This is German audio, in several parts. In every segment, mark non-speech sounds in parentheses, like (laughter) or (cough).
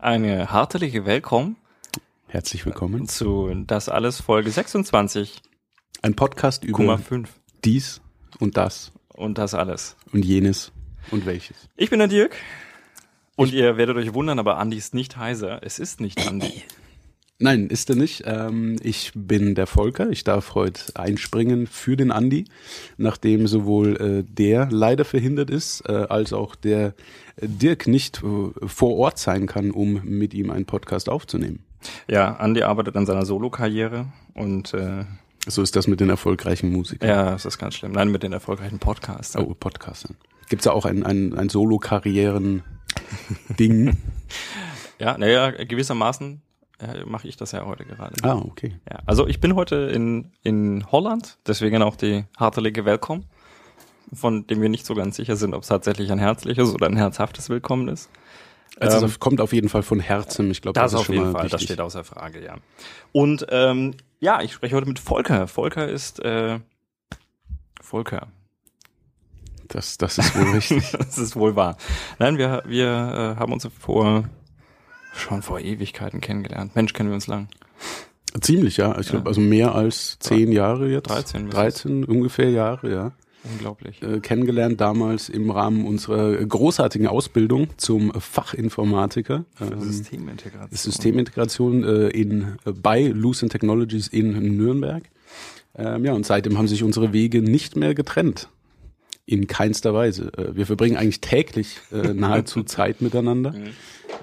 Eine hartliche Willkommen Herzlich willkommen. zu Das Alles Folge 26, Ein Podcast über Komma 5 dies und das und das alles. und jenes und welches. Ich bin der Dirk und ihr werdet euch wundern, aber Andi ist nicht heiser. Es ist nicht Andi. (coughs) Nein, ist er nicht. Ähm, ich bin der Volker. Ich darf heute einspringen für den Andi, nachdem sowohl äh, der leider verhindert ist, äh, als auch der äh, Dirk nicht äh, vor Ort sein kann, um mit ihm einen Podcast aufzunehmen. Ja, Andi arbeitet an seiner Solo-Karriere und äh, So ist das mit den erfolgreichen Musikern. ja, das ist ganz schlimm. Nein, mit den erfolgreichen Podcasts. Oh, Podcastern. Gibt's da auch ein, ein, ein Solo-Karrieren-Ding? (laughs) Ja, naja, gewissermaßen äh, mache ich das ja heute gerade. ah, okay. Ja, also ich bin heute in, in Holland, deswegen auch die hartelige Willkommen, von dem wir nicht so ganz sicher sind, ob es tatsächlich ein herzliches oder ein herzhaftes Willkommen ist. Also Ähm, es kommt auf jeden Fall von Herzen. Ich glaube, Das, das, ist auf schon jeden mal Fall, wichtig. das steht außer Frage, ja. Und ähm, ja, ich spreche heute mit Volker. Volker ist äh, Volker. Das, das ist wohl richtig. (laughs) das ist wohl wahr. Nein, wir, wir äh, haben uns vor schon vor Ewigkeiten kennengelernt. Mensch, kennen wir uns lang. Ziemlich, ja. Ich glaube, also mehr als zehn Jahre jetzt. 13 müsste 13 ungefähr Jahre, ja. Unglaublich. Äh, kennengelernt damals im Rahmen unserer großartigen Ausbildung zum Fachinformatiker. Ähm, Systemintegration. Systemintegration äh, in, äh, bei Lucent Technologies in Nürnberg. Ähm, ja, und seitdem haben sich unsere Wege nicht mehr getrennt. In keinster Weise. Äh, wir verbringen eigentlich täglich äh, nahezu (laughs) Zeit miteinander. Mhm.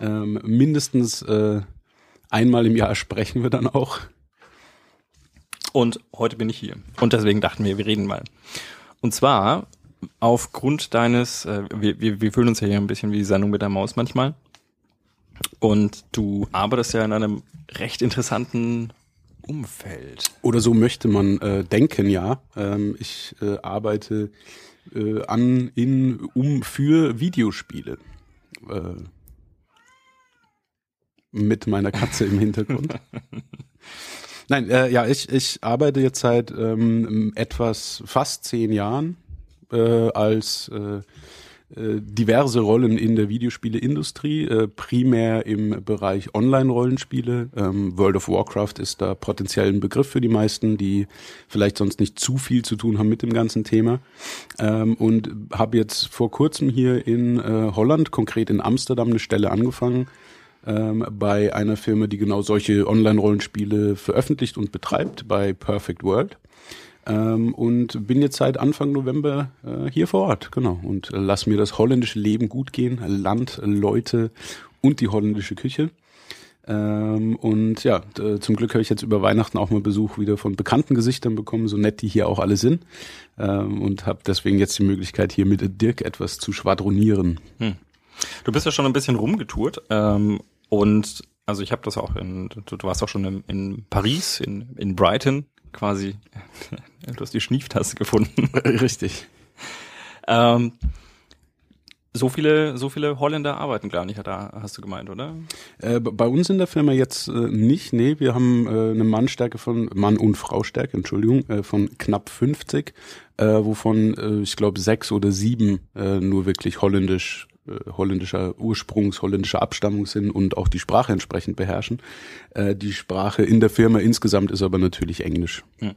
Ähm, mindestens äh, einmal im Jahr sprechen wir dann auch. Und heute bin ich hier. Und deswegen dachten wir, wir reden mal. Und zwar aufgrund deines, äh, wir, wir, wir fühlen uns ja hier ein bisschen wie die Sendung mit der Maus manchmal. Und du arbeitest ja in einem recht interessanten Umfeld. Oder so möchte man äh, denken, ja. Ähm, ich äh, arbeite äh, an, in, um, für Videospiele. Äh, mit meiner Katze im Hintergrund. Nein, äh, ja, ich, ich arbeite jetzt seit ähm, etwas fast zehn Jahren äh, als äh, äh, diverse Rollen in der Videospieleindustrie, äh, primär im Bereich Online-Rollenspiele. Ähm, World of Warcraft ist da potenziell ein Begriff für die meisten, die vielleicht sonst nicht zu viel zu tun haben mit dem ganzen Thema. Ähm, und habe jetzt vor kurzem hier in äh, Holland, konkret in Amsterdam, eine Stelle angefangen ähm, bei einer Firma, die genau solche Online-Rollenspiele veröffentlicht und betreibt, bei Perfect World. Ähm, und bin jetzt seit Anfang November äh, hier vor Ort, genau. Und äh, lass mir das holländische Leben gut gehen, Land, Leute und die holländische Küche. Ähm, und ja, zum Glück habe ich jetzt über Weihnachten auch mal Besuch wieder von bekannten Gesichtern bekommen, so nett die hier auch alle sind. Ähm, und habe deswegen jetzt die Möglichkeit, hier mit Dirk etwas zu schwadronieren. Du bist ja schon ein bisschen rumgetourt. Ähm, und also ich habe das auch in, du, du warst auch schon in, in Paris, in, in Brighton quasi. (laughs) Du hast die Schnieftaste gefunden. (laughs) Richtig. Ähm, so viele, so viele Holländer arbeiten gar nicht, da hast du gemeint, oder? Äh, bei uns in der Firma jetzt äh, nicht, nee, wir haben äh, eine Mannstärke von, Mann- und Fraustärke, Entschuldigung, äh, von knapp 50, äh, wovon äh, ich glaube sechs oder sieben nur wirklich holländisch, holländischer Ursprungs, holländischer Abstammung sind und auch die Sprache entsprechend beherrschen. Äh, die Sprache in der Firma insgesamt ist aber natürlich Englisch. Hm.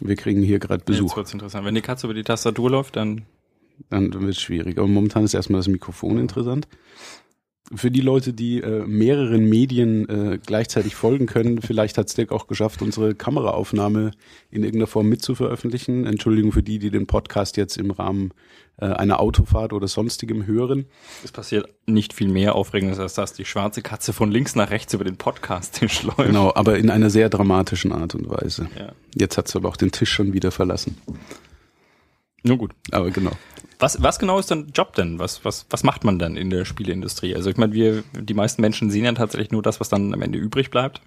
Wir kriegen hier gerade Jetzt Besuch, wird's interessant. Wenn die Katze über die Tastatur läuft, dann dann wird es schwierig. Aber momentan ist erstmal das Mikrofon interessant. Für die Leute, die äh, mehreren Medien äh, gleichzeitig folgen können, vielleicht hat Dirk auch geschafft, unsere Kameraaufnahme in irgendeiner Form mitzuveröffentlichen. Entschuldigung für die, die den Podcast jetzt im Rahmen äh, einer Autofahrt oder sonstigem hören. es passiert nicht viel mehr Aufregendes, als dass die schwarze Katze von links nach rechts über den Podcast-Tisch läuft. Genau, aber in einer sehr dramatischen Art und Weise. Ja. Jetzt hat sie aber auch den Tisch schon wieder verlassen. Nur gut. Aber genau. Was, was genau ist dein Job denn? Was, was, was macht man dann in der Spieleindustrie? Also ich meine, wir, die meisten Menschen sehen ja tatsächlich nur das, was dann am Ende übrig bleibt.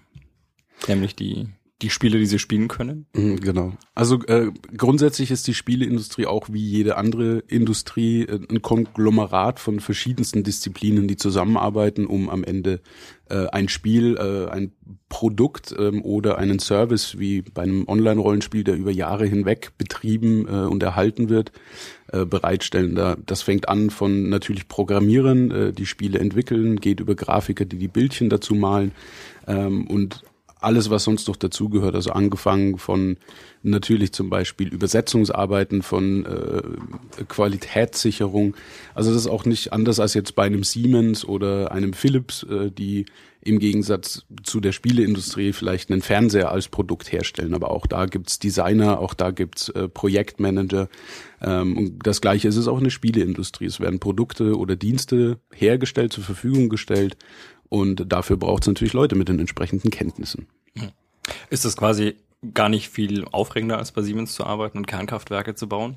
Nämlich die die Spiele, die sie spielen können? Mhm, genau. Also äh, grundsätzlich ist die Spieleindustrie auch wie jede andere Industrie äh, ein Konglomerat von verschiedensten Disziplinen, die zusammenarbeiten, um am Ende äh, ein Spiel, äh, ein Produkt ähm, oder einen Service wie bei einem Online-Rollenspiel, der über Jahre hinweg betrieben äh, und erhalten wird, äh, bereitstellen. Da, das fängt an von natürlich Programmierern, äh, die Spiele entwickeln, geht über Grafiker, die die Bildchen dazu malen ähm, und alles, was sonst noch dazugehört, also angefangen von natürlich zum Beispiel Übersetzungsarbeiten, von äh, Qualitätssicherung. Also das ist auch nicht anders als jetzt bei einem Siemens oder einem Philips, äh, die im Gegensatz zu der Spieleindustrie vielleicht einen Fernseher als Produkt herstellen. Aber auch da gibt's Designer, auch da gibt's äh, Projektmanager. Ähm, und das gleiche ist es auch in der Spieleindustrie. Es werden Produkte oder Dienste hergestellt, zur Verfügung gestellt und dafür braucht es natürlich Leute mit den entsprechenden Kenntnissen. Ist das quasi gar nicht viel aufregender, als bei Siemens zu arbeiten und Kernkraftwerke zu bauen?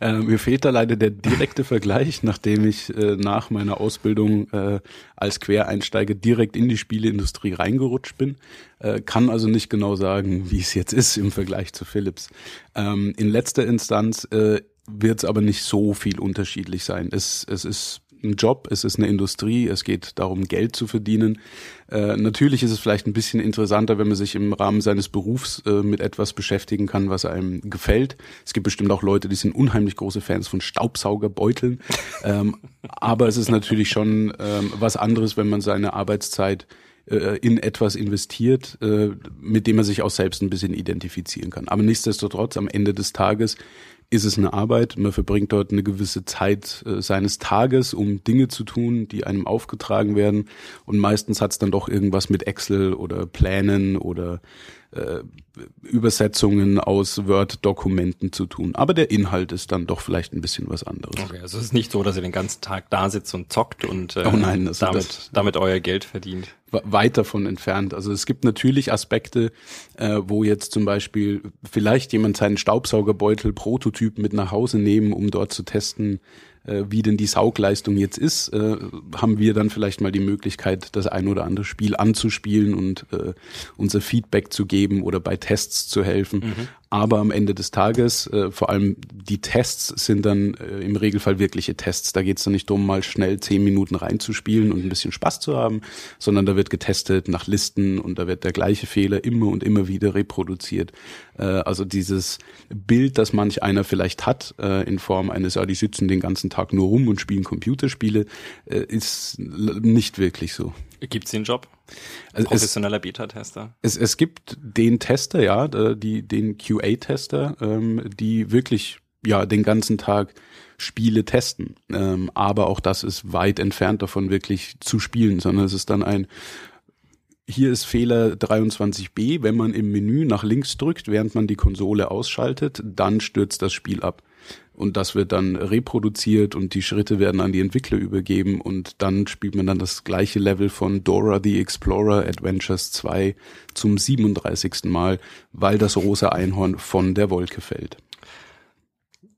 Äh, mir fehlt da leider der direkte (laughs) Vergleich, nachdem ich äh, nach meiner Ausbildung äh, als Quereinsteiger direkt in die Spieleindustrie reingerutscht bin. Äh, kann also nicht genau sagen, wie es jetzt ist im Vergleich zu Philips. Ähm, in letzter Instanz äh, wird es aber nicht so viel unterschiedlich sein. Es, es ist ein Job, es ist eine Industrie, es geht darum, Geld zu verdienen. Äh, natürlich ist es vielleicht ein bisschen interessanter, wenn man sich im Rahmen seines Berufs äh, mit etwas beschäftigen kann, was einem gefällt. Es gibt bestimmt auch Leute, die sind unheimlich große Fans von Staubsaugerbeuteln. (laughs) ähm, aber es ist natürlich schon ähm, was anderes, wenn man seine Arbeitszeit äh, in etwas investiert, äh, mit dem man sich auch selbst ein bisschen identifizieren kann. Aber nichtsdestotrotz, am Ende des Tages ist es eine Arbeit. Man verbringt dort eine gewisse Zeit äh, seines Tages, um Dinge zu tun, die einem aufgetragen werden. Und meistens hat es dann doch irgendwas mit Excel oder Plänen oder äh, Übersetzungen aus Word-Dokumenten zu tun. Aber der Inhalt ist dann doch vielleicht ein bisschen was anderes. Okay, also es ist nicht so, dass ihr den ganzen Tag da sitzt und zockt und äh, oh nein, also damit, das, damit euer Geld verdient. Weit davon entfernt. Also es gibt natürlich Aspekte, äh, wo jetzt zum Beispiel vielleicht jemand seinen Staubsaugerbeutel Prototyp mit nach Hause nehmen, um dort zu testen, wie denn die Saugleistung jetzt ist, äh, haben wir dann vielleicht mal die Möglichkeit, das ein oder andere Spiel anzuspielen und äh, unser Feedback zu geben oder bei Tests zu helfen. Mhm. Aber am Ende des Tages, äh, vor allem die Tests sind dann äh, im Regelfall wirkliche Tests. Da geht es dann nicht darum, mal schnell zehn Minuten reinzuspielen und ein bisschen Spaß zu haben, sondern da wird getestet nach Listen und da wird der gleiche Fehler immer und immer wieder reproduziert. Äh, also dieses Bild, das manch einer vielleicht hat, äh, in Form eines, ja, die sitzen den ganzen Tag nur rum und spielen Computerspiele, äh, ist nicht wirklich so. Gibt's den Job? Also Professioneller Beta-Tester? Es, es gibt den Tester, ja, die, den QA-Tester, ähm, die wirklich ja den ganzen Tag Spiele testen. Ähm, aber auch das ist weit entfernt davon, wirklich zu spielen, sondern es ist dann ein hier ist Fehler 23b, wenn man im Menü nach links drückt, während man die Konsole ausschaltet, dann stürzt das Spiel ab und das wird dann reproduziert und die Schritte werden an die Entwickler übergeben und dann spielt man dann das gleiche Level von Dora the Explorer Adventures 2 zum 37. Mal, weil das rosa Einhorn von der Wolke fällt.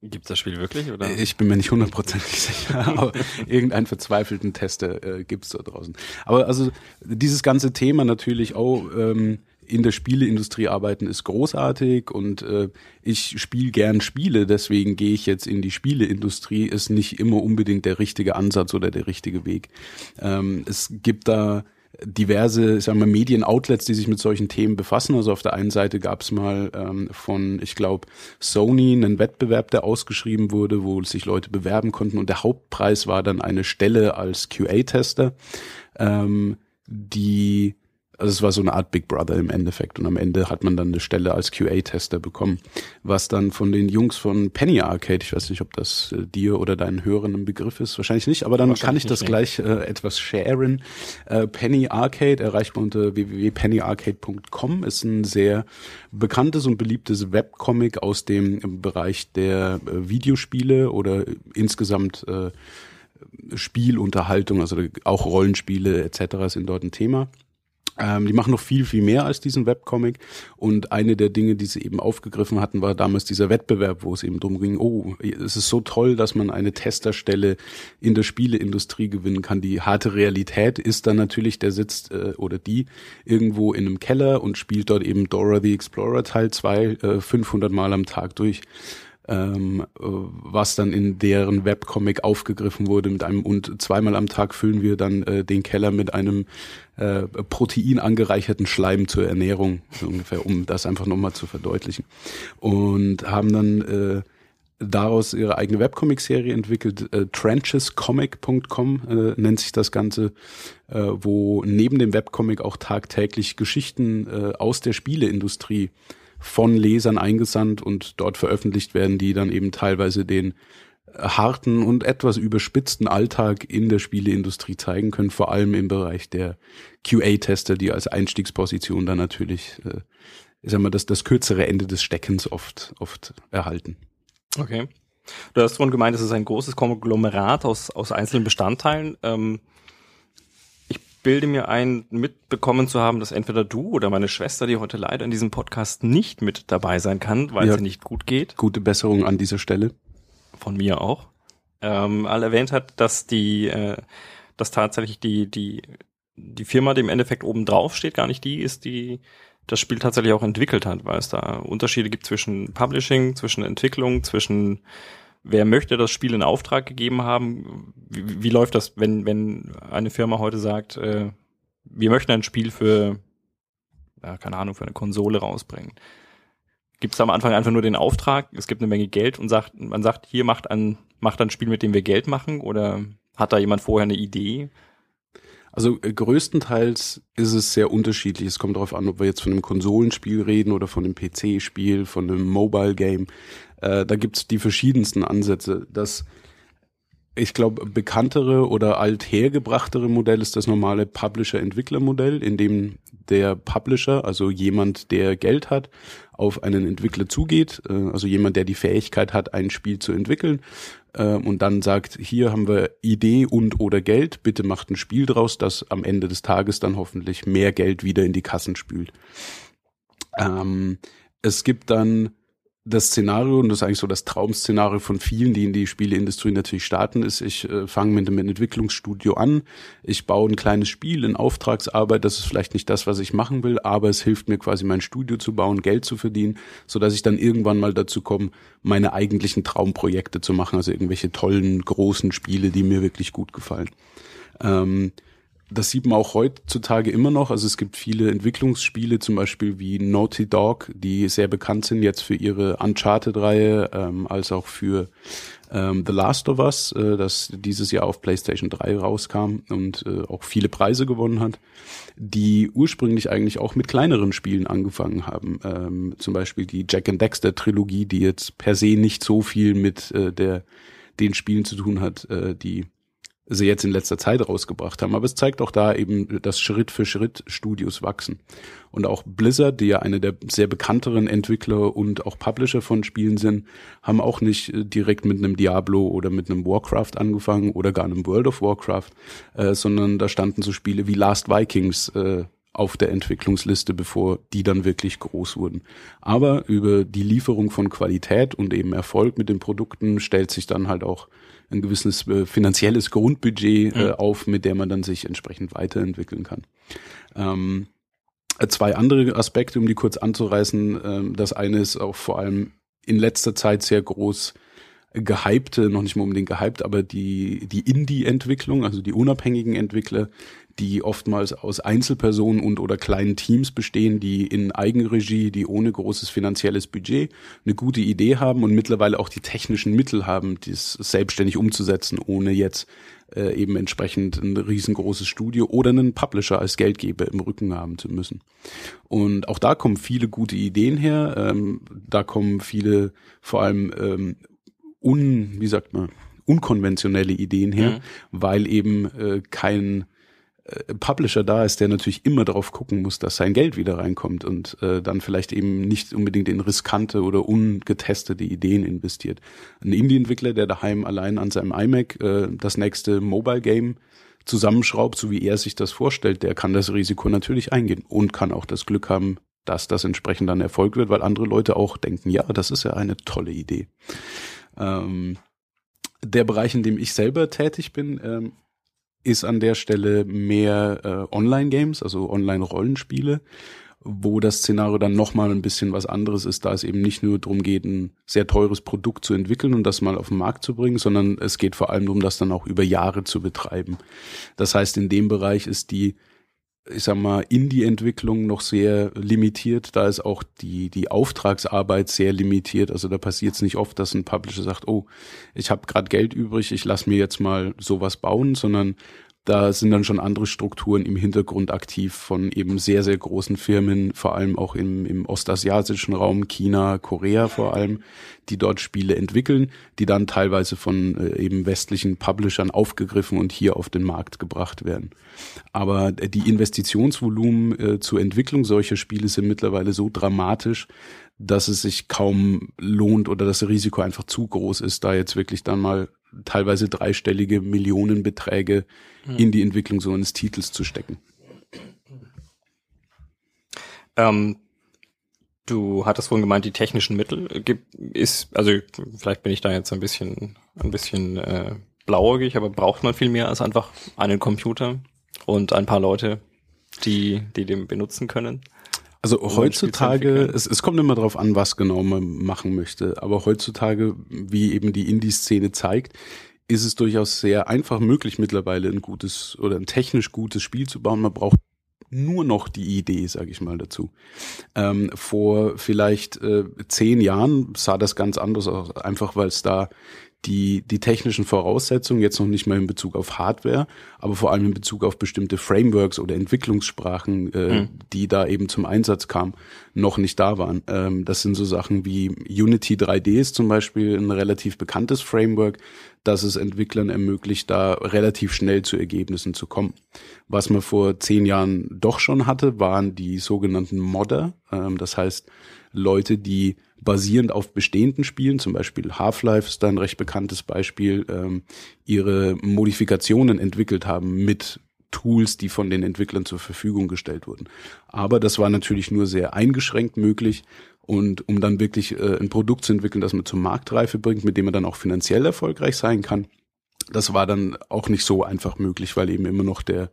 Gibt das Spiel wirklich? Oder? Ich bin mir nicht hundertprozentig (laughs) sicher, aber irgendeinen verzweifelten Tester äh, gibt's da draußen. Aber also dieses ganze Thema natürlich auch ähm, in der Spieleindustrie arbeiten ist großartig und äh, ich spiele gern Spiele, deswegen gehe ich jetzt in die Spieleindustrie, ist nicht immer unbedingt der richtige Ansatz oder der richtige Weg. Ähm, es gibt da diverse, sagen wir, Medienoutlets, die sich mit solchen Themen befassen. Also auf der einen Seite gab es mal ähm, von, ich glaube, Sony einen Wettbewerb, der ausgeschrieben wurde, wo sich Leute bewerben konnten und der Hauptpreis war dann eine Stelle als QA-Tester, ähm, die also es war so eine Art Big Brother im Endeffekt und am Ende hat man dann eine Stelle als QA-Tester bekommen, was dann von den Jungs von Penny Arcade, ich weiß nicht, ob das äh, dir oder deinen Hörern ein Begriff ist, wahrscheinlich nicht, aber dann kann ich das gleich äh, etwas sharen. Äh, Penny Arcade erreichbar unter www.pennyarcade.com ist ein sehr bekanntes und beliebtes Webcomic aus dem Bereich der äh, Videospiele oder insgesamt äh, Spielunterhaltung, also auch Rollenspiele etc. sind dort ein Thema. Ähm, die machen noch viel, viel mehr als diesen Webcomic. Und eine der Dinge, die sie eben aufgegriffen hatten, war damals dieser Wettbewerb, wo es eben darum ging, oh, es ist so toll, dass man eine Testerstelle in der Spieleindustrie gewinnen kann. Die harte Realität ist dann natürlich, der sitzt äh, oder die irgendwo in einem Keller und spielt dort eben Dora the Explorer Teil 2 äh, 500 Mal am Tag durch ähm, was dann in deren Webcomic aufgegriffen wurde mit einem und zweimal am Tag füllen wir dann äh, den Keller mit einem äh, Protein angereicherten Schleim zur Ernährung so ungefähr, um das einfach nochmal zu verdeutlichen und haben dann äh, daraus ihre eigene Webcomic-Serie entwickelt. Äh, Trenchescomic.com äh, nennt sich das Ganze, äh, wo neben dem Webcomic auch tagtäglich Geschichten äh, aus der Spieleindustrie von Lesern eingesandt und dort veröffentlicht werden, die dann eben teilweise den harten und etwas überspitzten Alltag in der Spieleindustrie zeigen können, vor allem im Bereich der QA-Tester, die als Einstiegsposition dann natürlich, äh, ich sag mal, das, das kürzere Ende des Steckens oft, oft erhalten. Okay. Du hast vorhin gemeint, es ist ein großes Konglomerat aus, aus einzelnen Bestandteilen. Ähm, bilde mir ein, mitbekommen zu haben, dass entweder du oder meine Schwester, die heute leider in diesem Podcast nicht mit dabei sein kann, weil ja, es ihr nicht gut geht. Gute Besserung an dieser Stelle. Von mir auch. Ähm, all erwähnt hat, dass die, äh, dass tatsächlich die, die, die Firma, die im Endeffekt oben drauf steht, gar nicht die ist, die das Spiel tatsächlich auch entwickelt hat, weil es da Unterschiede gibt zwischen Publishing, zwischen Entwicklung, zwischen wer möchte das Spiel in Auftrag gegeben haben? Wie, wie läuft das, wenn, wenn eine Firma heute sagt, äh, wir möchten ein Spiel für, ja, keine Ahnung, für eine Konsole rausbringen? Gibt es am Anfang einfach nur den Auftrag, es gibt eine Menge Geld und sagt, man sagt, hier macht ein, macht ein Spiel, mit dem wir Geld machen oder hat da jemand vorher eine Idee? Also äh, größtenteils ist es sehr unterschiedlich. Es kommt darauf an, ob wir jetzt von einem Konsolenspiel reden oder von einem PC-Spiel, von einem Mobile-Game. Äh, da gibt's die verschiedensten Ansätze. Das, ich glaube, bekanntere oder althergebrachtere Modell ist das normale Publisher-Entwickler-Modell, in dem der Publisher, also jemand, der Geld hat, auf einen Entwickler zugeht, äh, also jemand, der die Fähigkeit hat, ein Spiel zu entwickeln äh, und dann sagt, hier haben wir Idee und oder Geld, bitte macht ein Spiel draus, das am Ende des Tages dann hoffentlich mehr Geld wieder in die Kassen spült. Ähm, es gibt dann das Szenario, und das ist eigentlich so das Traum-Szenario von vielen, die in die Spieleindustrie natürlich starten, ist, ich äh, fange mit einem Entwicklungsstudio an, ich baue ein kleines Spiel in Auftragsarbeit, das ist vielleicht nicht das, was ich machen will, aber es hilft mir quasi mein Studio zu bauen, Geld zu verdienen, so dass ich dann irgendwann mal dazu komme, meine eigentlichen Traumprojekte zu machen, also irgendwelche tollen, großen Spiele, die mir wirklich gut gefallen. Ähm, das sieht man auch heutzutage immer noch. Also es gibt viele Entwicklungsspiele, zum Beispiel wie Naughty Dog, die sehr bekannt sind jetzt für ihre Uncharted-Reihe, ähm, als auch für ähm, The Last of Us, äh, das dieses Jahr auf PlayStation 3 rauskam und äh, auch viele Preise gewonnen hat, die ursprünglich eigentlich auch mit kleineren Spielen angefangen haben. Ähm, zum Beispiel die Jack and Dexter Trilogie, die jetzt per se nicht so viel mit äh, der den Spielen zu tun hat, äh, die sie jetzt in letzter Zeit rausgebracht haben. Aber es zeigt auch da eben, dass Schritt für Schritt Studios wachsen. Und auch Blizzard, die ja eine der sehr bekannteren Entwickler und auch Publisher von Spielen sind, haben auch nicht äh, direkt mit einem Diablo oder mit einem Warcraft angefangen oder gar einem World of Warcraft, äh, sondern da standen so Spiele wie Last Vikings äh, auf der Entwicklungsliste, bevor die dann wirklich groß wurden. Aber über die Lieferung von Qualität und eben Erfolg mit den Produkten stellt sich dann halt auch ein gewisses äh, finanzielles Grundbudget äh, mhm. auf, mit der man dann sich entsprechend weiterentwickeln kann. Ähm, zwei andere Aspekte, um die kurz anzureißen. Ähm, das eine ist auch vor allem in letzter Zeit sehr groß gehypte, noch nicht mal unbedingt gehypt, aber die, die Indie-Entwicklung, also die unabhängigen Entwickler, die oftmals aus Einzelpersonen und oder kleinen Teams bestehen, die in Eigenregie, die ohne großes finanzielles Budget eine gute Idee haben und mittlerweile auch die technischen Mittel haben, dies selbstständig umzusetzen, ohne jetzt äh, eben entsprechend ein riesengroßes Studio oder einen Publisher als Geldgeber im Rücken haben zu müssen. Und auch da kommen viele gute Ideen her. Ähm, da kommen viele vor allem ähm, un, wie sagt man, unkonventionelle Ideen her, mhm. weil eben äh, kein Publisher da ist, der natürlich immer darauf gucken muss, dass sein Geld wieder reinkommt und äh, dann vielleicht eben nicht unbedingt in riskante oder ungetestete Ideen investiert. Ein Indie-Entwickler, der daheim allein an seinem iMac äh, das nächste Mobile-Game zusammenschraubt, so wie er sich das vorstellt, der kann das Risiko natürlich eingehen und kann auch das Glück haben, dass das entsprechend dann Erfolg wird, weil andere Leute auch denken, ja, das ist ja eine tolle Idee. Ähm, der Bereich, in dem ich selber tätig bin, ähm, ist an der Stelle mehr äh, Online-Games, also Online-Rollenspiele, wo das Szenario dann nochmal ein bisschen was anderes ist, da es eben nicht nur darum geht, ein sehr teures Produkt zu entwickeln und das mal auf den Markt zu bringen, sondern es geht vor allem darum, das dann auch über Jahre zu betreiben. Das heißt, in dem Bereich ist die ich sag mal, Indie-Entwicklung noch sehr limitiert. Da ist auch die, die Auftragsarbeit sehr limitiert. Also da passiert es nicht oft, dass ein Publisher sagt, oh, ich habe gerade Geld übrig, ich lass mir jetzt mal sowas bauen, sondern da sind dann schon andere Strukturen im Hintergrund aktiv von eben sehr, sehr großen Firmen, vor allem auch im, im ostasiatischen Raum, China, Korea vor allem, die dort Spiele entwickeln, die dann teilweise von äh, eben westlichen Publishern aufgegriffen und hier auf den Markt gebracht werden. Aber die Investitionsvolumen äh, zur Entwicklung solcher Spiele sind mittlerweile so dramatisch, dass es sich kaum lohnt oder das Risiko einfach zu groß ist, da jetzt wirklich dann mal teilweise dreistellige Millionenbeträge mhm. in die Entwicklung so eines Titels zu stecken. Ähm, du hattest vorhin gemeint, die technischen Mittel gibt ist, also vielleicht bin ich da jetzt ein bisschen ein bisschen äh, blauäugig, aber braucht man viel mehr als einfach einen Computer und ein paar Leute, die die den benutzen können? Also heutzutage, es, es kommt immer darauf an, was genau man machen möchte, aber heutzutage, wie eben die Indie-Szene zeigt, ist es durchaus sehr einfach möglich mittlerweile ein gutes oder ein technisch gutes Spiel zu bauen. Man braucht nur noch die Idee, sage ich mal dazu. Ähm, vor vielleicht äh, zehn Jahren sah das ganz anders aus, einfach weil es da die, die technischen Voraussetzungen, jetzt noch nicht mal in Bezug auf Hardware, aber vor allem in Bezug auf bestimmte Frameworks oder Entwicklungssprachen, äh, mhm. die da eben zum Einsatz kamen, noch nicht da waren. Ähm, das sind so Sachen wie Unity 3D ist zum Beispiel ein relativ bekanntes Framework, das es Entwicklern ermöglicht, da relativ schnell zu Ergebnissen zu kommen. Was man vor zehn Jahren doch schon hatte, waren die sogenannten Modder. Ähm, das heißt, Leute, die basierend auf bestehenden Spielen, zum Beispiel Half-Life ist da ein recht bekanntes Beispiel, ähm, ihre Modifikationen entwickelt haben mit Tools, die von den Entwicklern zur Verfügung gestellt wurden. Aber das war natürlich nur sehr eingeschränkt möglich. Und um dann wirklich äh, ein Produkt zu entwickeln, das man zur Marktreife bringt, mit dem man dann auch finanziell erfolgreich sein kann, das war dann auch nicht so einfach möglich, weil eben immer noch der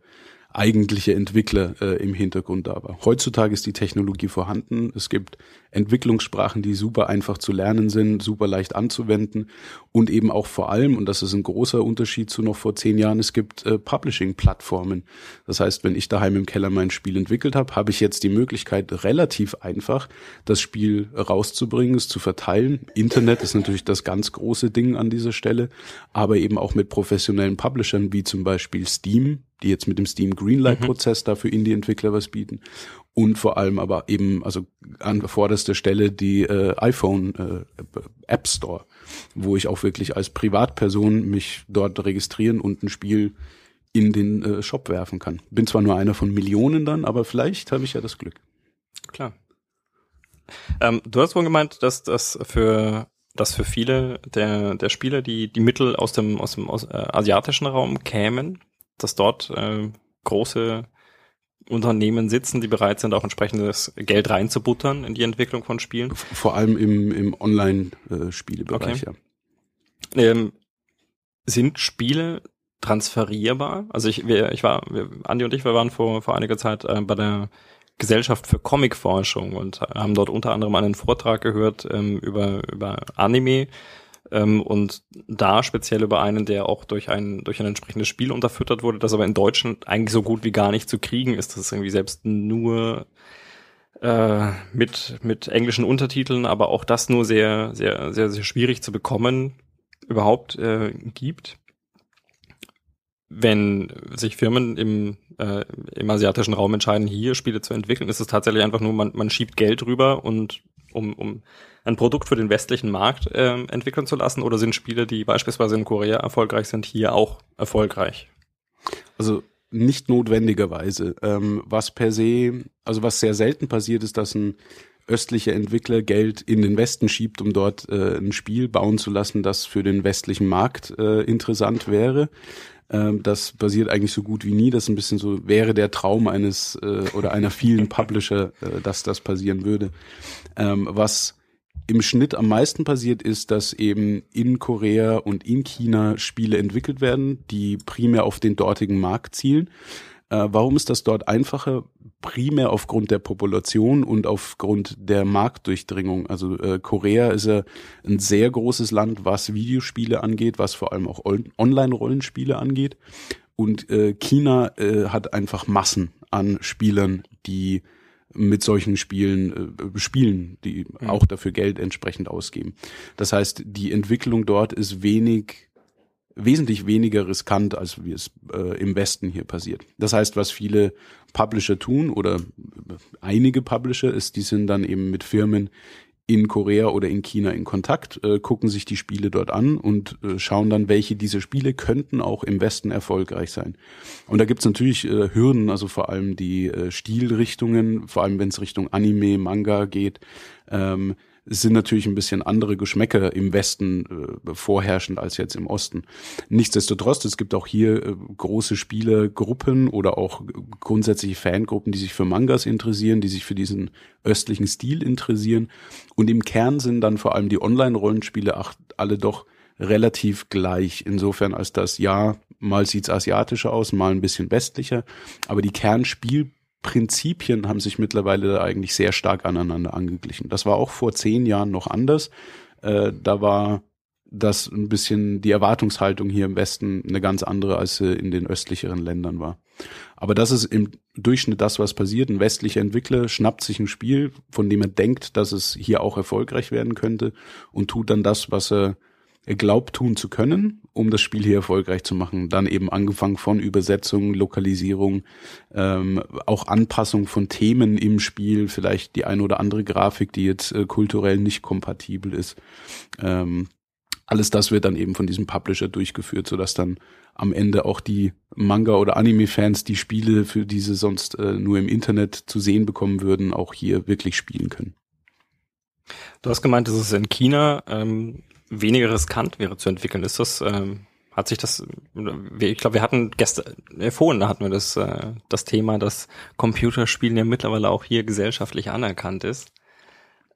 eigentliche Entwickler äh, im Hintergrund da war. Heutzutage ist die Technologie vorhanden. Es gibt Entwicklungssprachen, die super einfach zu lernen sind, super leicht anzuwenden und eben auch vor allem, und das ist ein großer Unterschied zu noch vor zehn Jahren, es gibt äh, Publishing-Plattformen. Das heißt, wenn ich daheim im Keller mein Spiel entwickelt habe, habe ich jetzt die Möglichkeit, relativ einfach das Spiel rauszubringen, es zu verteilen. Internet ist natürlich das ganz große Ding an dieser Stelle, aber eben auch mit professionellen Publishern wie zum Beispiel Steam, die jetzt mit dem Steam Greenlight-Prozess mhm. da für Indie-Entwickler was bieten. Und vor allem aber eben, also an vorderster Stelle die äh, iPhone äh, App Store, wo ich auch wirklich als Privatperson mich dort registrieren und ein Spiel in den äh, Shop werfen kann. Bin zwar nur einer von Millionen dann, aber vielleicht habe ich ja das Glück. Klar. Ähm, du hast wohl gemeint, dass das für dass für viele der der Spieler die die Mittel aus dem aus dem aus, äh, asiatischen Raum kämen, dass dort äh, große Unternehmen sitzen, die bereit sind, auch entsprechendes Geld reinzubuttern in die Entwicklung von Spielen. Vor allem im, im Online-Spielebereich, okay. ja. Ähm, sind Spiele transferierbar? Also ich, wir, ich war, wir, Andi und ich, wir waren vor, vor einiger Zeit äh, bei der Gesellschaft für Comicforschung und haben dort unter anderem einen Vortrag gehört ähm, über, über Anime ähm, und da speziell über einen, der auch durch ein, durch ein entsprechendes Spiel unterfüttert wurde, das aber in Deutschland eigentlich so gut wie gar nicht zu kriegen ist. Das ist irgendwie selbst nur äh, mit, mit englischen Untertiteln, aber auch das nur sehr, sehr, sehr, sehr schwierig zu bekommen überhaupt äh, gibt. Wenn sich Firmen im, äh, im asiatischen Raum entscheiden, hier Spiele zu entwickeln, ist es tatsächlich einfach nur, man, man schiebt Geld rüber und um, um ein Produkt für den westlichen Markt äh, entwickeln zu lassen? Oder sind Spiele, die beispielsweise in Korea erfolgreich sind, hier auch erfolgreich? Also nicht notwendigerweise. Ähm, was per se, also was sehr selten passiert, ist, dass ein östlicher Entwickler Geld in den Westen schiebt, um dort äh, ein Spiel bauen zu lassen, das für den westlichen Markt äh, interessant wäre. Ähm, das passiert eigentlich so gut wie nie. Das ist ein bisschen so, wäre der Traum eines äh, oder einer vielen (laughs) Publisher, äh, dass das passieren würde. Ähm, was im Schnitt am meisten passiert ist, dass eben in Korea und in China Spiele entwickelt werden, die primär auf den dortigen Markt zielen. Äh, warum ist das dort einfacher? Primär aufgrund der Population und aufgrund der Marktdurchdringung. Also äh, Korea ist ja ein sehr großes Land, was Videospiele angeht, was vor allem auch Online-Rollenspiele angeht. Und äh, China äh, hat einfach Massen an Spielern, die mit solchen Spielen äh, spielen, die mhm. auch dafür Geld entsprechend ausgeben. Das heißt, die Entwicklung dort ist wenig wesentlich weniger riskant, als wie es äh, im Westen hier passiert. Das heißt, was viele Publisher tun oder einige Publisher ist, die sind dann eben mit Firmen in Korea oder in China in Kontakt, äh, gucken sich die Spiele dort an und äh, schauen dann, welche dieser Spiele könnten auch im Westen erfolgreich sein. Und da gibt's natürlich äh, Hürden, also vor allem die äh, Stilrichtungen, vor allem wenn es Richtung Anime, Manga geht. Ähm, es sind natürlich ein bisschen andere Geschmäcker im Westen äh, vorherrschend als jetzt im Osten. Nichtsdestotrotz, es gibt auch hier äh, große Spielergruppen oder auch grundsätzliche Fangruppen, die sich für Mangas interessieren, die sich für diesen östlichen Stil interessieren. Und im Kern sind dann vor allem die Online-Rollenspiele alle doch relativ gleich. Insofern als das ja, mal sieht's asiatischer aus, mal ein bisschen westlicher, aber die Kernspiel Prinzipien haben sich mittlerweile eigentlich sehr stark aneinander angeglichen. Das war auch vor zehn Jahren noch anders. Äh, da war das ein bisschen die Erwartungshaltung hier im Westen eine ganz andere, als sie in den östlicheren Ländern war. Aber das ist im Durchschnitt das, was passiert. Ein westlicher Entwickler schnappt sich ein Spiel, von dem er denkt, dass es hier auch erfolgreich werden könnte und tut dann das, was er er glaubt tun zu können, um das Spiel hier erfolgreich zu machen. Dann eben angefangen von Übersetzung, Lokalisierung, ähm, auch Anpassung von Themen im Spiel, vielleicht die eine oder andere Grafik, die jetzt äh, kulturell nicht kompatibel ist. Ähm, alles das wird dann eben von diesem Publisher durchgeführt, sodass dann am Ende auch die Manga- oder Anime-Fans die Spiele, für die sie sonst äh, nur im Internet zu sehen bekommen würden, auch hier wirklich spielen können. Du hast gemeint, es in China ähm, weniger riskant wäre zu entwickeln. Ist das, ähm, hat sich das, ich glaube, wir hatten gestern, äh, vorhin da hatten wir das, äh, das Thema, dass Computerspielen ja mittlerweile auch hier gesellschaftlich anerkannt ist.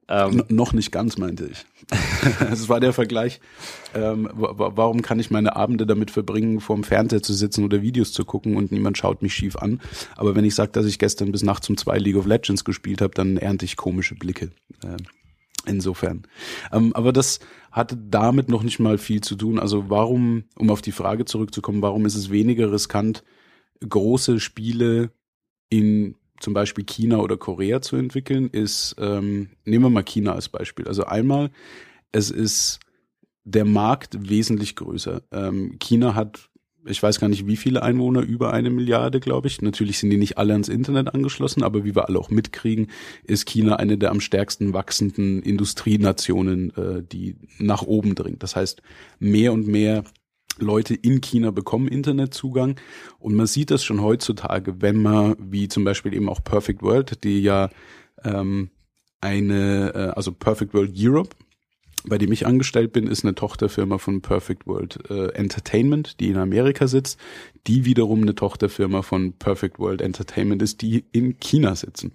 Ähm, noch nicht ganz, meinte ich. (laughs) Es war der Vergleich, ähm, warum kann ich meine Abende damit verbringen, vorm Fernseher zu sitzen oder Videos zu gucken und niemand schaut mich schief an. Aber wenn ich sage, dass ich gestern bis nachts um zwei League of Legends gespielt habe, dann ernte ich komische Blicke. Ähm, insofern. Ähm, aber das hatte damit noch nicht mal viel zu tun. Also warum, um auf die Frage zurückzukommen, warum ist es weniger riskant, große Spiele in zum Beispiel China oder Korea zu entwickeln, ist, ähm, nehmen wir mal China als Beispiel. Also einmal, es ist der Markt wesentlich größer. Ähm, China hat ich weiß gar nicht, wie viele Einwohner, über eine Milliarde, glaube ich. Natürlich sind die nicht alle ans Internet angeschlossen, aber wie wir alle auch mitkriegen, ist China eine der am stärksten wachsenden Industrienationen, äh, die nach oben dringt. Das heißt, mehr und mehr Leute in China bekommen Internetzugang und man sieht das schon heutzutage, wenn man, wie zum Beispiel eben auch Perfect World, die ja ähm, eine, äh, also Perfect World Europe, bei dem ich angestellt bin, ist eine Tochterfirma von Perfect World äh, Entertainment, die in Amerika sitzt, die wiederum eine Tochterfirma von Perfect World Entertainment ist, die in China sitzen.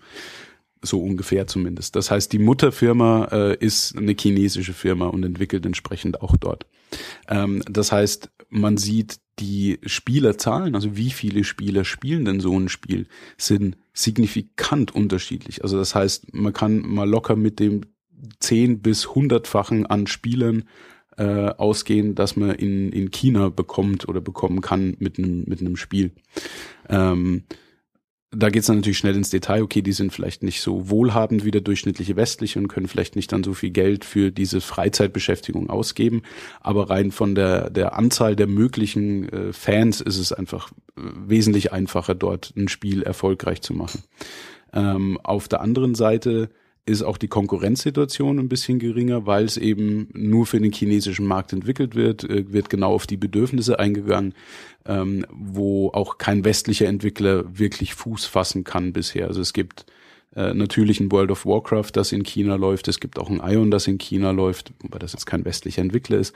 So ungefähr zumindest. Das heißt, die Mutterfirma äh, ist eine chinesische Firma und entwickelt entsprechend auch dort. Ähm, das heißt, man sieht die Spielerzahlen, also wie viele Spieler spielen denn so ein Spiel, sind signifikant unterschiedlich. Also das heißt, man kann mal locker mit dem zehn bis hundertfachen an Spielern äh, ausgehen, dass man in, in China bekommt oder bekommen kann mit einem mit einem Spiel. Ähm, da geht's dann natürlich schnell ins Detail. Okay, die sind vielleicht nicht so wohlhabend wie der durchschnittliche Westliche und können vielleicht nicht dann so viel Geld für diese Freizeitbeschäftigung ausgeben. Aber rein von der, der Anzahl der möglichen äh, Fans ist es einfach äh, wesentlich einfacher, dort ein Spiel erfolgreich zu machen. Ähm, auf der anderen Seite ist auch die Konkurrenzsituation ein bisschen geringer, weil es eben nur für den chinesischen Markt entwickelt wird, äh, wird genau auf die Bedürfnisse eingegangen, ähm, wo auch kein westlicher Entwickler wirklich Fuß fassen kann bisher. Also es gibt äh, natürlich ein World of Warcraft, das in China läuft, es gibt auch ein Ion, das in China läuft, wobei das jetzt kein westlicher Entwickler ist.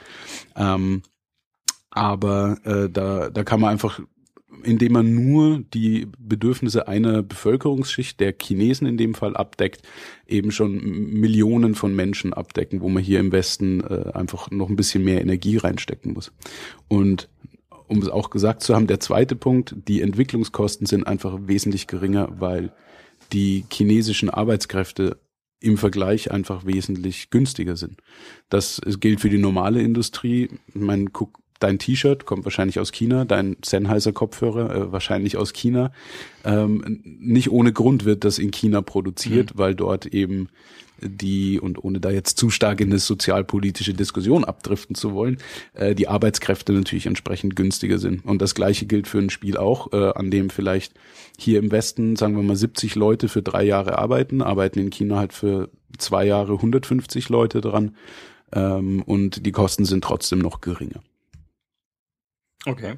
Ähm, Aber äh, da, da kann man einfach indem man nur die Bedürfnisse einer Bevölkerungsschicht, der Chinesen in dem Fall abdeckt, eben schon Millionen von Menschen abdecken, wo man hier im Westen äh, einfach noch ein bisschen mehr Energie reinstecken muss. Und um es auch gesagt zu haben, der zweite Punkt, die Entwicklungskosten sind einfach wesentlich geringer, weil die chinesischen Arbeitskräfte im Vergleich einfach wesentlich günstiger sind. Das gilt für die normale Industrie. Ich meine, guck, dein T-Shirt kommt wahrscheinlich aus China, dein Sennheiser Kopfhörer äh, wahrscheinlich aus China. Ähm, nicht ohne Grund wird das in China produziert, mhm. weil dort eben die, und ohne da jetzt zu stark in eine sozialpolitische Diskussion abdriften zu wollen, äh, die Arbeitskräfte natürlich entsprechend günstiger sind. Und das gleiche gilt für ein Spiel auch, äh, an dem vielleicht hier im Westen, sagen wir mal, 70 Leute für drei Jahre arbeiten, arbeiten in China halt für zwei Jahre 150 Leute dran. Ähm, und die Kosten sind trotzdem noch geringer. Okay.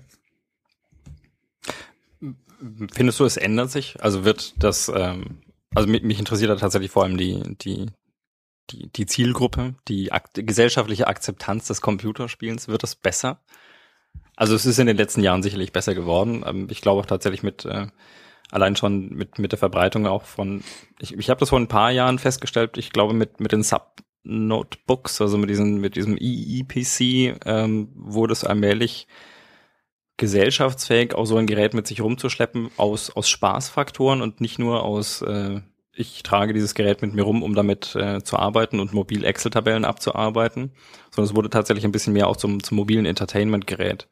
Findest du, es ändert sich? Also wird das, ähm, also mich, mich interessiert da tatsächlich vor allem die, die, die, die Zielgruppe, die, Ak gesellschaftliche Akzeptanz des Computerspielens. Wird das besser? Also es ist in den letzten Jahren sicherlich besser geworden. Ähm, ich glaube auch tatsächlich mit äh, allein schon mit mit der Verbreitung auch von. Ich, ich habe das vor ein paar Jahren festgestellt. Ich glaube mit mit den Sub Notebooks, also mit diesen mit diesem EEPC ähm, wurde es allmählich gesellschaftsfähig, auch so ein Gerät mit sich rumzuschleppen aus, aus Spaßfaktoren und nicht nur aus, äh, ich trage dieses Gerät mit mir rum, um damit äh, zu arbeiten und mobil Excel-Tabellen abzuarbeiten, sondern es wurde tatsächlich ein bisschen mehr auch zum, zum mobilen Entertainment-Gerät.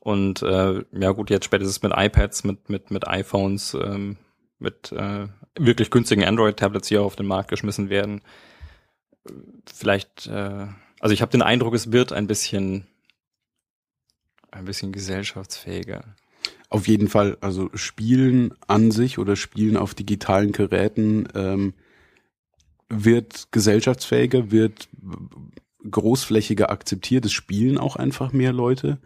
Und äh, ja gut, jetzt spätestens mit iPads, mit, mit, mit iPhones, ähm, mit äh, wirklich günstigen Android-Tablets, die auf den Markt geschmissen werden. Vielleicht, äh, also ich habe den Eindruck, es wird ein bisschen ein bisschen gesellschaftsfähiger. Auf jeden Fall, also Spielen an sich oder Spielen auf digitalen Geräten ähm, wird gesellschaftsfähiger, wird großflächiger akzeptiert. Es spielen auch einfach mehr Leute.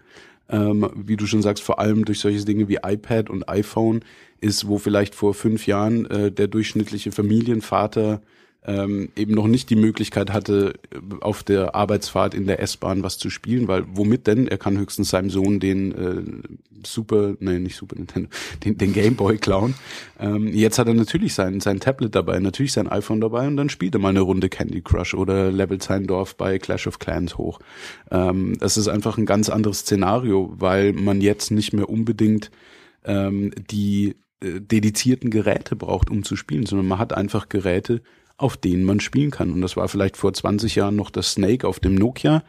Ähm, wie du schon sagst, vor allem durch solche Dinge wie iPad und iPhone ist, wo vielleicht vor fünf Jahren äh, der durchschnittliche Familienvater ähm, eben noch nicht die Möglichkeit hatte, auf der Arbeitsfahrt in der S-Bahn was zu spielen, weil womit denn? Er kann höchstens seinem Sohn den äh, Super, nee, nicht Super Nintendo, (laughs) den, den Game Boy klauen. Ähm, jetzt hat er natürlich sein, sein Tablet dabei, natürlich sein iPhone dabei und dann spielt er mal eine Runde Candy Crush oder levelt sein Dorf bei Clash of Clans hoch. Ähm, das ist einfach ein ganz anderes Szenario, weil man jetzt nicht mehr unbedingt ähm, die äh, dedizierten Geräte braucht, um zu spielen, sondern man hat einfach Geräte, auf denen man spielen kann. Und das war vielleicht vor 20 Jahren noch das Snake auf dem Nokia,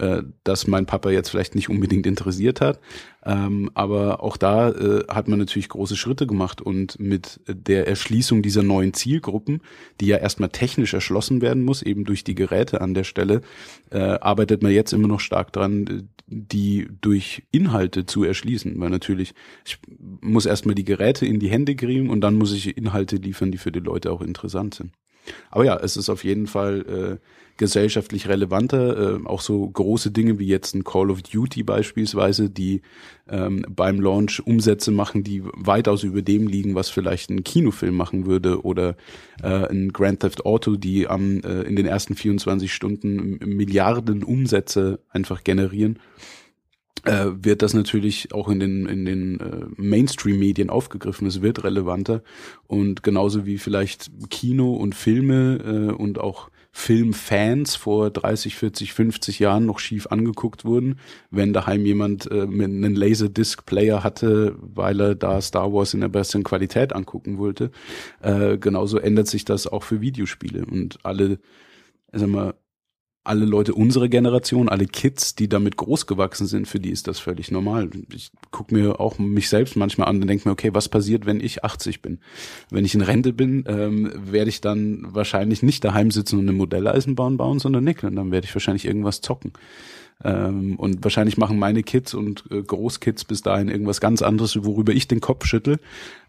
äh, das mein Papa jetzt vielleicht nicht unbedingt interessiert hat. Ähm, aber auch da äh, hat man natürlich große Schritte gemacht und mit der Erschließung dieser neuen Zielgruppen, die ja erstmal technisch erschlossen werden muss, eben durch die Geräte an der Stelle, äh, arbeitet man jetzt immer noch stark dran, die durch Inhalte zu erschließen. Weil natürlich, ich muss erstmal die Geräte in die Hände kriegen und dann muss ich Inhalte liefern, die für die Leute auch interessant sind. Aber ja, es ist auf jeden Fall äh, gesellschaftlich relevanter. Äh, auch so große Dinge wie jetzt ein Call of Duty beispielsweise, die ähm, beim Launch Umsätze machen, die weitaus über dem liegen, was vielleicht ein Kinofilm machen würde oder äh, ein Grand Theft Auto, die am äh, in den ersten 24 Stunden Milliarden Umsätze einfach generieren äh, wird das natürlich auch in den, in den äh, Mainstream-Medien aufgegriffen. Es wird relevanter. Und genauso wie vielleicht Kino und Filme äh, und auch Filmfans vor 30, 40, 50 Jahren noch schief angeguckt wurden, wenn daheim jemand äh, mit einem Laserdisc-Player hatte, weil er da Star Wars in der besten Qualität angucken wollte. Äh, genauso ändert sich das auch für Videospiele und alle, sag mal, alle Leute unserer Generation, alle Kids, die damit großgewachsen sind, für die ist das völlig normal. Ich gucke mir auch mich selbst manchmal an und denke mir, okay, was passiert, wenn ich 80 bin? Wenn ich in Rente bin, ähm, werde ich dann wahrscheinlich nicht daheim sitzen und eine Modelleisenbahn bauen, sondern nickeln. Dann werde ich wahrscheinlich irgendwas zocken. Ähm, und wahrscheinlich machen meine Kids und äh, Großkids bis dahin irgendwas ganz anderes, worüber ich den Kopf schüttel.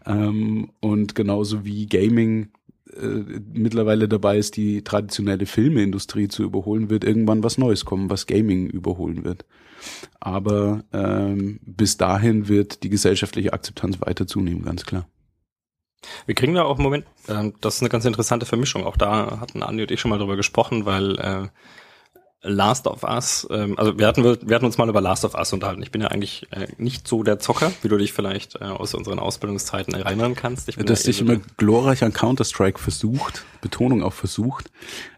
Ähm, und genauso wie Gaming äh, mittlerweile dabei ist, die traditionelle Filmeindustrie zu überholen, wird irgendwann was Neues kommen, was Gaming überholen wird. Aber ähm, bis dahin wird die gesellschaftliche Akzeptanz weiter zunehmen, ganz klar. Wir kriegen da auch im Moment, äh, das ist eine ganz interessante Vermischung. Auch da hatten Andi und ich schon mal drüber gesprochen, weil äh, Last of Us, ähm, also wir hatten, wir hatten uns mal über Last of Us unterhalten. Ich bin ja eigentlich äh, nicht so der Zocker, wie du dich vielleicht äh, aus unseren Ausbildungszeiten erinnern kannst. Ich bin Du hast ja dich eher so immer glorreich an Counter-Strike versucht, Betonung auch versucht.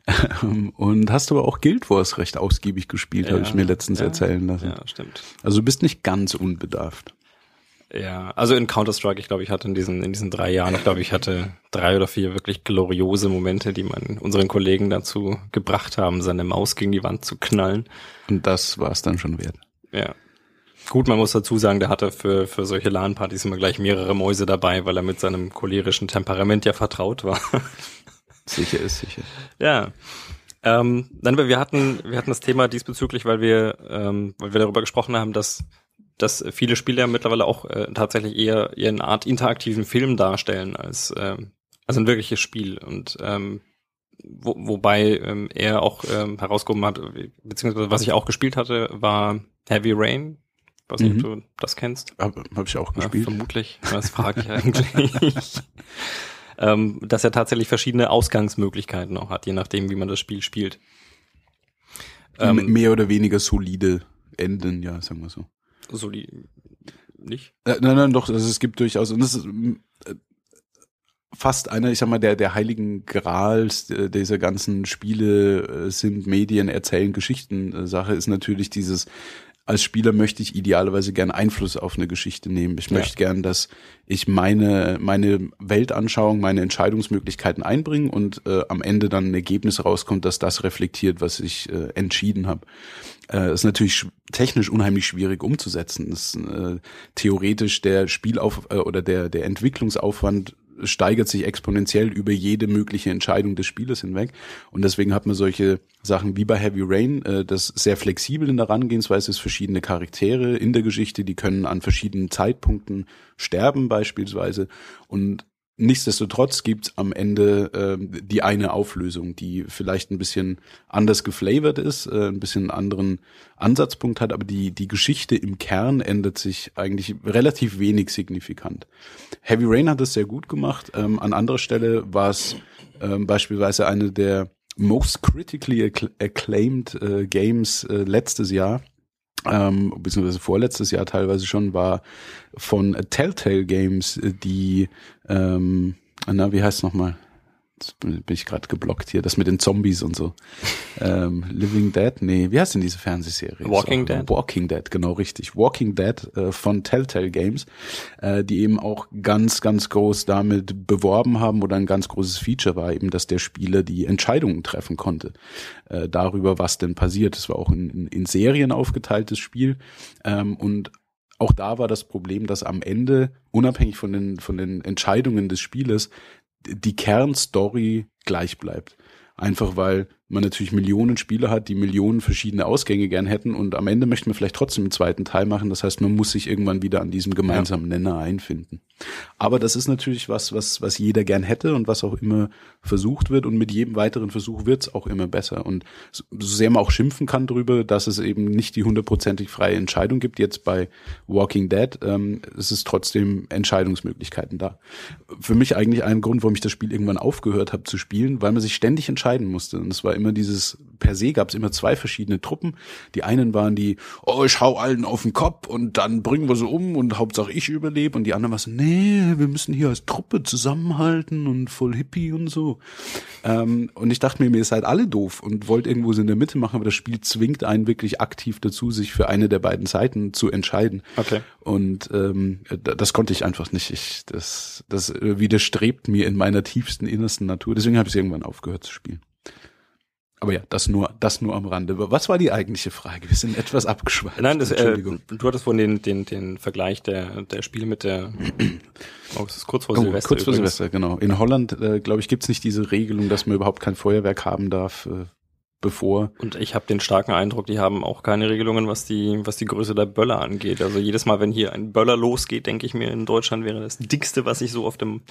(laughs) Ähm, Und hast aber auch Guild Wars recht ausgiebig gespielt, der- habe ich mir letztens ja, erzählen lassen. Ja, stimmt. Also du bist nicht ganz unbedarft. Ja, also in Counter-Strike, ich glaube, ich hatte in diesen, in diesen drei Jahren, ich glaube, ich hatte drei oder vier wirklich gloriose Momente, die man unseren Kollegen dazu gebracht haben, seine Maus gegen die Wand zu knallen. Und das war es dann schon wert. Ja. Gut, man muss dazu sagen, der hatte für, für solche LAN-Partys immer gleich mehrere Mäuse dabei, weil er mit seinem cholerischen Temperament ja vertraut war. (laughs) Sicher ist sicher. ja. Ähm, dann, wir hatten, wir hatten das Thema diesbezüglich, weil wir, ähm, weil wir darüber gesprochen haben, dass, dass viele Spiele ja mittlerweile auch äh, tatsächlich eher, eher eine Art interaktiven Film darstellen als, ähm, als ein wirkliches Spiel. Und ähm, wo, wobei ähm, er auch ähm, herausgehoben hat, beziehungsweise was ich auch gespielt hatte, war Heavy Rain. Ich weiß nicht, Mhm. ob du das kennst. Habe hab ich auch Ja, gespielt. vermutlich. Das frage ich (laughs) eigentlich. ähm, dass er tatsächlich verschiedene Ausgangsmöglichkeiten auch hat, je nachdem, wie man das Spiel spielt. Ähm, Mehr oder weniger solide Enden, ja, sagen wir so. So die nicht. Äh, nein, nein, doch, also es gibt durchaus, und das ist mm, äh, fast einer, ich sag mal, der, der heiligen Grals äh, dieser ganzen Spiele äh, sind Medien, erzählen Geschichten äh, Sache ist natürlich dieses, als Spieler möchte ich idealerweise gern Einfluss auf eine Geschichte nehmen. Ich Ja. möchte gern, dass ich meine, meine Weltanschauung, meine Entscheidungsmöglichkeiten einbringe und äh, am Ende dann ein Ergebnis rauskommt, dass das reflektiert, was ich äh, entschieden habe. Äh, ist natürlich sch- technisch unheimlich schwierig umzusetzen. Das, äh, theoretisch der Spielauf äh, oder der der Entwicklungsaufwand steigert sich exponentiell über jede mögliche Entscheidung des Spieles hinweg. Und deswegen hat man solche Sachen wie bei Heavy Rain, äh, das sehr flexibel in der Herangehensweise ist, verschiedene Charaktere in der Geschichte, die können an verschiedenen Zeitpunkten sterben beispielsweise. Und Nichtsdestotrotz gibt's am Ende ähm, die eine Auflösung, die vielleicht ein bisschen anders geflavored ist, äh, ein bisschen einen anderen Ansatzpunkt hat, aber die, die Geschichte im Kern ändert sich eigentlich relativ wenig signifikant. Heavy Rain hat es sehr gut gemacht. Ähm, an anderer Stelle war es ähm, beispielsweise eine der most critically accl- acclaimed äh, Games äh, letztes Jahr ähm, beziehungsweise vorletztes Jahr teilweise schon, war von Telltale Games, äh, die, ähm, na, wie heißt nochmal? Jetzt bin ich gerade geblockt hier, das mit den Zombies und so. (laughs) ähm, Living Dead? Nee, wie heißt denn diese Fernsehserie? Walking Dead. Walking Dead, genau richtig. Walking Dead äh, von Telltale Games, äh, die eben auch ganz, ganz groß damit beworben haben oder ein ganz großes Feature war eben, dass der Spieler die Entscheidungen treffen konnte äh, darüber, was denn passiert. Es war auch in, in, in Serien aufgeteiltes Spiel ähm, und auch da war das Problem, dass am Ende, unabhängig von den, von den Entscheidungen des Spieles, die Kernstory gleich bleibt. Einfach weil man natürlich Millionen Spieler hat, die Millionen verschiedene Ausgänge gern hätten und am Ende möchte man vielleicht trotzdem einen zweiten Teil machen. Das heißt, man muss sich irgendwann wieder an diesem gemeinsamen Nenner einfinden. Aber das ist natürlich was, was, was jeder gern hätte und was auch immer versucht wird und mit jedem weiteren Versuch wird's auch immer besser. Und so sehr man auch schimpfen kann darüber, dass es eben nicht die hundertprozentig freie Entscheidung gibt, jetzt bei Walking Dead, ähm, es ist trotzdem Entscheidungsmöglichkeiten da. Für mich eigentlich ein Grund, warum ich das Spiel irgendwann aufgehört habe zu spielen, weil man sich ständig entscheiden musste. Und es war immer dieses, per se gab es immer zwei verschiedene Truppen. Die einen waren die, oh, ich hau allen auf den Kopf und dann bringen wir sie um und Hauptsache ich überlebe. Und die anderen waren so, nee, wir müssen hier als Truppe zusammenhalten und voll Hippie und so. Ähm, und ich dachte mir, ihr seid alle doof und wollt irgendwo so in der Mitte machen, aber das Spiel zwingt einen wirklich aktiv dazu, sich für eine der beiden Seiten zu entscheiden. Okay. Und ähm, da- das konnte ich einfach nicht. Ich, das, das widerstrebt mir in meiner tiefsten, innersten Natur. Deswegen habe ich irgendwann aufgehört zu spielen. Aber ja, das nur, das nur am Rande. Was war die eigentliche Frage? Wir sind etwas abgeschweift. Nein, das, äh, Entschuldigung. du hattest vorhin den, den, den Vergleich der, der Spiele mit der, (clears throat) oh, es ist kurz vor Oh, Silvester. kurz vor übrigens. Silvester, genau. In Holland, äh, glaube ich, gibt's nicht diese Regelung, dass man überhaupt kein Feuerwerk haben darf, äh, bevor. Und ich habe den starken Eindruck, die haben auch keine Regelungen, was die, was die Größe der Böller angeht. Also jedes Mal, wenn hier ein Böller losgeht, denke ich mir, in Deutschland wäre das dickste, was ich so auf dem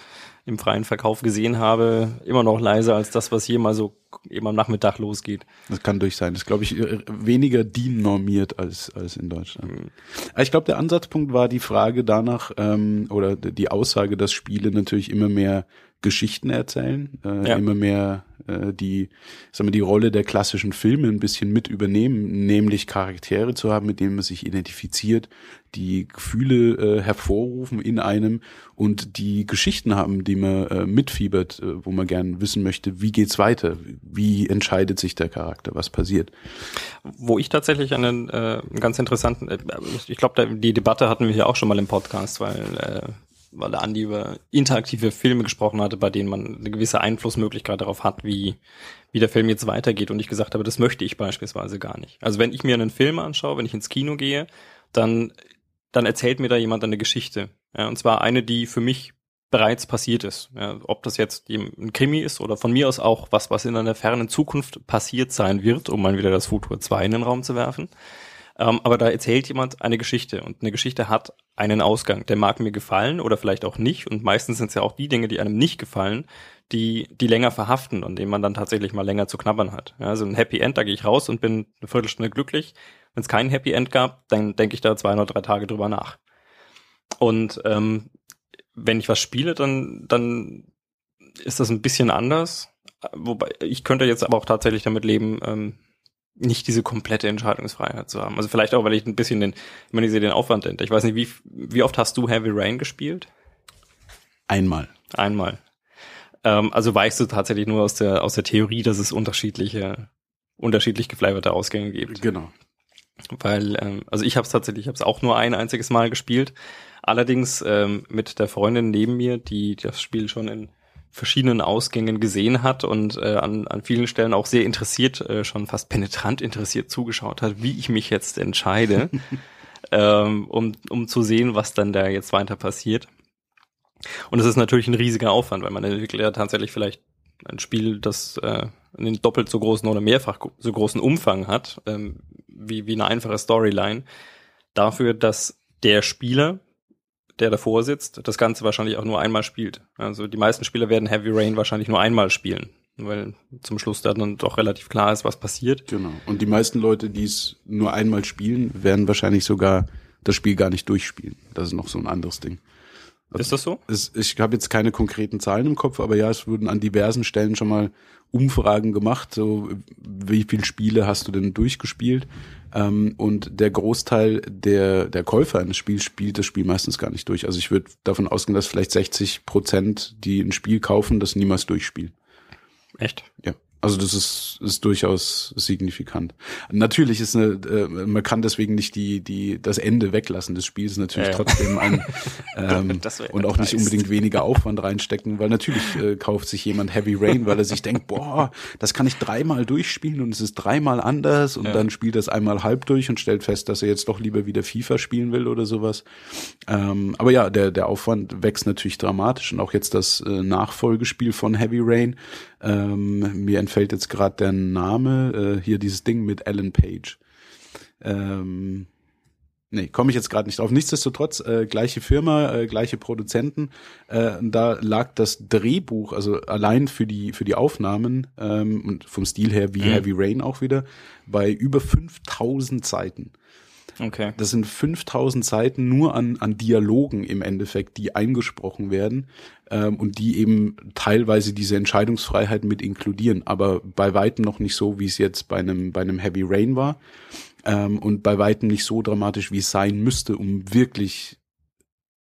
im freien Verkauf gesehen habe, immer noch leiser als das, was hier mal so eben am Nachmittag losgeht. Das kann durch sein. Das ist, glaube ich, weniger DIN-normiert als, als in Deutschland. Mhm. Ich glaube, der Ansatzpunkt war die Frage danach, ähm, oder die Aussage, dass Spiele natürlich immer mehr Geschichten erzählen, äh, ja. immer mehr äh, die, sagen wir, die Rolle der klassischen Filme ein bisschen mit übernehmen, nämlich Charaktere zu haben, mit denen man sich identifiziert, die Gefühle äh, hervorrufen in einem und die Geschichten haben, die man äh, mitfiebert, äh, wo man gern wissen möchte, wie geht's weiter, wie entscheidet sich der Charakter, was passiert. Wo ich tatsächlich einen äh, ganz interessanten, äh, ich glaube, die Debatte hatten wir hier auch schon mal im Podcast, weil äh, weil der Andi über interaktive Filme gesprochen hatte, bei denen man eine gewisse Einflussmöglichkeit darauf hat, wie, wie der Film jetzt weitergeht. Und ich gesagt habe, das möchte ich beispielsweise gar nicht. Also wenn ich mir einen Film anschaue, wenn ich ins Kino gehe, dann, dann erzählt mir da jemand eine Geschichte. Ja, und zwar eine, die für mich bereits passiert ist. Ja, ob das jetzt ein Krimi ist oder von mir aus auch was, was in einer fernen Zukunft passiert sein wird, um mal wieder das Futur 2 in den Raum zu werfen. Ähm, aber da erzählt jemand eine Geschichte und eine Geschichte hat einen Ausgang. Der mag mir gefallen oder vielleicht auch nicht. Und meistens sind es ja auch die Dinge, die einem nicht gefallen, die, die länger verhaften und denen man dann tatsächlich mal länger zu knabbern hat. Ja, also ein Happy End, da gehe ich raus und bin eine Viertelstunde glücklich. Wenn es kein Happy End gab, dann denke ich da zwei oder drei Tage drüber nach. Und ähm, wenn ich was spiele, dann, dann ist das ein bisschen anders. Wobei ich könnte jetzt aber auch tatsächlich damit leben, ähm, nicht diese komplette Entscheidungsfreiheit zu haben. Also vielleicht auch, weil ich ein bisschen den, wenn ich sehe, den Aufwand denke. Ich weiß nicht, wie, wie oft hast du Heavy Rain gespielt? Einmal. Einmal. Ähm, also weichst du tatsächlich nur aus der, aus der Theorie, dass es unterschiedliche, unterschiedlich geflaverte Ausgänge gibt. Genau. Weil, ähm, also ich habe es tatsächlich, ich habe es auch nur ein einziges Mal gespielt. Allerdings ähm, mit der Freundin neben mir, die das Spiel schon in verschiedenen Ausgängen gesehen hat und äh, an, an vielen Stellen auch sehr interessiert, äh, schon fast penetrant interessiert zugeschaut hat, wie ich mich jetzt entscheide, (laughs) ähm, um, um zu sehen, was dann da jetzt weiter passiert. Und es ist natürlich ein riesiger Aufwand, weil man entwickelt ja tatsächlich vielleicht ein Spiel, das äh, einen doppelt so großen oder mehrfach so großen Umfang hat, ähm, wie, wie eine einfache Storyline, dafür, dass der Spieler der davor sitzt, das Ganze wahrscheinlich auch nur einmal spielt. Also die meisten Spieler werden Heavy Rain wahrscheinlich nur einmal spielen, weil zum Schluss dann doch relativ klar ist, was passiert. Genau. Und die meisten Leute, die es nur einmal spielen, werden wahrscheinlich sogar das Spiel gar nicht durchspielen. Das ist noch so ein anderes Ding. Also ist das so? Es, ich habe jetzt keine konkreten Zahlen im Kopf, aber ja, es wurden an diversen Stellen schon mal Umfragen gemacht, so wie viele Spiele hast du denn durchgespielt? Ähm, und der Großteil der, der Käufer eines Spiels spielt das Spiel meistens gar nicht durch. Also ich würde davon ausgehen, dass vielleicht 60 Prozent, die ein Spiel kaufen, das niemals durchspielen. Echt? Ja. Also das ist, ist durchaus signifikant. Natürlich ist eine, äh, man kann deswegen nicht die, die, das Ende weglassen des Spiels, natürlich ja, trotzdem ein (laughs) ähm, und auch nicht unbedingt weniger Aufwand reinstecken, weil natürlich äh, kauft sich jemand Heavy Rain, weil er sich denkt, boah, das kann ich dreimal durchspielen und es ist dreimal anders und ja. dann spielt das einmal halb durch und stellt fest, dass er jetzt doch lieber wieder FIFA spielen will oder sowas. Ähm, aber ja, der, der Aufwand wächst natürlich dramatisch und auch jetzt das äh, Nachfolgespiel von Heavy Rain ähm, mir entfällt jetzt gerade der Name, äh, hier dieses Ding mit Alan Page. Ähm, Nee, komme ich jetzt gerade nicht drauf. Nichtsdestotrotz, äh, gleiche Firma, äh, gleiche Produzenten. Äh, da lag das Drehbuch, also allein für die für die Aufnahmen ähm, und vom Stil her wie mhm. Heavy Rain auch wieder, bei über 5000 Seiten. Okay. Das sind 5000 Seiten nur an, an Dialogen im Endeffekt, die eingesprochen werden ähm, und die eben teilweise diese Entscheidungsfreiheit mit inkludieren, aber bei weitem noch nicht so, wie es jetzt bei einem, bei einem Heavy Rain war ähm, und bei weitem nicht so dramatisch, wie es sein müsste, um wirklich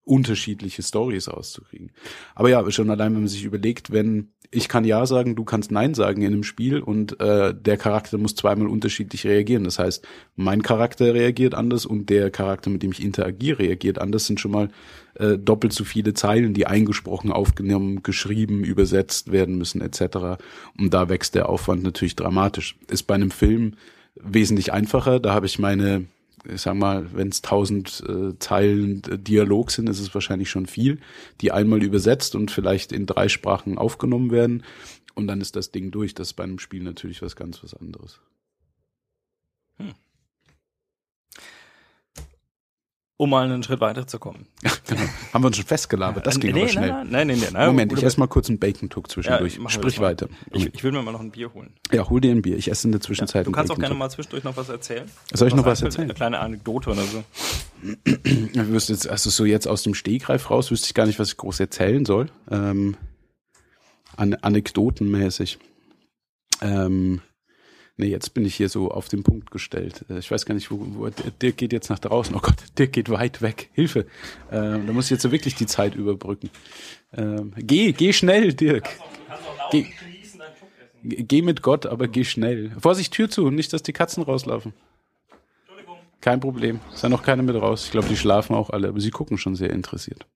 unterschiedliche Stories rauszukriegen. Aber ja, schon allein, wenn man sich überlegt, wenn ich kann ja sagen, du kannst nein sagen in einem Spiel und äh, der Charakter muss zweimal unterschiedlich reagieren. Das heißt, mein Charakter reagiert anders und der Charakter, mit dem ich interagiere, reagiert anders. Sind schon mal äh, doppelt so viele Zeilen, die eingesprochen, aufgenommen, geschrieben, übersetzt werden müssen etc. Und da wächst der Aufwand natürlich dramatisch. Ist bei einem Film wesentlich einfacher. Da habe ich meine ich sag mal, wenn es tausend äh, Zeilen äh, Dialog sind, ist es wahrscheinlich schon viel, die einmal übersetzt und vielleicht in drei Sprachen aufgenommen werden. Und dann ist das Ding durch. Das ist bei einem Spiel natürlich was ganz was anderes. Hm. Um mal einen Schritt weiterzukommen. (laughs) Ja, genau. Haben wir uns schon festgelabert, das ging nee, aber schnell. Nein, nein, nein, nein, nein. Moment, ich esse mal kurz einen Bacon-Tuck zwischendurch. Ja, Sprich weiter. Ich, ich will mir mal noch ein Bier holen. Ja, hol dir ein Bier. Ich esse in der Zwischenzeit Du einen kannst auch gerne mal zwischendurch noch was erzählen. Soll ich noch was erzählen? Eine kleine Anekdote oder so. Ich wüsste jetzt, also so jetzt aus dem Stegreif raus, wüsste ich gar nicht, was ich groß erzählen soll. Ähm, an, anekdotenmäßig. Ähm, nee, jetzt bin ich hier so auf den Punkt gestellt. Äh, Ich weiß gar nicht, wo, wo Dirk geht jetzt nach draußen. Oh Gott, Dirk geht weit weg. Hilfe. Ähm, da muss ich jetzt so wirklich die Zeit überbrücken. Ähm, geh, geh schnell, Dirk. Geh, geh mit Gott, aber geh schnell. Vorsicht, Tür zu, nicht, dass die Katzen rauslaufen. Kein Problem. Ist ja noch keine mit raus. Ich glaube, die schlafen auch alle, aber sie gucken schon sehr interessiert.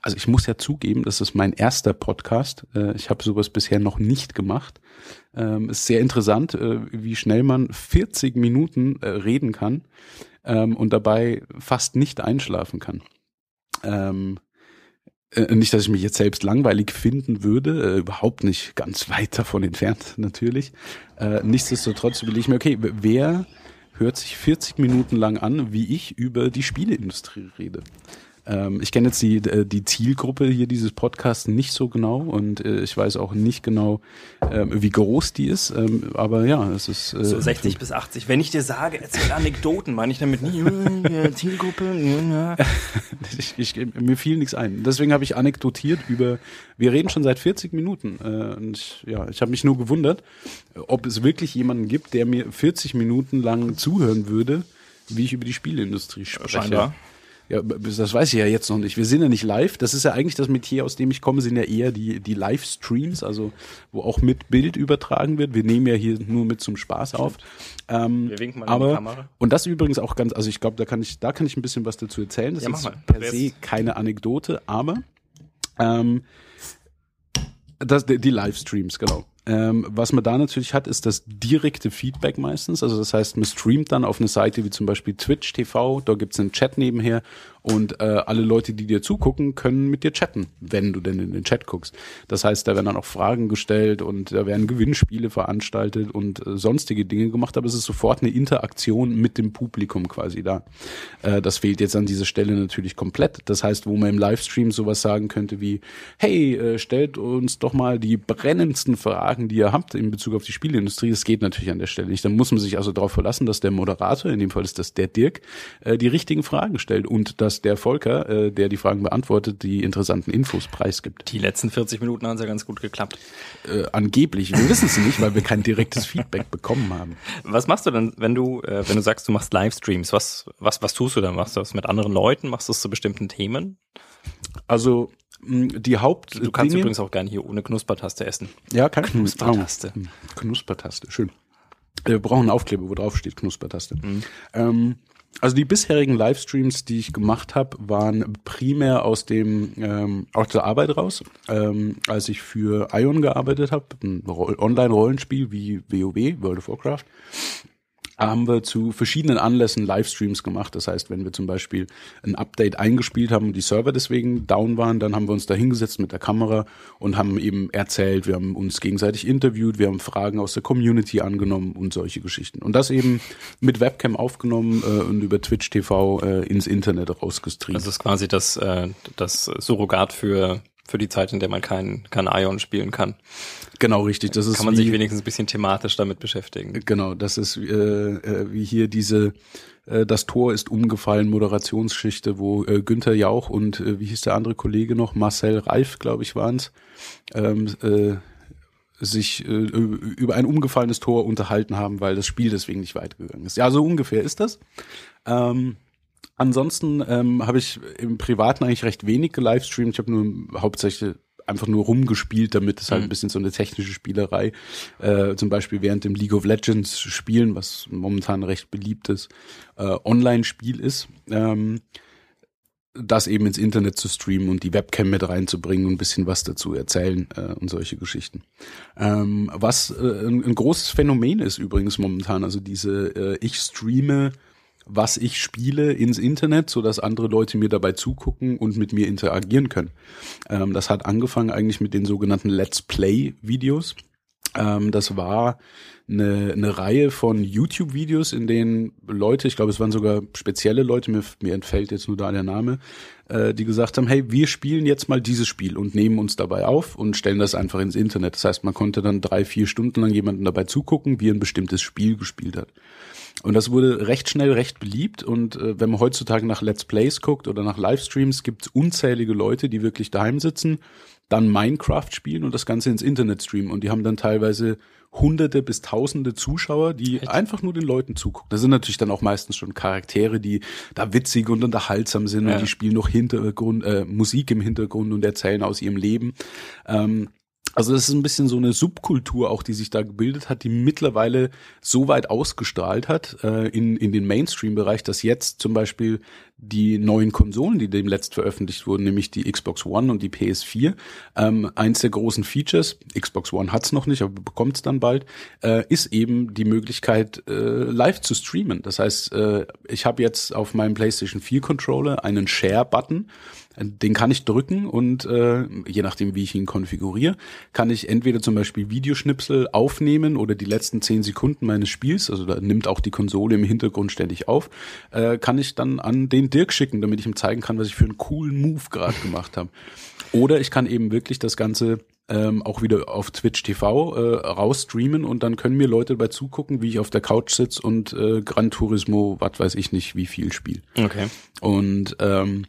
Also ich muss ja zugeben, das ist mein erster Podcast. Äh, Ich habe sowas bisher noch nicht gemacht. Ähm, Ist sehr interessant, äh, wie schnell man 40 Minuten äh, reden kann ähm, und dabei fast nicht einschlafen kann. Ähm, äh, Nicht, dass ich mich jetzt selbst langweilig finden würde, äh, überhaupt nicht ganz (laughs) weit davon entfernt natürlich. Äh, Nichtsdestotrotz will ich mir, okay, wer hört sich 40 Minuten lang an, wie ich über die Spieleindustrie rede. Ähm, ich kenne jetzt die, äh, die Zielgruppe hier dieses Podcasts nicht so genau und äh, ich weiß auch nicht genau, ähm, wie groß die ist. Ähm, aber ja, es ist äh, So 60 bis 80. Wenn ich dir sage, erzähl Anekdoten, meine ich damit nicht Zielgruppe. (laughs) ich, ich, mir fiel nichts ein. Deswegen habe ich anekdotiert über, wir reden schon seit 40 Minuten. Äh, und ich, ja, ich habe mich nur gewundert, ob es wirklich jemanden gibt, der mir 40 Minuten lang zuhören würde, wie ich über die Spieleindustrie spreche. Scheinbar. Ja, das weiß ich ja jetzt noch nicht. Wir sind ja nicht live. Das ist ja eigentlich das Metier, aus dem ich komme, sind ja eher die, die Livestreams, also wo auch mit Bild übertragen wird. Wir nehmen ja hier nur mit zum Spaß auf. Ähm, Wir winken mal in die aber, Kamera. Und das übrigens auch ganz, also ich glaube, da kann ich, da kann ich ein bisschen was dazu erzählen. Das Ja, ist per Wer se keine Anekdote, aber ähm, das, die Livestreams, genau. Ähm, was man da natürlich hat, ist das direkte Feedback meistens. Also das heißt, man streamt dann auf eine Seite wie zum Beispiel Twitch TV, da gibt's einen Chat nebenher und äh, alle Leute, die dir zugucken, können mit dir chatten, wenn du denn in den Chat guckst. Das heißt, da werden dann auch Fragen gestellt und da werden Gewinnspiele veranstaltet und äh, sonstige Dinge gemacht, aber es ist sofort eine Interaktion mit dem Publikum quasi da. Äh, das fehlt jetzt an dieser Stelle natürlich komplett. Das heißt, wo man im Livestream sowas sagen könnte wie, hey, äh, stellt uns doch mal die brennendsten Fragen, die ihr habt in Bezug auf die Spieleindustrie. Das geht natürlich an der Stelle nicht. Dann muss man sich also darauf verlassen, dass der Moderator, in dem Fall ist das der Dirk, äh, die richtigen Fragen stellt und dass der Volker, äh, der die Fragen beantwortet, die interessanten Infos preisgibt. Die letzten 40 Minuten haben es ja ganz gut geklappt. Äh, angeblich. Wir wissen es nicht, weil wir kein direktes Feedback bekommen haben. Was machst du denn, wenn du, äh, wenn du sagst, du machst Livestreams? Was, was, was tust du dann? Machst du das mit anderen Leuten? Machst du es zu bestimmten Themen? Also die Haupt Du kannst Dinge- übrigens auch gerne hier ohne Knuspertaste essen. ja, kein Knuspertaste. Oh, Knuspertaste, schön. Wir brauchen einen Aufkleber, wo drauf steht Knuspertaste. Mhm. Ähm, also die bisherigen Livestreams, die ich gemacht habe, waren primär aus dem ähm, aus der Arbeit raus. Ähm, als ich für Ion gearbeitet habe, ein Roll- Online-Rollenspiel wie WoW, World of Warcraft, haben wir zu verschiedenen Anlässen Livestreams gemacht. Das heißt, wenn wir zum Beispiel ein Update eingespielt haben und die Server deswegen down waren, dann haben wir uns da hingesetzt mit der Kamera und haben eben erzählt, wir haben uns gegenseitig interviewt, wir haben Fragen aus der Community angenommen und solche Geschichten. Und das eben mit Webcam aufgenommen äh, und über Twitch TV äh, ins Internet rausgestreamt. Das ist quasi das, äh, das Surrogat für, für die Zeit, in der man kein, kein Ion spielen kann. genau richtig. Das ist Kann man wie, sich wenigstens ein bisschen thematisch damit beschäftigen. Genau, das ist äh, äh, wie hier diese äh, Das Tor ist umgefallen Moderationsschichte, wo äh, Günther Jauch und äh, wie hieß der andere Kollege noch, Marcel Reif, glaube ich, waren es, ähm, äh, sich äh, über ein umgefallenes Tor unterhalten haben, weil das Spiel deswegen nicht weitergegangen ist. Ja, so ungefähr ist das. Ähm, Ansonsten ähm, habe ich im Privaten eigentlich recht wenig gelivestreamt. Ich habe nur hauptsächlich einfach nur rumgespielt, damit es halt ein bisschen so eine technische Spielerei, äh, zum Beispiel während dem League of Legends Spielen, was momentan recht beliebtes äh, Online-Spiel ist, ähm, das eben ins Internet zu streamen und die Webcam mit reinzubringen und ein bisschen was dazu erzählen äh, und solche Geschichten. Ähm, was äh, ein, ein großes Phänomen ist übrigens momentan, also diese äh, ich streame was ich spiele ins Internet, so dass andere Leute mir dabei zugucken und mit mir interagieren können. Ähm, das hat angefangen eigentlich mit den sogenannten Let's Play Videos. Ähm, das war eine, eine Reihe von YouTube-Videos, in denen Leute, ich glaube, es waren sogar spezielle Leute, mir, mir entfällt jetzt nur da der Name, äh, die gesagt haben, hey, wir spielen jetzt mal dieses Spiel und nehmen uns dabei auf und stellen das einfach ins Internet. Das heißt, man konnte dann drei, vier Stunden lang jemanden dabei zugucken, wie ein bestimmtes Spiel gespielt hat. Und das wurde recht schnell recht beliebt. Und äh, wenn man heutzutage nach Let's Plays guckt oder nach Livestreams, gibt es unzählige Leute, die wirklich daheim sitzen, dann Minecraft spielen und das Ganze ins Internet streamen. Und die haben dann teilweise hunderte bis tausende Zuschauer, die Echt? einfach nur den Leuten zugucken. Das sind natürlich dann auch meistens schon Charaktere, die da witzig und unterhaltsam sind ja. und die spielen noch Hintergrund, äh, Musik im Hintergrund und erzählen aus ihrem Leben. Ähm, also das ist ein bisschen so eine Subkultur auch, die sich da gebildet hat, die mittlerweile so weit ausgestrahlt hat äh, in, in den Mainstream-Bereich, dass jetzt zum Beispiel die neuen Konsolen, die dem letzt veröffentlicht wurden, nämlich die Xbox One und die PS4, ähm, eins der großen Features, Xbox One hat's noch nicht, aber bekommt's dann bald, äh, ist eben die Möglichkeit, äh, live zu streamen. Das heißt, äh, ich habe jetzt auf meinem PlayStation 4 Controller einen Share-Button, den kann ich drücken und äh, je nachdem, wie ich ihn konfiguriere, kann ich entweder zum Beispiel Videoschnipsel aufnehmen oder die letzten zehn Sekunden meines Spiels, also da nimmt auch die Konsole im Hintergrund ständig auf, äh, kann ich dann an den Dirk schicken, damit ich ihm zeigen kann, was ich für einen coolen Move gerade gemacht habe. Oder ich kann eben wirklich das Ganze ähm, auch wieder auf Twitch TV äh, rausstreamen und dann können mir Leute dabei zugucken, wie ich auf der Couch sitze und äh, Gran Turismo, was weiß ich nicht, wie viel spiel. Okay. Und ähm,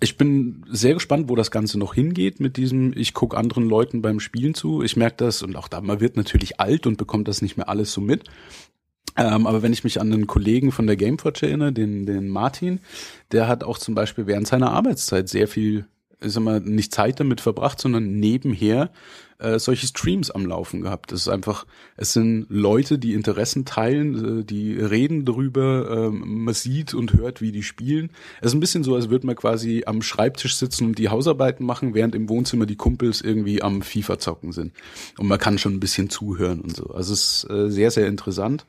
ich bin sehr gespannt, wo das Ganze noch hingeht mit diesem, ich gucke anderen Leuten beim Spielen zu. Ich merke das und auch da, man wird natürlich alt und bekommt das nicht mehr alles so mit. Ähm, aber wenn ich mich an einen Kollegen von der Gameforge erinnere, den, den Martin, der hat auch zum Beispiel während seiner Arbeitszeit sehr viel ich sag mal, nicht Zeit damit verbracht, sondern nebenher äh, solche Streams am Laufen gehabt. Das ist einfach, es sind Leute, die Interessen teilen, äh, die reden darüber, äh, man sieht und hört, wie die spielen. Es ist ein bisschen so, als würde man quasi am Schreibtisch sitzen und die Hausarbeiten machen, während im Wohnzimmer die Kumpels irgendwie am FIFA zocken sind. Und man kann schon ein bisschen zuhören und so. Also es ist äh, sehr, sehr interessant.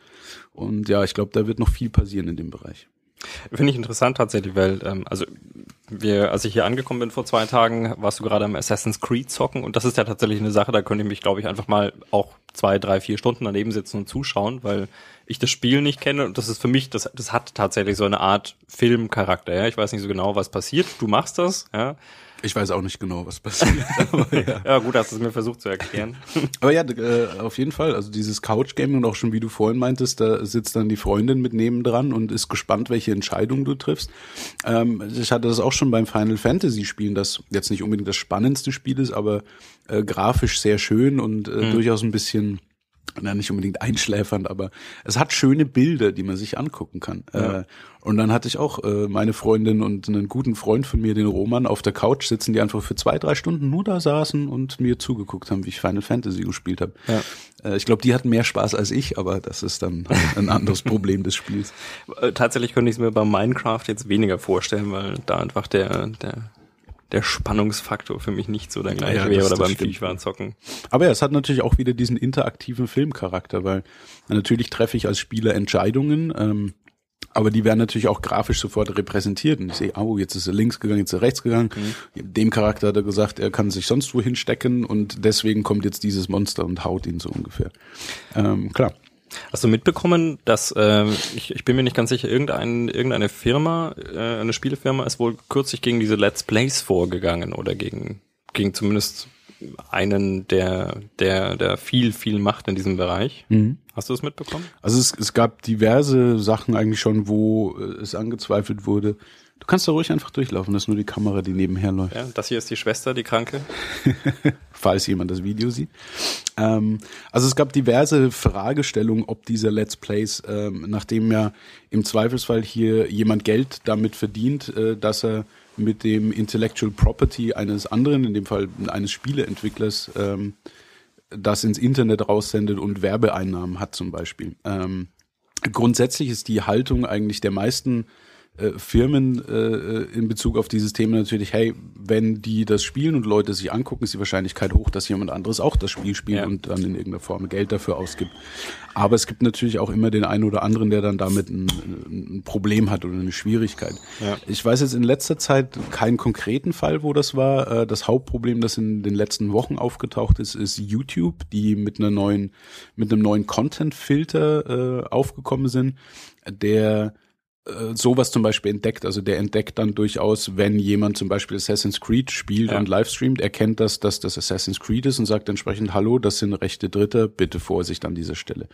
Und ja, ich glaube, da wird noch viel passieren in dem Bereich. Finde ich interessant tatsächlich, weil, ähm, also wir, als ich hier angekommen bin vor zwei Tagen, warst du gerade am Assassin's Creed zocken und das ist ja tatsächlich eine Sache, da könnte ich mich, glaube ich, einfach mal auch zwei, drei, vier Stunden daneben sitzen und zuschauen, weil ich das Spiel nicht kenne und das ist für mich, das, das hat tatsächlich so eine Art Filmcharakter, ja. Ich weiß nicht so genau, was passiert. Du machst das, ja. Ich weiß auch nicht genau, was passiert. (laughs) aber, ja. ja, gut, hast du es mir versucht zu erklären. (laughs) aber ja, äh, auf jeden Fall. Also dieses Couch-Gaming und auch schon, wie du vorhin meintest, da sitzt dann die Freundin mit nebendran und ist gespannt, welche Entscheidung du triffst. Ähm, ich hatte das auch schon beim Final Fantasy Spielen, das jetzt nicht unbedingt das spannendste Spiel ist, aber äh, grafisch sehr schön und äh, mhm. durchaus ein bisschen na, nicht unbedingt einschläfernd, aber es hat schöne Bilder, die man sich angucken kann. Ja. Äh, und dann hatte ich auch äh, meine Freundin und einen guten Freund von mir, den Roman, auf der Couch sitzen, die einfach für zwei, drei Stunden nur da saßen und mir zugeguckt haben, wie ich Final Fantasy gespielt habe. Ja. Äh, ich glaube, die hatten mehr Spaß als ich, aber das ist dann (laughs) ein anderes Problem des Spiels. Äh, tatsächlich könnte ich es mir bei Minecraft jetzt weniger vorstellen, weil da einfach der, der der Spannungsfaktor für mich nicht so der gleiche ja, wäre oder beim FIFA zocken. Aber ja, es hat natürlich auch wieder diesen interaktiven Filmcharakter, weil natürlich treffe ich als Spieler Entscheidungen, ähm, aber die werden natürlich auch grafisch sofort repräsentiert. Und ich sehe, oh, jetzt ist er links gegangen, jetzt ist er rechts gegangen. Mhm. Dem Charakter hat er gesagt, er kann sich sonst wohin stecken und deswegen kommt jetzt dieses Monster und haut ihn so ungefähr. Ähm, klar. Hast du mitbekommen, dass äh, ich, ich bin mir nicht ganz sicher, irgendein, irgendeine Firma, äh, eine Spielefirma ist wohl kürzlich gegen diese Let's Plays vorgegangen oder gegen, gegen zumindest einen, der, der, der viel, viel macht in diesem Bereich. Mhm. Hast du es mitbekommen? Also es, es gab diverse Sachen eigentlich schon, wo äh, es angezweifelt wurde, Du kannst da ruhig einfach durchlaufen, das ist nur die Kamera, die nebenher läuft. Ja, das hier ist die Schwester, die Kranke. (laughs) Falls jemand das Video sieht. Ähm, also es gab diverse Fragestellungen, ob dieser Let's Plays, ähm, nachdem ja im Zweifelsfall hier jemand Geld damit verdient, äh, dass er mit dem Intellectual Property eines anderen, in dem Fall eines Spieleentwicklers, ähm, das ins Internet raussendet und Werbeeinnahmen hat zum Beispiel. Ähm, grundsätzlich ist die Haltung eigentlich der meisten äh, Firmen äh, in Bezug auf dieses Thema natürlich, hey, wenn die das spielen und Leute sich angucken, ist die Wahrscheinlichkeit hoch, dass jemand anderes auch das Spiel spielt Ja. und dann in irgendeiner Form Geld dafür ausgibt. Aber es gibt natürlich auch immer den einen oder anderen, der dann damit ein, ein Problem hat oder eine Schwierigkeit. Ja. Ich weiß jetzt in letzter Zeit keinen konkreten Fall, wo das war. Äh, Das Hauptproblem, das in den letzten Wochen aufgetaucht ist, ist YouTube, die mit einer neuen, mit einem neuen Content-Filter äh, aufgekommen sind, der äh, sowas zum Beispiel entdeckt. Also der entdeckt dann durchaus, wenn jemand zum Beispiel Assassin's Creed spielt Ja. und livestreamt, erkennt das, dass das Assassin's Creed ist und sagt entsprechend, hallo, das sind rechte Dritte, bitte Vorsicht an dieser Stelle.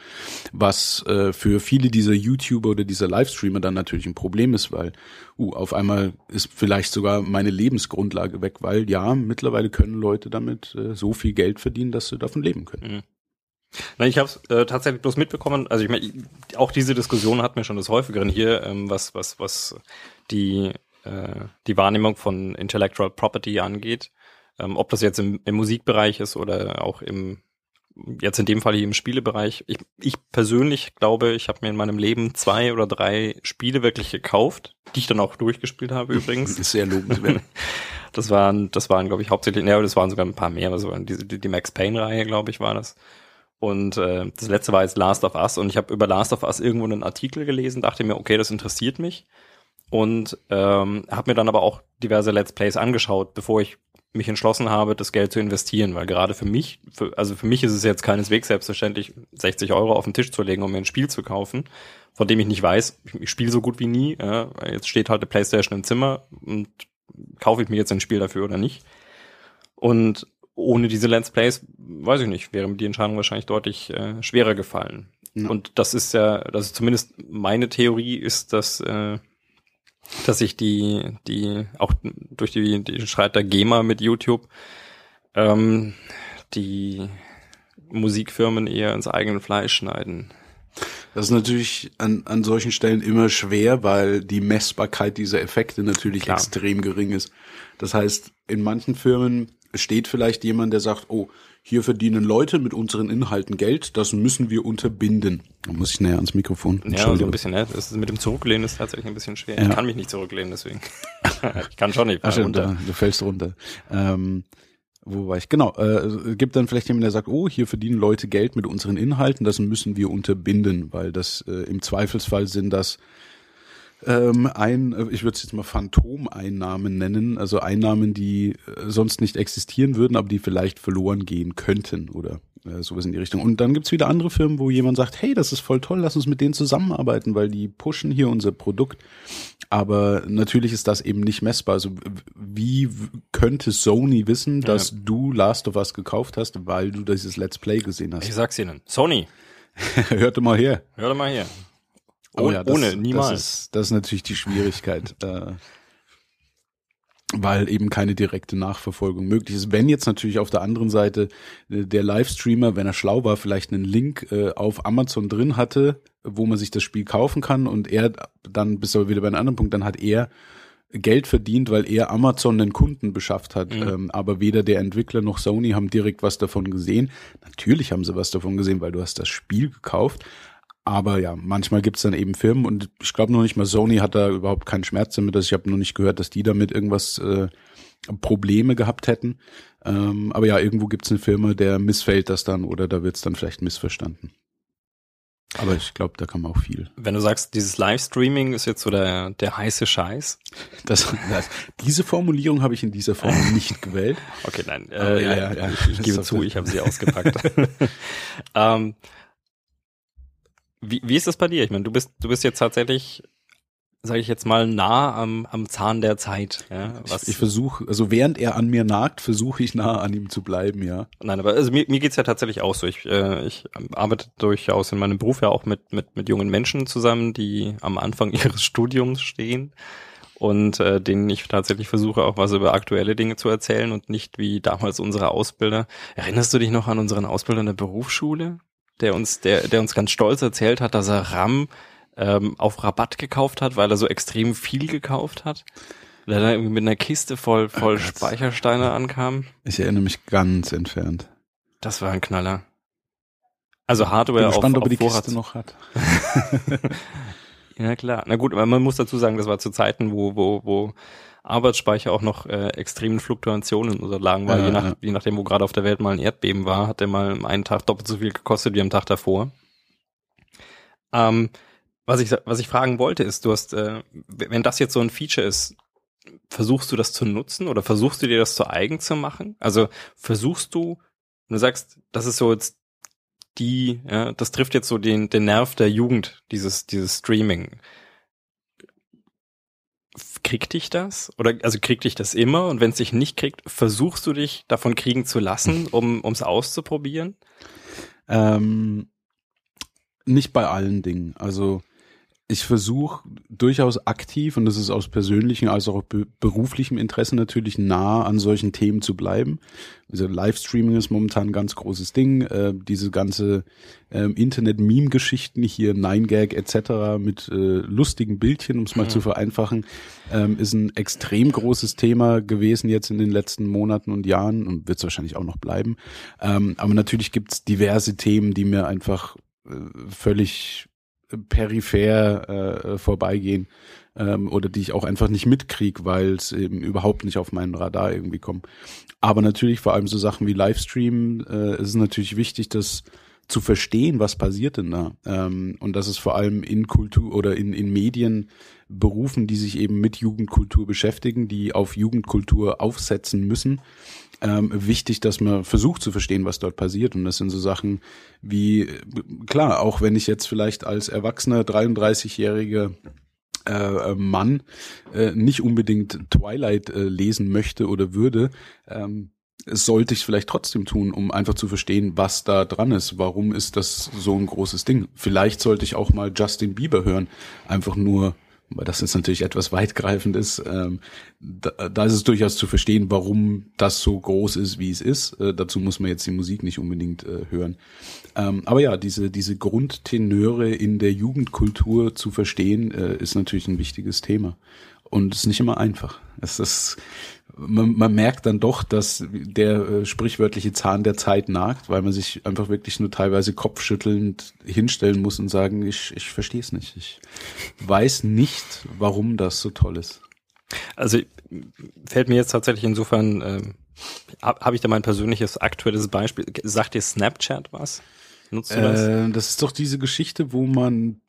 Was äh, für viele dieser YouTuber oder dieser Livestreamer dann natürlich ein Problem ist, weil uh, auf einmal ist vielleicht sogar meine Lebensgrundlage weg, weil ja, mittlerweile können Leute damit äh, so viel Geld verdienen, dass sie davon leben können. Nein, ich habe es äh, tatsächlich bloß mitbekommen. Also ich meine, auch diese Diskussion hat mir schon des häufigeren hier, ähm, was was was die äh, die Wahrnehmung von Intellectual Property angeht. Ähm, ob das jetzt im, im Musikbereich ist oder auch im jetzt in dem Fall hier im Spielebereich. Ich, ich persönlich glaube, ich habe mir in meinem Leben zwei oder drei Spiele wirklich gekauft, die ich dann auch durchgespielt habe (laughs) übrigens. Ist sehr lobenswert. Das waren, das waren, glaube ich, hauptsächlich, ja, das waren sogar ein paar mehr, also die, die, die Max Payne-Reihe, glaube ich, war das. Und äh, das letzte war jetzt Last of Us und ich habe über Last of Us irgendwo einen Artikel gelesen, dachte mir, okay, das interessiert mich. Und ähm, habe mir dann aber auch diverse Let's Plays angeschaut, bevor ich mich entschlossen habe, das Geld zu investieren, weil gerade für mich, für, also für mich ist es jetzt keineswegs selbstverständlich, 60 Euro auf den Tisch zu legen, um mir ein Spiel zu kaufen, von dem ich nicht weiß, ich, ich spiele so gut wie nie. Ja, jetzt steht halt eine Playstation im Zimmer und kaufe ich mir jetzt ein Spiel dafür oder nicht. Und ohne diese Let's Plays, weiß ich nicht, wäre mir die Entscheidung wahrscheinlich deutlich äh, schwerer gefallen. Ja. Und das ist ja, das ist zumindest meine Theorie ist, dass äh, dass sich die, die, auch durch die, die Streit der GEMA mit YouTube, ähm, die Musikfirmen eher ins eigene Fleisch schneiden. Das ist natürlich an, an solchen Stellen immer schwer, weil die Messbarkeit dieser Effekte natürlich Klar. extrem gering ist. Das heißt, in manchen Firmen steht vielleicht jemand, der sagt, oh, hier verdienen Leute mit unseren Inhalten Geld, das müssen wir unterbinden. Da muss ich näher ans Mikrofon. Ja, so ein bisschen, ne? Das ist mit dem Zurücklehnen ist tatsächlich ein bisschen schwer. Ja. Ich kann mich nicht zurücklehnen, deswegen. (laughs) ich kann schon nicht. Ach, stimmt, runter. du fällst runter. Ähm, wo war ich? Genau, äh, es gibt dann vielleicht jemand, der sagt, oh, hier verdienen Leute Geld mit unseren Inhalten, das müssen wir unterbinden, weil das äh, im Zweifelsfall sind das ähm, ein, äh, ich würde es jetzt mal Phantomeinnahmen nennen, also Einnahmen, die äh, sonst nicht existieren würden, aber die vielleicht verloren gehen könnten oder äh, sowas in die Richtung. Und dann gibt's wieder andere Firmen, wo jemand sagt, hey, das ist voll toll, lass uns mit denen zusammenarbeiten, weil die pushen hier unser Produkt. Aber natürlich ist das eben nicht messbar. Also wie könnte Sony wissen, dass du Last of Us gekauft hast, weil du dieses Let's Play gesehen Ich hast? sag's Ihnen. Sony, (laughs) Hörte mal her. hör doch mal her. Oh ja, das, ohne niemals. Das ist, das ist natürlich die Schwierigkeit, äh, weil eben keine direkte Nachverfolgung möglich ist. Wenn jetzt natürlich auf der anderen Seite äh, der Livestreamer, wenn er schlau war, vielleicht einen Link äh, auf Amazon drin hatte, wo man sich das Spiel kaufen kann und er dann, bis aber wieder bei einem anderen Punkt, dann hat er Geld verdient, weil er Amazon einen Kunden beschafft hat. Mhm. Ähm, aber weder der Entwickler noch Sony haben direkt was davon gesehen. Natürlich haben sie was davon gesehen, weil du hast das Spiel gekauft. Aber ja, manchmal gibt's dann eben Firmen und ich glaube noch nicht mal Sony hat da überhaupt keinen Schmerz damit. Also ich habe noch nicht gehört, dass die damit irgendwas äh, Probleme gehabt hätten. Ähm, aber ja, irgendwo gibt's eine Firma, der missfällt das dann oder da wird's dann vielleicht missverstanden. Aber ich glaube, da kann man auch viel. Wenn du sagst, dieses Livestreaming ist jetzt so der, der heiße Scheiß. Das, das, diese Formulierung habe ich in dieser Form (laughs) nicht gewählt. Okay, nein, äh, ja, ja, ja. ich, ich gebe zu, ich habe sie ausgepackt. (laughs) ähm, wie, wie ist das bei dir? Ich meine, du bist, du bist jetzt tatsächlich, sage ich jetzt mal, nah am, am Zahn der Zeit. Ja, was, Ich, ich versuche, also während er an mir nagt, versuche ich nah an ihm zu bleiben, ja. Nein, aber also mir, mir geht's ja tatsächlich auch so. Ich, äh, ich arbeite durchaus in meinem Beruf ja auch mit, mit, mit jungen Menschen zusammen, die am Anfang (laughs) ihres Studiums stehen und äh, denen ich tatsächlich versuche, auch was über aktuelle Dinge zu erzählen und nicht wie damals unsere Ausbilder. Erinnerst du dich noch an unseren Ausbilder in der Berufsschule, der uns, der, der uns ganz stolz erzählt hat, dass er RAM ähm, auf Rabatt gekauft hat, weil er so extrem viel gekauft hat? Der dann irgendwie mit einer Kiste voll, voll Oh. Speichersteine ankam. Ich erinnere mich ganz entfernt. Das war ein Knaller. Also Hardware Bin auf, gespannt, auf ob er die. Kiste noch hat. (laughs) Ja, klar. Na gut, aber man muss dazu sagen, das war zu Zeiten, wo, wo, wo Arbeitsspeicher auch noch äh, extremen Fluktuationen unterlagen war. Ja, je, nach, ja. je nachdem, wo gerade auf der Welt mal ein Erdbeben war, hat der mal einen Tag doppelt so viel gekostet wie am Tag davor. Ähm, was ich, was ich fragen wollte, ist, du hast, äh, wenn das jetzt so ein Feature ist, versuchst du das zu nutzen oder versuchst du dir das zu eigen zu machen? Also versuchst du, du sagst, das ist so jetzt die, ja, das trifft jetzt so den, den Nerv der Jugend, dieses, dieses Streaming kriegt dich das? Oder also kriegt dich das immer? Und wenn es dich nicht kriegt, versuchst du dich davon kriegen zu lassen, (laughs) um es auszuprobieren? Ähm, nicht bei allen Dingen. Also ich versuche durchaus aktiv, und das ist aus persönlichem als auch be beruflichem Interesse natürlich nah an solchen Themen zu bleiben. Also Livestreaming ist momentan ein ganz großes Ding. Äh, diese ganze äh, Internet-Meme-Geschichten hier, 9gag etc. mit äh, lustigen Bildchen, um es mal mhm. zu vereinfachen, ähm, ist ein extrem großes Thema gewesen jetzt in den letzten Monaten und Jahren und wird es wahrscheinlich auch noch bleiben. Ähm, aber natürlich gibt's diverse Themen, die mir einfach äh, völlig peripher äh, vorbeigehen ähm, oder die ich auch einfach nicht mitkrieg, weil es eben überhaupt nicht auf meinen Radar irgendwie kommt. Aber natürlich vor allem so Sachen wie Livestream äh, ist es natürlich wichtig, dass zu verstehen, was passiert denn da. Ähm, und das ist vor allem in Kultur oder in, in Medien Berufen, die sich eben mit Jugendkultur beschäftigen, die auf Jugendkultur aufsetzen müssen, ähm, wichtig, dass man versucht zu verstehen, was dort passiert. Und das sind so Sachen wie, klar, auch wenn ich jetzt vielleicht als erwachsener 33-jähriger äh, Mann äh, nicht unbedingt Twilight äh, lesen möchte oder würde, ähm, sollte ich es vielleicht trotzdem tun, um einfach zu verstehen, was da dran ist. Warum ist das so ein großes Ding? Vielleicht sollte ich auch mal Justin Bieber hören, einfach nur weil das jetzt natürlich etwas weitgreifend ist, ähm, da, da ist es durchaus zu verstehen, warum das so groß ist, wie es ist. Äh, dazu muss man jetzt die Musik nicht unbedingt äh, hören. Ähm, aber ja, diese, diese Grundtenöre in der Jugendkultur zu verstehen, äh, ist natürlich ein wichtiges Thema. Und es ist nicht immer einfach. Es ist, man, man merkt dann doch, dass der äh, sprichwörtliche Zahn der Zeit nagt, weil man sich einfach wirklich nur teilweise kopfschüttelnd hinstellen muss und sagen, ich, ich verstehe es nicht. Ich weiß nicht, warum das so toll ist. Also fällt mir jetzt tatsächlich insofern, äh, habe hab ich da mein persönliches aktuelles Beispiel. Sagt dir Snapchat was? Nutzt du das? Äh, das ist doch diese Geschichte, wo man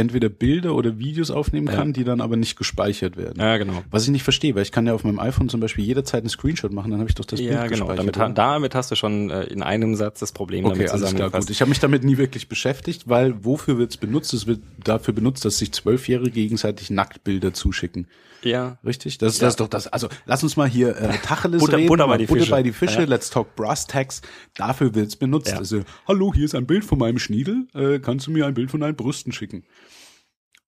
entweder Bilder oder Videos aufnehmen kann, ja. die dann aber nicht gespeichert werden. Ja, genau. Was ich nicht verstehe, weil ich kann ja auf meinem iPhone zum Beispiel jederzeit einen Screenshot machen, dann habe ich doch das ja, Bild genau. gespeichert. Damit, damit hast du schon äh, in einem Satz das Problem okay, damit alles klar, gut. Ich habe mich damit nie wirklich beschäftigt, weil wofür wird es benutzt? Es wird dafür benutzt, dass sich Zwölfjährige gegenseitig Nacktbilder zuschicken. Ja. Richtig? Das, ja. das ist doch das. Also lass uns mal hier äh, Tacheles Butter, reden. Butter bei die Butter Fische. bei die Fische. Ja. Let's talk Brass Tags. Dafür wird's benutzt. Ja. Also, hallo, hier ist ein Bild von meinem Schniedel. Äh, kannst du mir ein Bild von deinen Brüsten schicken?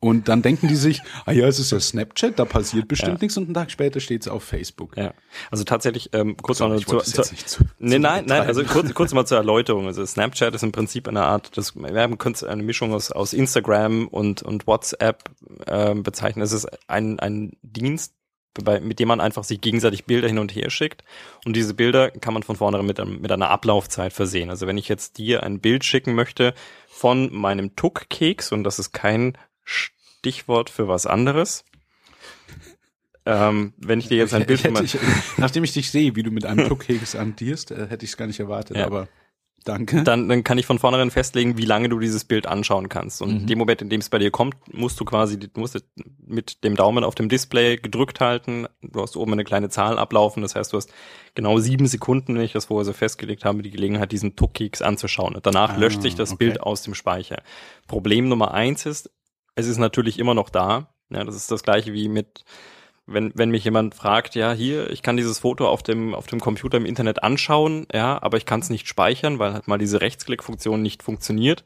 Und dann denken die sich, (laughs) ah ja, es ist ja Snapchat, da passiert bestimmt ja. nichts und einen Tag später steht es auf Facebook. Ja, also tatsächlich ähm, kurz mal zur, zur, zu, nee, nein, nein, also kurz, kurz mal zur (laughs) Erläuterung. Also Snapchat ist im Prinzip eine Art, das, wir haben eine Mischung aus, aus Instagram und und WhatsApp ähm, bezeichnen. Es ist ein ein Dienst, bei, mit dem man einfach sich gegenseitig Bilder hin und her schickt. Und diese Bilder kann man von vornherein mit, mit einer Ablaufzeit versehen. Also wenn ich jetzt dir ein Bild schicken möchte von meinem Tuck-Keks, und das ist kein Stichwort für was anderes. Ähm, wenn ich dir jetzt ein Bild von ich, Nachdem ich dich sehe, wie du mit einem Tuckhegel antierst, äh, hätte ich es gar nicht erwartet, ja. aber danke. Dann, dann kann ich von vornherein festlegen, wie lange du dieses Bild anschauen kannst. Und mhm. in dem Moment, in dem es bei dir kommt, musst du quasi, du musst mit dem Daumen auf dem Display gedrückt halten. Du hast oben eine kleine Zahl ablaufen. Das heißt, du hast genau sieben Sekunden, wenn ich das vorher so festgelegt habe, die Gelegenheit, diesen Tuckkeks anzuschauen. Und danach ah, löscht sich das okay. Bild aus dem Speicher. Problem Nummer eins ist, es ist natürlich immer noch da. Ja, das ist das gleiche wie mit, wenn, wenn mich jemand fragt, ja, hier, ich kann dieses Foto auf dem, auf dem Computer im Internet anschauen, ja, aber ich kann es nicht speichern, weil halt mal diese Rechtsklickfunktion nicht funktioniert.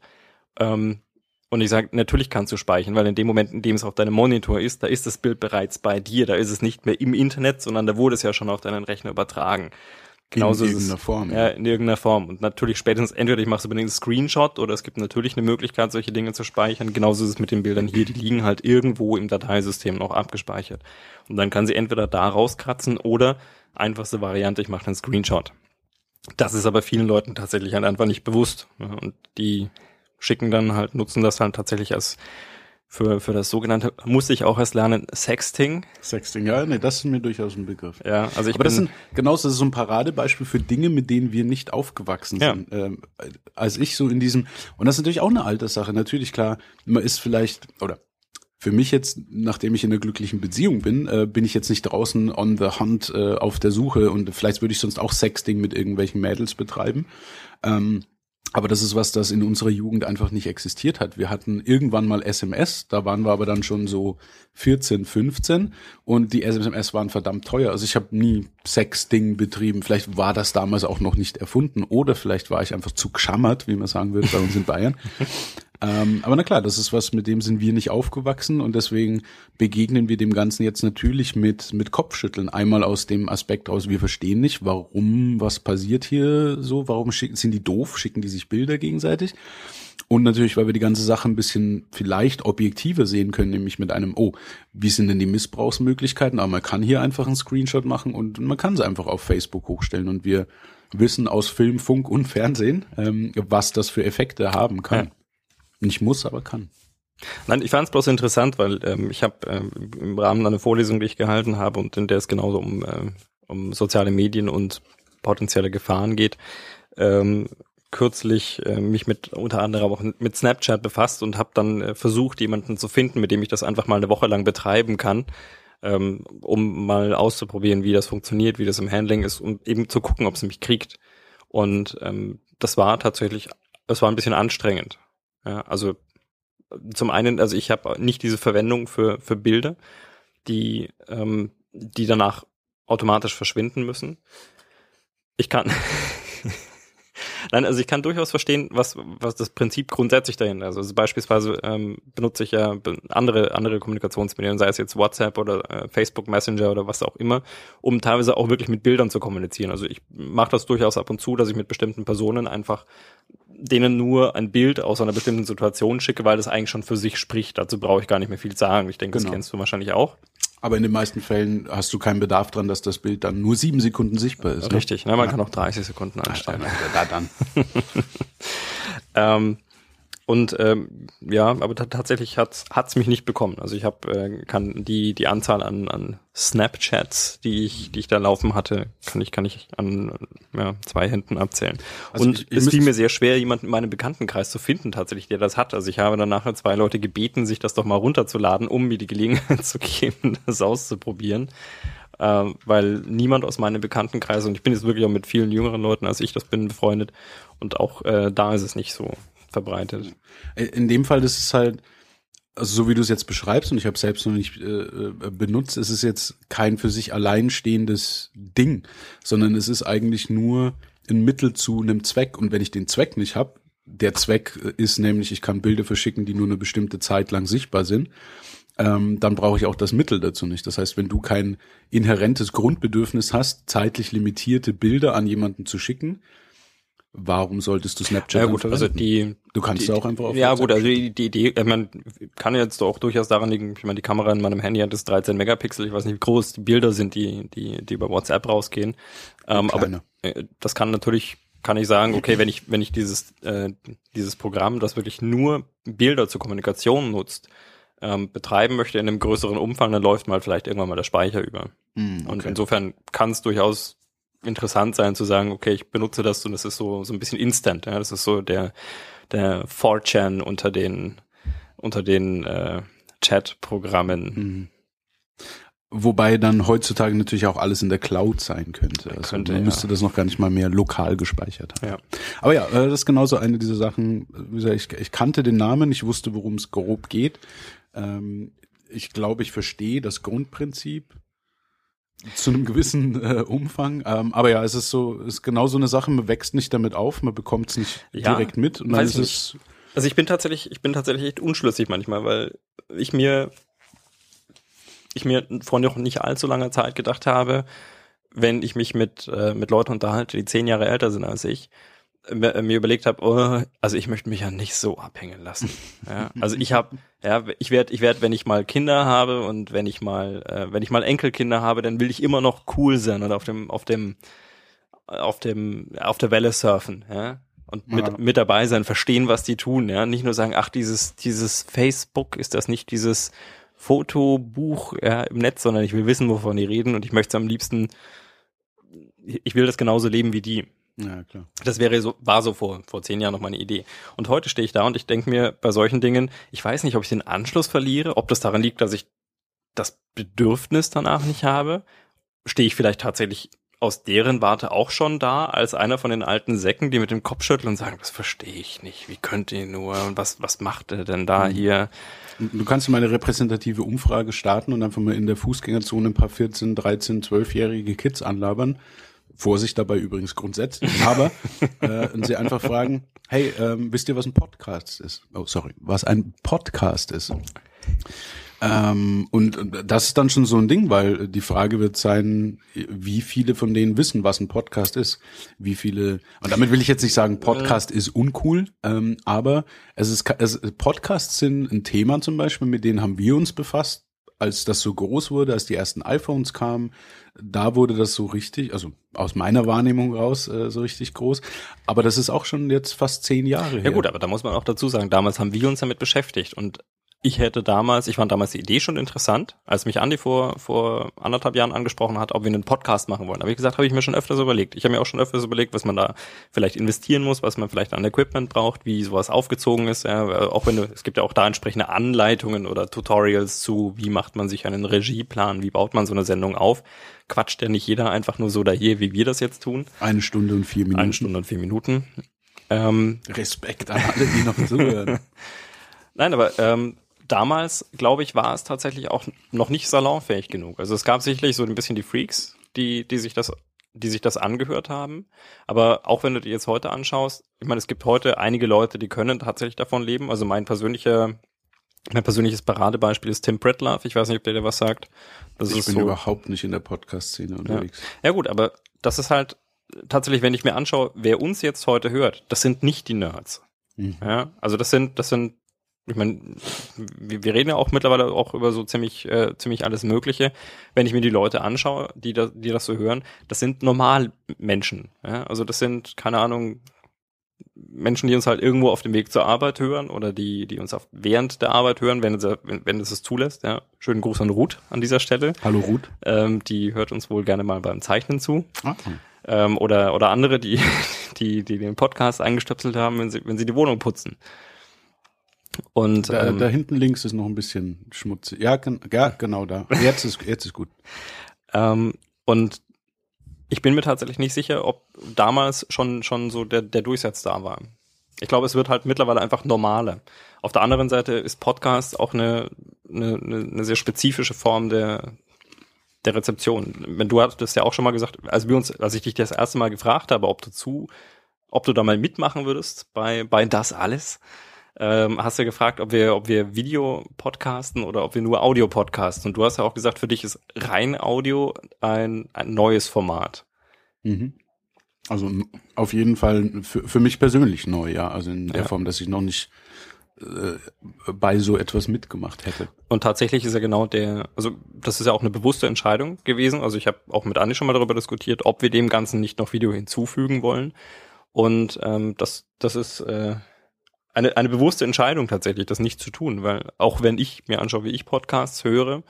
Ähm, und ich sage, natürlich kannst du speichern, weil in dem Moment, in dem es auf deinem Monitor ist, da ist das Bild bereits bei dir, da ist es nicht mehr im Internet, sondern da wurde es ja schon auf deinen Rechner übertragen. Genauso in irgendeiner Form. Ja, in irgendeiner Form. Und natürlich spätestens, entweder ich mache so unbedingt einen Screenshot oder es gibt natürlich eine Möglichkeit, solche Dinge zu speichern. Genauso ist es mit den Bildern hier. Die liegen halt irgendwo im Dateisystem noch abgespeichert. Und dann kann sie entweder da rauskratzen oder einfachste Variante, ich mache einen Screenshot. Das ist aber vielen Leuten tatsächlich halt einfach nicht bewusst. Und die schicken dann halt, nutzen das halt tatsächlich als für, für das sogenannte, musste ich auch erst lernen, Sexting. Sexting, ja, nee, das ist mir durchaus ein Begriff. Ja, also ich Aber bin, das sind, genau, das ist so ein Paradebeispiel für Dinge, mit denen wir nicht aufgewachsen Ja. sind. Ähm, als ich so in diesem, und das ist natürlich auch eine Alterssache. Natürlich, klar, man ist vielleicht, oder für mich jetzt, nachdem ich in einer glücklichen Beziehung bin, äh, bin ich jetzt nicht draußen on the hunt äh, auf der Suche und vielleicht würde ich sonst auch Sexting mit irgendwelchen Mädels betreiben. Ähm, aber das ist was, das in unserer Jugend einfach nicht existiert hat. Wir hatten irgendwann mal SMS, da waren wir aber dann schon so 14, 15 und die SMS waren verdammt teuer. Also ich habe nie Sexting betrieben. Vielleicht war das damals auch noch nicht erfunden oder vielleicht war ich einfach zu geschammert, wie man sagen würde bei uns in Bayern. (laughs) Ähm, aber na klar, das ist was, mit dem sind wir nicht aufgewachsen und deswegen begegnen wir dem Ganzen jetzt natürlich mit, mit Kopfschütteln. Einmal aus dem Aspekt aus, wir verstehen nicht, warum, was passiert hier so, warum schicken, sind die doof, schicken die sich Bilder gegenseitig? Und natürlich, weil wir die ganze Sache ein bisschen vielleicht objektiver sehen können, nämlich mit einem, oh, wie sind denn die Missbrauchsmöglichkeiten? Aber man kann hier einfach einen Screenshot machen und man kann sie einfach auf Facebook hochstellen und wir wissen aus Film, Funk und Fernsehen, ähm, was das für Effekte haben kann. Ja. Nicht muss, aber kann. Nein, ich fand es bloß interessant, weil ähm, ich habe ähm, im Rahmen einer Vorlesung, die ich gehalten habe und in der es genauso um, ähm, um soziale Medien und potenzielle Gefahren geht, ähm, kürzlich äh, mich mit unter anderem auch mit Snapchat befasst und habe dann äh, versucht, jemanden zu finden, mit dem ich das einfach mal eine Woche lang betreiben kann, ähm, um mal auszuprobieren, wie das funktioniert, wie das im Handling ist und eben zu gucken, ob es mich kriegt. Und ähm, das war tatsächlich, es war ein bisschen anstrengend. Ja, also zum einen, also ich habe nicht diese Verwendung für, für Bilder, die, ähm, die danach automatisch verschwinden müssen. Ich kann, nein, also ich kann durchaus verstehen, was, was das Prinzip grundsätzlich dahinter ist. Also beispielsweise ähm, benutze ich ja andere, andere Kommunikationsmedien, sei es jetzt WhatsApp oder äh, Facebook Messenger oder was auch immer, um teilweise auch wirklich mit Bildern zu kommunizieren. Also ich mache das durchaus ab und zu, dass ich mit bestimmten Personen einfach denen nur ein Bild aus einer bestimmten Situation schicke, weil das eigentlich schon für sich spricht. Dazu brauche ich gar nicht mehr viel sagen. Ich denke, das Genau. kennst du wahrscheinlich auch. Aber in den meisten Fällen hast du keinen Bedarf dran, dass das Bild dann nur sieben Sekunden sichtbar ist. ne? Richtig, ne? man kann auch 30 Sekunden Ja, einstellen. da dann. (laughs) Ähm, und ähm, ja, aber ta- tatsächlich hat's hat's mich nicht bekommen. Also ich habe äh, kann die die Anzahl an an Snapchats, die ich die ich da laufen hatte, kann ich kann ich an ja, zwei Händen abzählen. Also und ich- ihr es fiel mir sehr schwer, jemanden in meinem Bekanntenkreis zu finden, tatsächlich, der das hat. Also ich habe dann nachher zwei Leute gebeten, sich das doch mal runterzuladen, um mir die Gelegenheit (laughs) zu geben, das auszuprobieren. Äh, weil niemand aus meinem Bekanntenkreis, und ich bin jetzt wirklich auch mit vielen jüngeren Leuten als ich das bin befreundet, und auch äh, da ist es nicht so verbreitet. In dem Fall ist es halt, also so wie du es jetzt beschreibst, und ich habe selbst noch nicht äh, äh, benutzt, ist es jetzt kein für sich alleinstehendes Ding, sondern es ist eigentlich nur ein Mittel zu einem Zweck. Und wenn ich den Zweck nicht habe, der Zweck ist nämlich, ich kann Bilder verschicken, die nur eine bestimmte Zeit lang sichtbar sind, ähm, dann brauche ich auch das Mittel dazu nicht. Das heißt, wenn du kein inhärentes Grundbedürfnis hast, zeitlich limitierte Bilder an jemanden zu schicken, warum solltest du Snapchat Ja gut, also die Du kannst die, ja auch einfach auf Ja WhatsApp gut, also die, die Idee, meine, kann jetzt auch durchaus daran liegen, ich meine, die Kamera in meinem Handy hat das 13 Megapixel, ich weiß nicht, wie groß die Bilder sind, die, die, die über WhatsApp rausgehen. Ähm, aber äh, das kann natürlich, kann ich sagen, okay, wenn ich, wenn ich dieses, äh, dieses Programm, das wirklich nur Bilder zur Kommunikation nutzt, ähm, betreiben möchte in einem größeren Umfang, dann läuft mal vielleicht irgendwann mal der Speicher über. Und okay. insofern kann es durchaus interessant sein zu sagen, okay, ich benutze das und das ist so, so ein bisschen instant. Ja, das ist so der, der 4chan unter den, unter den äh, Chat-Programmen. Mhm. Wobei dann heutzutage natürlich auch alles in der Cloud sein könnte. Also Könnte, man ja. müsste das noch gar nicht mal mehr lokal gespeichert haben. Ja. Aber ja, äh, das ist genauso eine dieser Sachen. Wie gesagt, ich, ich kannte den Namen, ich wusste, worum es grob geht. Ähm, ich glaube, ich verstehe das Grundprinzip zu einem gewissen äh, Umfang. Ähm, aber ja, es ist so, es ist genau so eine Sache. Man wächst nicht damit auf, man bekommt es nicht Ja, direkt mit. Und dann ist ich es Also ich bin tatsächlich, ich bin tatsächlich echt unschlüssig manchmal, weil ich mir, ich mir vor noch nicht allzu langer Zeit gedacht habe, wenn ich mich mit, äh, mit Leuten unterhalte, die zehn Jahre älter sind als ich, mir, überlegt habe, oh, also ich möchte mich ja nicht so abhängen lassen. (laughs) Ja, also ich habe, ja, ich werde, ich werde, wenn ich mal Kinder habe und wenn ich mal, äh, wenn ich mal Enkelkinder habe, dann will ich immer noch cool sein und auf dem, auf dem, auf dem, auf der Welle surfen. Ja, und mit, Ja. mit dabei sein, verstehen, was die tun, ja. Nicht nur sagen, ach, dieses, dieses Facebook, ist das nicht dieses Fotobuch ja, im Netz, sondern ich will wissen, wovon die reden und ich möchte es am liebsten, ich will das genauso leben wie die. Ja, klar. Das wäre so, war so vor, vor zehn Jahren noch meine Idee. Und heute stehe ich da und ich denke mir bei solchen Dingen, ich weiß nicht, ob ich den Anschluss verliere, ob das daran liegt, dass ich das Bedürfnis danach nicht habe. Stehe ich vielleicht tatsächlich aus deren Warte auch schon da, als einer von den alten Säcken, die mit dem Kopf schütteln und sagen, das verstehe ich nicht, wie könnt ihr nur und was, was macht er denn da hier? Du kannst mal eine repräsentative Umfrage starten und einfach mal in der Fußgängerzone ein paar 14, 13, 12-jährige Kids anlabern. Vorsicht dabei übrigens grundsätzlich, aber (laughs) äh, und sie einfach fragen, hey, ähm, wisst ihr, was ein Podcast ist? Oh, sorry, was ein Podcast ist. Ähm, und und das ist dann schon so ein Ding, weil die Frage wird sein, wie viele von denen wissen, was ein Podcast ist. Wie viele, und damit will ich jetzt nicht sagen, Podcast ist uncool, ähm, aber es ist, es, Podcasts sind ein Thema zum Beispiel, mit denen haben wir uns befasst, als das so groß wurde, als die ersten iPhones kamen, da wurde das so richtig, also aus meiner Wahrnehmung raus, äh, so richtig groß. Aber das ist auch schon jetzt fast zehn Jahre her. Ja gut, aber da muss man auch dazu sagen, damals haben wir uns damit beschäftigt und ich hätte damals, ich fand damals die Idee schon interessant, als mich Andi vor, vor anderthalb Jahren angesprochen hat, ob wir einen Podcast machen wollen. habe ich gesagt, habe ich mir schon öfters überlegt. Ich habe mir auch schon öfters überlegt, was man da vielleicht investieren muss, was man vielleicht an Equipment braucht, wie sowas aufgezogen ist. Ja, auch wenn du, es gibt ja auch da entsprechende Anleitungen oder Tutorials zu, wie macht man sich einen Regieplan, wie baut man so eine Sendung auf. Quatscht ja nicht jeder einfach nur so daher, wie wir das jetzt tun. Eine Stunde und vier Minuten. Eine Stunde und vier Minuten. Ähm, Respekt an alle, die noch zuhören. (laughs) Nein, aber ähm, damals, glaube ich, war es tatsächlich auch noch nicht salonfähig genug. Also es gab sicherlich so ein bisschen die Freaks, die, die sich das die sich das angehört haben. Aber auch wenn du dir jetzt heute anschaust, ich meine, es gibt heute einige Leute, die können tatsächlich davon leben. Also mein persönlicher, mein persönliches Paradebeispiel ist Tim Pritlove. Ich weiß nicht, ob der dir was sagt. Das ich ist bin so, überhaupt nicht in der Podcast-Szene unterwegs. ja gut, aber das ist halt tatsächlich, wenn ich mir anschaue, wer uns jetzt heute hört, das sind nicht die Nerds. Mhm. Ja, also das sind, das sind, ich meine, wir, wir reden ja auch mittlerweile auch über so ziemlich, äh, ziemlich alles Mögliche. Wenn ich mir die Leute anschaue, die das, die das so hören, das sind Normalmenschen. Ja? Also das sind, keine Ahnung, Menschen, die uns halt irgendwo auf dem Weg zur Arbeit hören oder die, die uns auf, während der Arbeit hören, wenn es, wenn, wenn es es zulässt. Ja? Schönen Gruß an Ruth an dieser Stelle. Hallo Ruth. Ähm, die hört uns wohl gerne mal beim Zeichnen zu. Ah. Ähm, oder, oder andere, die, (laughs) die, die den Podcast eingestöpselt haben, wenn sie, wenn sie die Wohnung putzen. Und Da, ähm, da hinten links ist noch ein bisschen schmutzig. Ja, gen ja genau da. Jetzt ist, jetzt ist gut. Ähm, und ich bin mir tatsächlich nicht sicher, ob damals schon, schon so der, der Durchsatz da war. Ich glaube, es wird halt mittlerweile einfach normaler. Auf der anderen Seite ist Podcast auch eine, eine, eine sehr spezifische Form der, der Rezeption. Wenn du hattest ja auch schon mal gesagt, als wir uns, als ich dich das erste Mal gefragt habe, ob du zu, ob du da mal mitmachen würdest bei, bei das alles, ähm, hast du gefragt, ob wir, ob wir Video podcasten oder ob wir nur Audio podcasten. Und du hast ja auch gesagt, für dich ist rein Audio ein, ein neues Format. Mhm. Also auf jeden Fall für, für mich persönlich neu, ja. Also in der Ja. Form, dass ich noch nicht äh, bei so etwas mitgemacht hätte. Und tatsächlich ist ja genau der, also das ist ja auch eine bewusste Entscheidung gewesen. Also ich habe auch mit Andi schon mal darüber diskutiert, ob wir dem Ganzen nicht noch Video hinzufügen wollen. Und ähm, das, das ist äh, eine, eine bewusste Entscheidung tatsächlich, das nicht zu tun, weil auch wenn ich mir anschaue, wie ich Podcasts höre,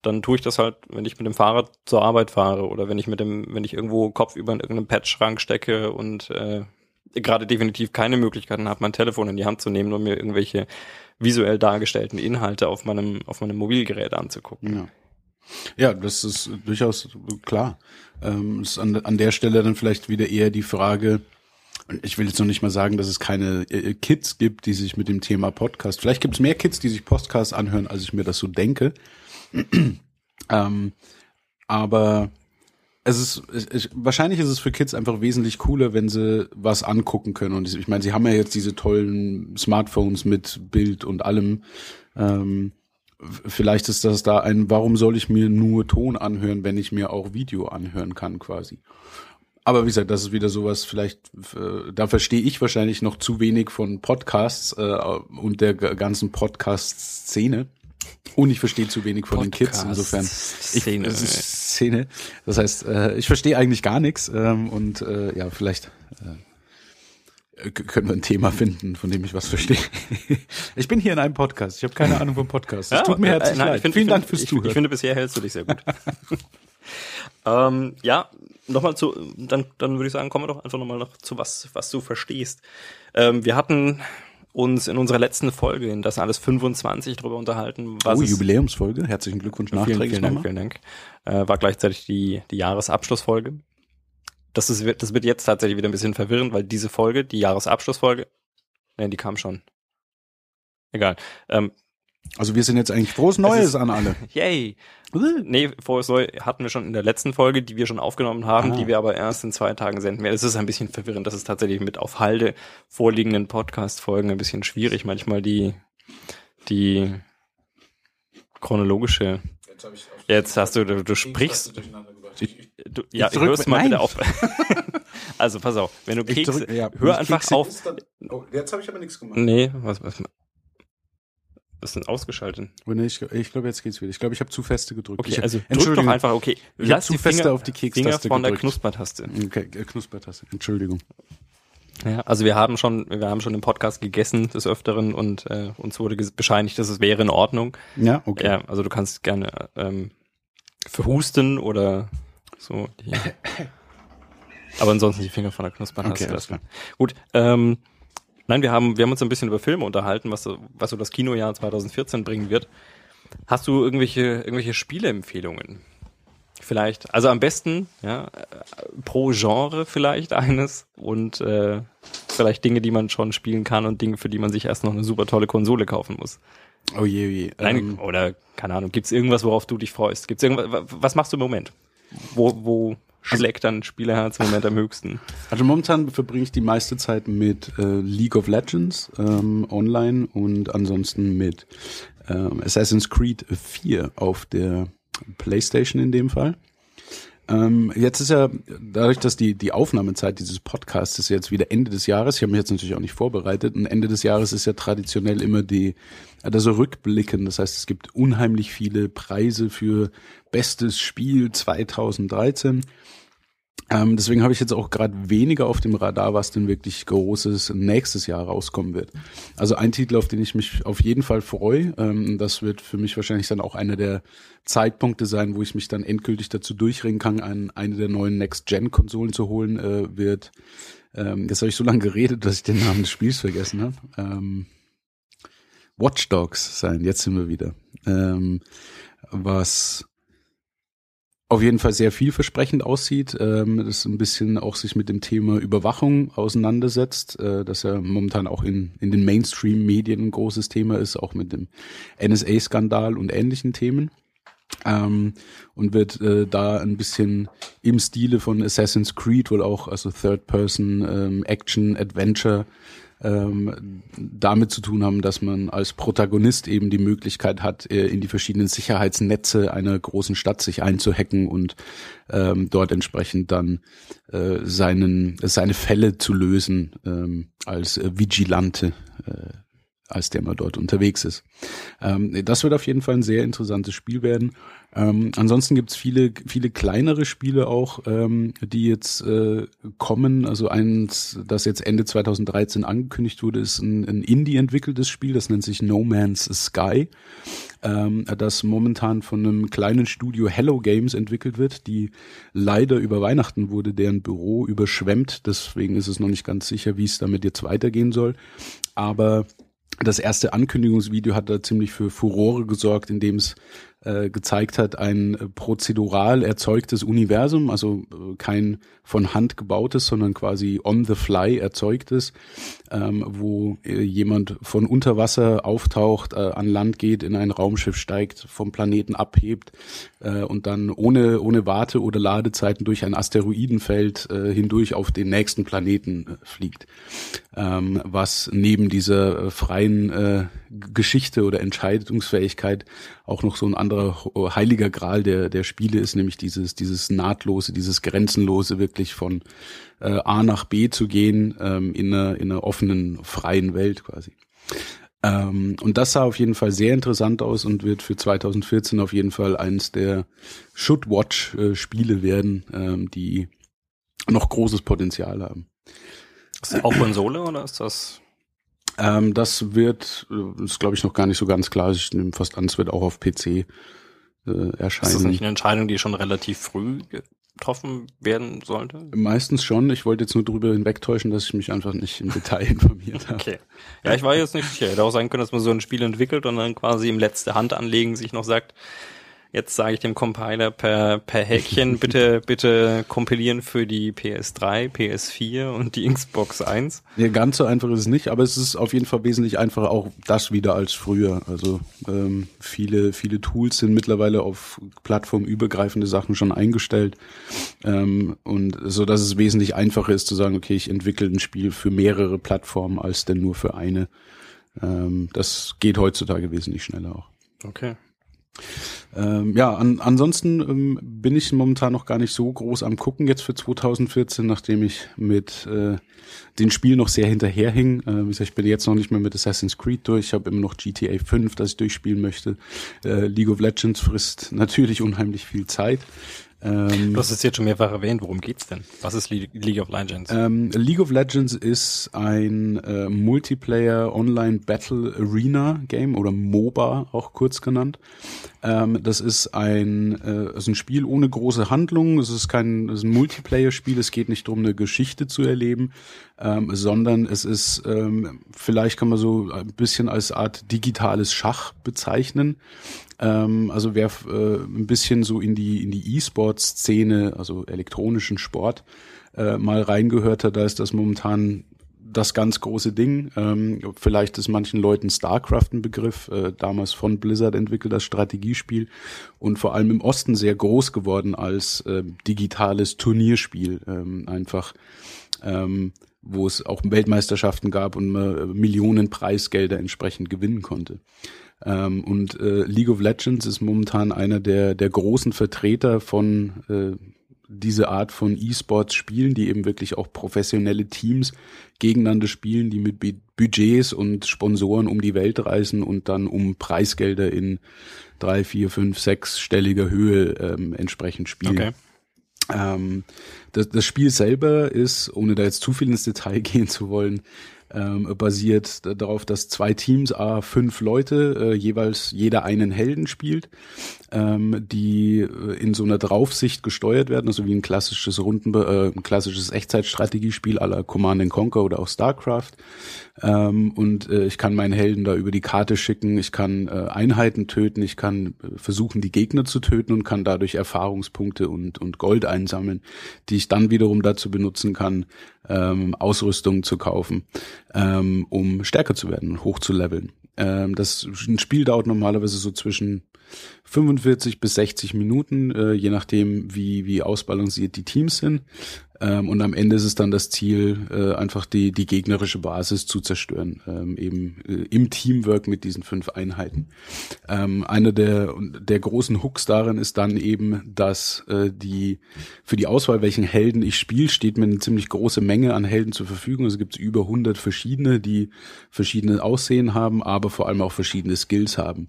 dann tue ich das halt, wenn ich mit dem Fahrrad zur Arbeit fahre oder wenn ich mit dem, wenn ich irgendwo Kopf über in irgendeinem Patchschrank stecke und äh, gerade definitiv keine Möglichkeiten habe, mein Telefon in die Hand zu nehmen, um mir irgendwelche visuell dargestellten Inhalte auf meinem, auf meinem Mobilgerät anzugucken. Ja. Ja, das ist durchaus klar. Ähm, ist an, an der Stelle dann vielleicht wieder eher die Frage, und ich will jetzt noch nicht mal sagen, dass es keine äh, Kids gibt, die sich mit dem Thema Podcast, vielleicht gibt es mehr Kids, die sich Podcasts anhören, als ich mir das so denke. (clears throat) ähm, aber es ist, ich, ich, wahrscheinlich ist es für Kids einfach wesentlich cooler, wenn sie was angucken können. Und ich meine, sie haben ja jetzt diese tollen Smartphones mit Bild und allem. Ähm, vielleicht ist das da ein, warum soll ich mir nur Ton anhören, wenn ich mir auch Video anhören kann, quasi. Aber wie gesagt, das ist wieder sowas, vielleicht, äh, da verstehe ich wahrscheinlich noch zu wenig von Podcasts äh, und der ganzen Podcast-Szene. Und ich verstehe zu wenig von den Kids, insofern. Ich, Szene. es ist Szene. Das heißt, äh, ich verstehe eigentlich gar nichts ähm, und äh, ja, vielleicht äh, Äh, können wir ein Thema finden, von dem ich was verstehe. (laughs) ich bin hier in einem Podcast. Ich habe keine Ahnung vom Podcast. Es Ja, tut mir äh, herzlich nein, leid. find- Vielen Dank fürs ich, Zuhören. Ich finde, bisher hältst du dich sehr gut. (laughs) ähm, ja, nochmal zu, dann, dann würde ich sagen, kommen wir doch einfach nochmal noch zu was, was du verstehst. Ähm, wir hatten uns in unserer letzten Folge, in das alles 25 drüber unterhalten, was oh, Jubiläumsfolge. Herzlichen Glückwunsch vielen, nachträglich vielen Dank, vielen Dank, äh, war gleichzeitig die, die Jahresabschlussfolge. Das ist, das wird jetzt tatsächlich wieder ein bisschen verwirrend, weil diese Folge, die Jahresabschlussfolge, ne, die kam schon. Egal. Ähm, Also wir sind jetzt eigentlich frohes Neues ist- an alle. (laughs) yay! Nee, Frohes Neu hatten wir schon in der letzten Folge, die wir schon aufgenommen haben, Ah. die wir aber erst in zwei Tagen senden werden. Es ist ein bisschen verwirrend, das ist tatsächlich mit auf Halde vorliegenden Podcast-Folgen ein bisschen schwierig, manchmal die, die chronologische. Jetzt hast du, du, du sprichst, du, ja, drück- hörst mal nein. bitte auf. (laughs) also pass auf, wenn du Ich Kekse, drück- ja, hör einfach Kekse auf. oh, jetzt habe ich aber nichts gemacht. Nee, was, was, ist denn ausgeschaltet? Oh, nee, ich ich glaube, jetzt geht's wieder. Ich glaube, ich habe zu feste gedrückt. Okay, ich, also drück Entschuldigung. doch einfach, okay, Ich lass zu die feste Finger, auf die Finger Kekstaste von der gedrückt. Knuspertaste. Okay, äh, Knuspertaste. Entschuldigung. Ja, also wir haben schon, wir haben schon im Podcast gegessen des Öfteren und äh, uns wurde bescheinigt, dass es wäre in Ordnung. Ja, okay. Ja, also du kannst gerne ähm, verhusten oder so. Die, (laughs) aber ansonsten die Finger von der Knuspertaste Okay, lassen. Gut, ähm, nein, wir haben, wir haben uns ein bisschen über Filme unterhalten, was so, was so das Kinojahr 2014 bringen wird. Hast du irgendwelche, irgendwelche Spieleempfehlungen? Vielleicht, also am besten, ja, äh, pro Genre vielleicht eines und äh, vielleicht Dinge, die man schon spielen kann und Dinge, für die man sich erst noch eine super tolle Konsole kaufen muss. Oh je, oh je. Nein, Ähm, oder keine Ahnung, gibt's irgendwas, worauf du dich freust? Gibt's irgendwas, wa- was machst du im Moment? Wo, wo schlägt dein Spielerherz im Moment am höchsten? Also momentan verbringe ich die meiste Zeit mit äh, League of Legends ähm, online und ansonsten mit ähm, Assassin's Creed 4 auf der PlayStation in dem Fall. Ähm, jetzt ist ja, dadurch, dass die, die Aufnahmezeit dieses Podcasts ist jetzt wieder Ende des Jahres, ich habe mich jetzt natürlich auch nicht vorbereitet, und Ende des Jahres ist ja traditionell immer die, also Rückblicken, das heißt, es gibt unheimlich viele Preise für bestes Spiel 2013. Ähm, deswegen habe ich jetzt auch gerade weniger auf dem Radar, was denn wirklich Großes nächstes Jahr rauskommen wird. Also ein Titel, auf den ich mich auf jeden Fall freue, ähm, das wird für mich wahrscheinlich dann auch einer der Zeitpunkte sein, wo ich mich dann endgültig dazu durchringen kann, ein, eine der neuen Next-Gen-Konsolen zu holen, äh, wird, ähm, jetzt habe ich so lange geredet, dass ich den Namen des Spiels vergessen habe, ähm, Watch Dogs sein, jetzt sind wir wieder. Ähm, was auf jeden Fall sehr vielversprechend aussieht, ähm, das ein bisschen auch sich mit dem Thema Überwachung auseinandersetzt, äh, das ja momentan auch in, in den Mainstream-Medien ein großes Thema ist, auch mit dem NSA-Skandal und ähnlichen Themen. Ähm, und wird äh, da ein bisschen im Stile von Assassin's Creed wohl auch, also Third Person ähm, damit zu tun haben, dass man als Protagonist eben die Möglichkeit hat, äh, in die verschiedenen Sicherheitsnetze einer großen Stadt sich einzuhacken und ähm, dort entsprechend dann äh, seinen seine Fälle zu lösen ähm, als Vigilante, äh, als der man dort unterwegs ist. Ähm, das wird auf jeden Fall ein sehr interessantes Spiel werden. Ähm, ansonsten gibt's viele, viele kleinere Spiele auch, ähm, die jetzt äh, kommen. Also eins, das jetzt Ende 2013 angekündigt wurde, ist ein, ein Indie-entwickeltes Spiel, das nennt sich No Man's Sky, ähm, das momentan von einem kleinen Studio Hello Games entwickelt wird, die leider über Weihnachten wurde deren Büro überschwemmt. Deswegen ist es noch nicht ganz sicher, wie es damit jetzt weitergehen soll. Aber das erste Ankündigungsvideo hat da ziemlich für Furore gesorgt, indem es äh, gezeigt hat, ein äh, prozedural erzeugtes Universum, also äh, kein von Hand gebautes, sondern quasi on the fly erzeugtes, ähm, wo äh, jemand von unter Wasser auftaucht, äh, an Land geht, in ein Raumschiff steigt, vom Planeten abhebt äh, und dann ohne, ohne Warte- oder Ladezeiten durch ein Asteroidenfeld äh, hindurch auf den nächsten Planeten fliegt. Ähm, was neben dieser freien äh, Geschichte oder Entscheidungsfähigkeit auch noch so ein anderer heiliger Gral der, der Spiele ist, nämlich dieses, dieses nahtlose, dieses grenzenlose wirklich von äh, A nach B zu gehen ähm, in, einer, in einer offenen, freien Welt quasi. Ähm, und das sah auf jeden Fall sehr interessant aus und wird für 2014 auf jeden Fall eines der Should-Watch-Spiele werden, ähm, die noch großes Potenzial haben. Ist das auch Konsole oder ist das? Ähm, das wird, äh, ist glaube ich noch gar nicht so ganz klar. Ich nehme fast an, es wird auch auf PC äh, erscheinen. Ist das nicht eine Entscheidung, die schon relativ früh getroffen werden sollte? Meistens schon. Ich wollte jetzt nur darüber hinwegtäuschen, dass ich mich einfach nicht im Detail (laughs) informiert habe. Okay. Ja, ich war jetzt nicht sicher. Hätte auch sein können, dass man so ein Spiel entwickelt und dann quasi im letzte Hand anlegen sich noch sagt, Jetzt sage ich dem Compiler per, per Häkchen, (laughs) bitte, bitte kompilieren für die PS3, PS4 und die Xbox 1. Ja, ganz so einfach ist es nicht, aber es ist auf jeden Fall wesentlich einfacher, auch das wieder als früher. Also ähm, viele, viele Tools sind mittlerweile auf plattformübergreifende Sachen schon eingestellt. Ähm, und so dass es wesentlich einfacher ist zu sagen, okay, ich entwickle ein Spiel für mehrere Plattformen als denn nur für eine. Ähm, das geht heutzutage wesentlich schneller auch. Okay. Ähm, ja, an, ansonsten ähm, bin ich momentan noch gar nicht so groß am gucken jetzt für 2014, nachdem ich mit äh, den Spielen noch sehr hinterherhing. Äh, wie gesagt, ich bin jetzt noch nicht mehr mit Assassin's Creed durch. Ich habe immer noch GTA 5, das ich durchspielen möchte. Äh, League of Legends frisst natürlich (laughs) unheimlich viel Zeit. Ähm, du hast es jetzt schon mehrfach erwähnt. Worum geht's denn? Was ist League of Legends? Ähm, League of Legends ist ein äh, Multiplayer Online Battle Arena Game oder MOBA auch kurz genannt. Ähm, das ist ein, äh, ist ein Spiel ohne große Handlung. Es ist kein es ist ein Multiplayer-Spiel. Es geht nicht darum, eine Geschichte zu erleben, ähm, sondern es ist ähm, vielleicht kann man so ein bisschen als Art digitales Schach bezeichnen. Ähm, also wer äh, ein bisschen so in die in die E-Sport-Szene, also elektronischen Sport, äh, mal reingehört hat, da ist das momentan das ganz große Ding. Ähm, vielleicht ist manchen Leuten StarCraft ein Begriff, äh, damals von Blizzard entwickelt das Strategiespiel und vor allem im Osten sehr groß geworden als äh, digitales Turnierspiel. Ähm, einfach ähm, wo es auch Weltmeisterschaften gab und man äh, Millionen Preisgelder entsprechend gewinnen konnte. Ähm, und äh, League of Legends ist momentan einer der, der großen Vertreter von äh, diese Art von E-Sports spielen, die eben wirklich auch professionelle Teams gegeneinander spielen, die mit Budgets und Sponsoren um die Welt reisen und dann um Preisgelder in drei, vier, fünf, sechsstelliger Höhe ähm, entsprechend spielen. Okay. Ähm, das, das Spiel selber ist, ohne da jetzt zu viel ins Detail (laughs) gehen zu wollen, ähm, basiert darauf, dass zwei Teams, a fünf Leute, äh, jeweils jeder einen Helden spielt, ähm, die äh, in so einer Draufsicht gesteuert werden, also wie ein klassisches Runden, äh, ein klassisches Echtzeitstrategiespiel aller Command Conquer oder auch StarCraft. Ähm, und äh, ich kann meinen Helden da über die Karte schicken, ich kann äh, Einheiten töten, ich kann äh, versuchen, die Gegner zu töten und kann dadurch Erfahrungspunkte und, und Gold einsammeln, die ich dann wiederum dazu benutzen kann, ähm, Ausrüstung zu kaufen, ähm, um stärker zu werden und hoch zu leveln. Ähm, das ein Spiel dauert normalerweise so zwischen 45 bis 60 Minuten, äh, je nachdem, wie, wie ausbalanciert die Teams sind. Ähm, und am Ende ist es dann das Ziel, äh, einfach die, die gegnerische Basis zu zerstören, ähm, eben äh, im Teamwork mit diesen fünf Einheiten. Ähm, einer der, der großen Hooks darin ist dann eben, dass äh, die für die Auswahl, welchen Helden ich spiele, steht mir eine ziemlich große Menge an Helden zur Verfügung. Also gibt es über 100 verschiedene, die verschiedene Aussehen haben, aber vor allem auch verschiedene Skills haben.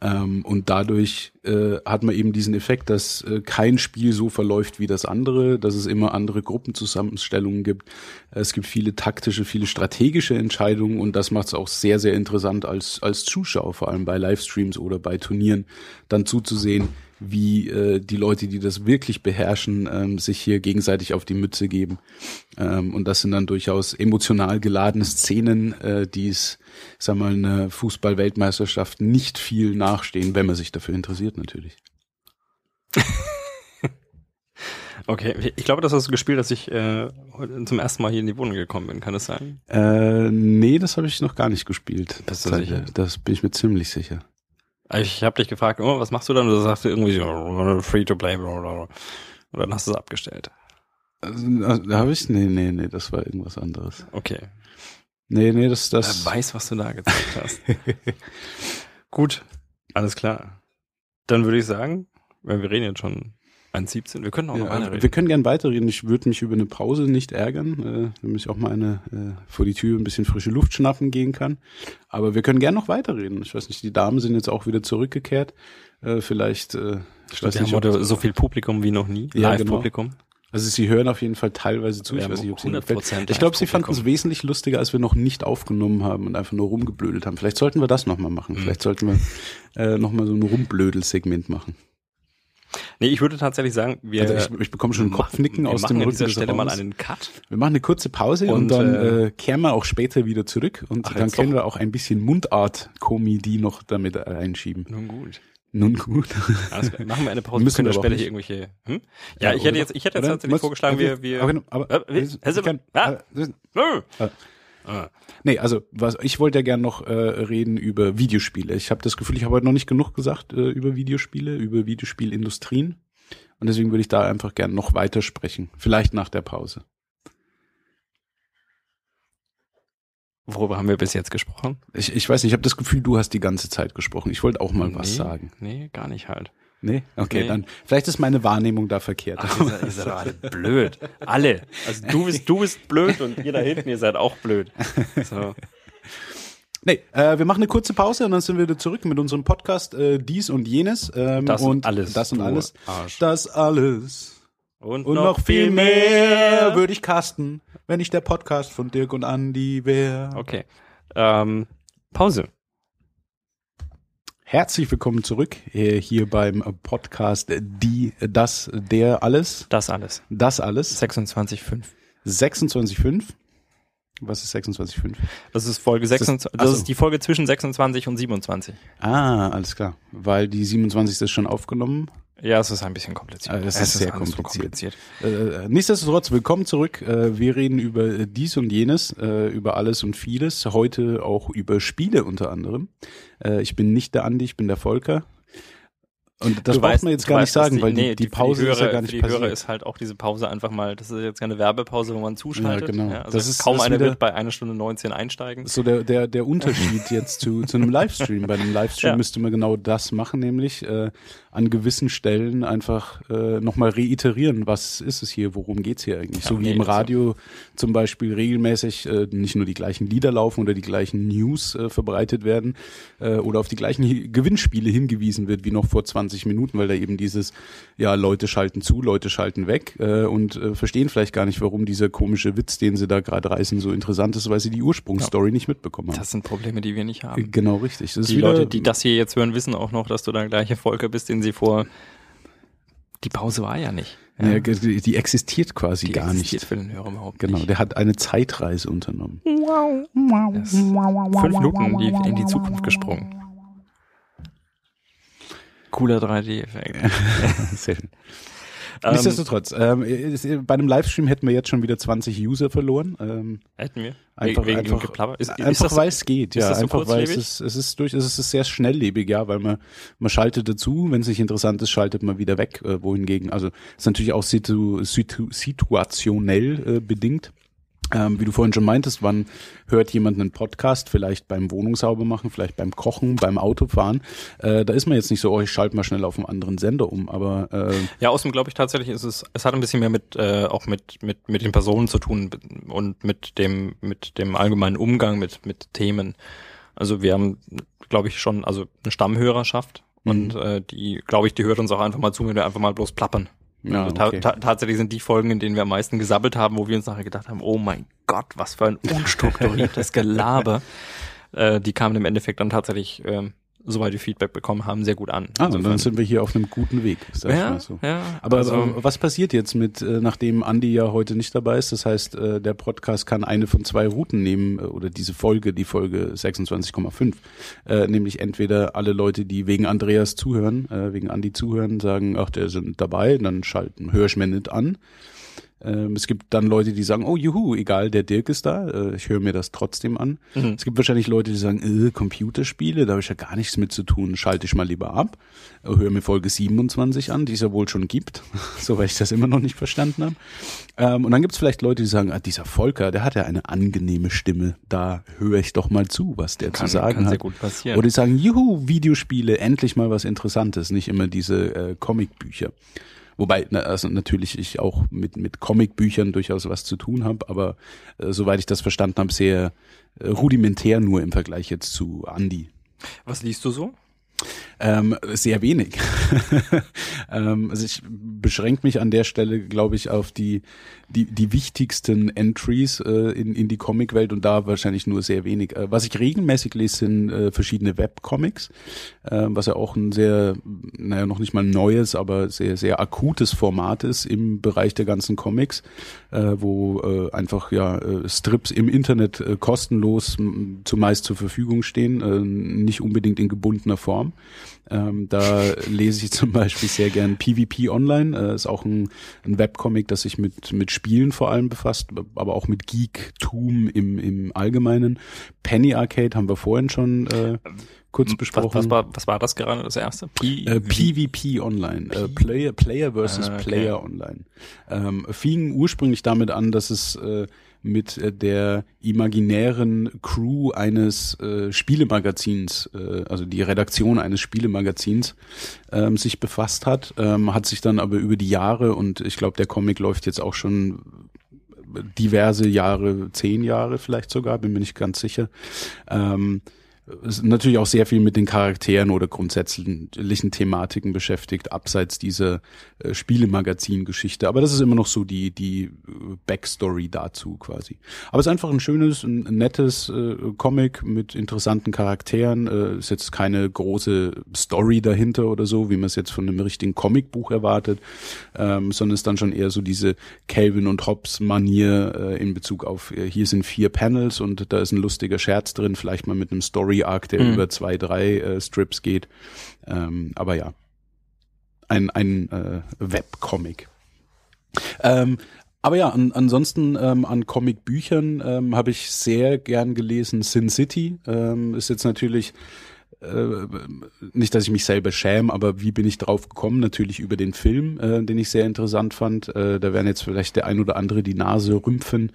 Ähm, und dadurch äh, hat man eben diesen Effekt, dass äh, kein Spiel so verläuft wie das andere, dass es immer andere Gruppenzusammenstellungen gibt. Es gibt viele taktische, viele strategische Entscheidungen und das macht es auch sehr, sehr interessant als, als Zuschauer, vor allem bei Livestreams oder bei Turnieren, dann zuzusehen, wie äh, die Leute, die das wirklich beherrschen, ähm, sich hier gegenseitig auf die Mütze geben. Ähm, und das sind dann durchaus emotional geladene Szenen, äh, die es, sag mal, eine Fußball-Weltmeisterschaft nicht viel nachstehen, wenn man sich dafür interessiert, natürlich. (laughs) Okay, ich glaube, das hast du gespielt, dass ich äh, zum ersten Mal hier in die Wohnung gekommen bin. Kann das sein? Äh, nee, das habe ich noch gar nicht gespielt. Bist du sicher? Das bin ich mir ziemlich sicher. Ich habe dich gefragt, oh, was machst du dann? Und du sagst du irgendwie so, free to play, und dann hast du es abgestellt. Also, da habe ich, nee, nee, nee, das war irgendwas anderes. Okay. Nee, nee, das, das. Er weiß, was du da gezeigt hast. (laughs) Gut, alles klar. Dann würde ich sagen, weil wir reden jetzt schon 1,17. Wir können auch noch ja, weiterreden. Wir können gern weiterreden. Ich würde mich über eine Pause nicht ärgern, äh, damit ich auch mal eine äh, vor die Tür ein bisschen frische Luft schnappen gehen kann. Aber wir können gern noch weiterreden. Ich weiß nicht, die Damen sind jetzt auch wieder zurückgekehrt. Äh, vielleicht, äh, ich weiß nicht, heute so viel Publikum wie noch nie. Ja, Live-Publikum. Genau. Also sie hören auf jeden Fall teilweise zu. Ich weiß nicht, ob sie 100% Ich glaube, sie fanden es wesentlich lustiger, als wir noch nicht aufgenommen haben und einfach nur rumgeblödelt haben. Vielleicht sollten wir das nochmal machen. Mhm. Vielleicht sollten wir äh, nochmal so ein Rumblödel-Segment machen. Nee, ich würde tatsächlich sagen, wir, Also ich, ich bekomme schon ein Kopfnicken wir aus machen dem an Rücken dieser des Stelle mal einen Cut. Wir machen eine kurze Pause und, Und, dann äh, äh, kehren wir auch später wieder zurück und Ach, dann können doch. wir auch ein bisschen Mundart-Comedy noch damit einschieben. Nun gut. Nun gut. Alles klar. Machen wir eine (laughs) Pause. Müssen wir wir später hier irgendwelche. Hm? Ja, ich hätte jetzt, ich hätte jetzt tatsächlich vorgeschlagen, wir, wir. aber, genau, aber, Äh, wie? ich Hesse- kann- Ah. äh, das- Nö. äh, Ah. Nee, also was ich wollte ja gern noch äh, reden über Videospiele. Ich habe das Gefühl, ich habe heute noch nicht genug gesagt äh, über Videospiele, über Videospielindustrien. Und deswegen würde ich da einfach gern noch weiter sprechen. Vielleicht nach der Pause. Worüber haben wir bis jetzt gesprochen? Ich, ich weiß nicht, ich habe das Gefühl, du hast die ganze Zeit gesprochen. Ich wollte auch mal was Nee, sagen. Nee, gar nicht halt. Nee? Okay, Nee. dann vielleicht ist meine Wahrnehmung da verkehrt. Ach, ihr seid, alle blöd. Alle. Also du bist, du bist blöd und ihr da hinten, ihr seid auch blöd. So. Nee, äh, wir machen eine kurze Pause und dann sind wir wieder zurück mit unserem Podcast äh, Dies und Jenes. Ähm, Das und und alles, Das und alles. Arsch. Das alles. Und, Und noch viel mehr würde ich casten, wenn ich der Podcast von Dirk und Andy wäre. Okay. Ähm, Pause. Herzlich willkommen zurück äh, hier beim Podcast Die, das, der, alles. Das alles. Das alles. 26,5. 26,5. Was ist 26,5? Das ist Folge 26. ach Das so. ist die Folge zwischen 26 und 27. Ah, alles klar. Weil die 27. ist schon aufgenommen. Ja, es ist ein bisschen kompliziert. Ah, das Es ist sehr alles so kompliziert. Äh, nichtsdestotrotz, willkommen zurück. Äh, wir reden über äh, dies und jenes, äh, über alles und vieles. Heute auch über Spiele unter anderem. Äh, ich bin nicht der Andi, ich bin der Volker. Und das Du braucht weißt- man jetzt gar weißt, nicht sagen, dass weil die, nee, die für Pause Hörer, ist ja gar Für nicht die Hörer passiert. ist halt auch diese Pause einfach mal, das ist jetzt keine Werbepause, wo man zuschaltet. Ja, genau. also Das ist- kaum das ist einer wird bei einer Stunde 19 einsteigen. so der, der, der Unterschied jetzt zu, zu einem Livestream. Bei einem (laughs) Livestream Ja. müsste man genau das machen, nämlich äh, an gewissen Stellen einfach äh, nochmal reiterieren, was ist es hier, worum geht's hier eigentlich. Ja, so wie nee, im also- Radio zum Beispiel regelmäßig äh, nicht nur die gleichen Lieder laufen oder die gleichen News äh, verbreitet werden äh, oder auf die gleichen Gewinnspiele hingewiesen wird wie noch vor 20 Minuten, weil da eben dieses, ja, Leute schalten zu, Leute schalten weg äh, und äh, verstehen vielleicht gar nicht, warum dieser komische Witz, den sie da gerade reißen, so interessant ist, weil sie die Ursprungsstory nicht mitbekommen haben. Das sind Probleme, die wir nicht haben. Genau richtig. Die wieder, Leute, die das hier jetzt hören, wissen auch noch, dass du der gleiche Volker bist, den sie vor. Die Pause war ja nicht. Ja. ja, die, existiert quasi die gar existiert nicht. für den Hörer überhaupt Genau, nicht. der hat eine Zeitreise unternommen. Das ist fünf Minuten in die, in die Zukunft gesprungen. Cooler 3D-Effekt. (laughs) Sehr schön. Ähm, Nichtsdestotrotz, ähm, ist, bei einem Livestream hätten wir jetzt schon wieder 20 User verloren. Ähm, hätten wir. einfach, wegen einfach, dem Geplapper. Ist, einfach ist das, weil es geht, ja. so einfach weil es es ist durch, es ist sehr schnelllebig, ja, weil man, man schaltet dazu, wenn es nicht interessant ist, schaltet man wieder weg, äh, wohingegen, also ist natürlich auch situ, situ, situationell äh, bedingt. Ähm, wie du vorhin schon meintest, wann hört jemand einen Podcast, vielleicht beim Wohnungssauber machen, vielleicht beim Kochen, beim Autofahren. Äh, da ist man jetzt nicht so, oh, ich schalte mal schnell auf einen anderen Sender um, aber äh, Ja, außerdem glaube ich tatsächlich, ist es, es hat ein bisschen mehr mit, äh, auch mit, mit, mit den Personen zu tun und mit dem, mit dem allgemeinen Umgang mit, mit Themen. Also wir haben, glaube ich, schon, also eine Stammhörerschaft und äh, die, glaube ich, die hört uns auch einfach mal zu, wenn wir einfach mal bloß plappern. Ja, also ta okay. ta tatsächlich sind die Folgen, in denen wir am meisten gesabbelt haben, wo wir uns nachher gedacht haben, oh mein Gott, was für ein (laughs) unstrukturiertes Gelaber. Äh, die kamen im Endeffekt dann tatsächlich, ähm, soweit wir Feedback bekommen haben, sehr gut an. Ah, Insofern- dann sind wir hier auf einem guten Weg, ja, so. ja, Aber also, was passiert jetzt mit, äh, nachdem Andi ja heute nicht dabei ist? Das heißt, äh, der Podcast kann eine von zwei Routen nehmen, äh, oder diese Folge, die Folge 26,5. Äh, nämlich entweder alle Leute, die wegen Andreas zuhören, wegen Andi zuhören, sagen, ach, der sind dabei, dann schalten, hör ich mir nicht an. Ähm, es gibt dann Leute, die sagen, oh juhu, egal, der Dirk ist da, äh, ich höre mir das trotzdem an. Mhm. Es gibt wahrscheinlich Leute, die sagen, äh, Computerspiele, da habe ich ja gar nichts mit zu tun, schalte ich mal lieber ab, äh, höre mir Folge 27 an, die es ja wohl schon gibt, (laughs) so weil ich das immer noch nicht verstanden habe. Ähm, und dann gibt es vielleicht Leute, die sagen, ah, dieser Volker, der hat ja eine angenehme Stimme, da höre ich doch mal zu, was der kann, zu sagen kann sehr hat. gut passieren. Oder die sagen, juhu, Videospiele, endlich mal was Interessantes, nicht immer diese äh, Comicbücher. Wobei, also natürlich ich auch mit, mit Comicbüchern durchaus was zu tun habe, aber äh, soweit ich das verstanden habe, sehr äh, rudimentär nur im Vergleich jetzt zu Andy. Was liest du so? Ähm, sehr wenig. (laughs) ähm, also ich beschränke mich an der Stelle, glaube ich, auf die die, die wichtigsten Entries äh, in, in die Comicwelt und da wahrscheinlich nur sehr wenig. Äh, was ich regelmäßig lese, sind äh, verschiedene Webcomics, äh, was ja auch ein sehr, naja, noch nicht mal neues, aber sehr, sehr akutes Format ist im Bereich der ganzen Comics, äh, wo äh, einfach ja äh, Strips im Internet kostenlos zumeist zur Verfügung stehen, nicht unbedingt in gebundener Form. Ähm, da lese ich zum Beispiel sehr gern PvP Online. Äh, ist auch ein, ein Webcomic, das sich mit, mit Spielen vor allem befasst, aber auch mit Geektum im, im Allgemeinen. Penny Arcade haben wir vorhin schon äh, kurz besprochen. Was, was, war, was war das gerade das erste? P äh, PvP Online, P äh, Player, Player versus ah, okay. Player Online. Ähm, fing ursprünglich damit an, dass es äh, mit äh, der imaginären Crew eines äh, Spielemagazins, äh, also die Redaktion eines Spielemagazins, ähm, sich befasst hat, ähm, hat sich dann aber über die Jahre und ich glaube, der Comic läuft jetzt auch schon diverse Jahre, zehn Jahre vielleicht sogar, bin mir nicht ganz sicher, ähm, natürlich auch sehr viel mit den Charakteren oder grundsätzlichen Thematiken beschäftigt, abseits dieser äh, Spielemagazin-Geschichte. Aber das ist immer noch so die, die äh, Backstory dazu quasi. Aber es ist einfach ein schönes, ein, nettes äh, Comic mit interessanten Charakteren. Äh, ist jetzt keine große Story dahinter oder so, wie man es jetzt von einem richtigen Comicbuch erwartet, ähm, sondern ist dann schon eher so diese Calvin und Hobbes-Manier äh, in Bezug auf, hier sind vier Panels und da ist ein lustiger Scherz drin, vielleicht mal mit einem Story Story Arc, der mhm. über zwei, drei äh, Strips geht. Ähm, aber ja, ein, ein äh, Webcomic. Ähm, aber ja, an, ansonsten ähm, an Comicbüchern ähm, habe ich sehr gern gelesen Sin City. Ähm, ist jetzt natürlich äh, nicht, dass ich mich selber schäme, aber wie bin ich drauf gekommen? Natürlich über den Film, äh, den ich sehr interessant fand. Äh, da werden jetzt vielleicht der ein oder andere die Nase rümpfen.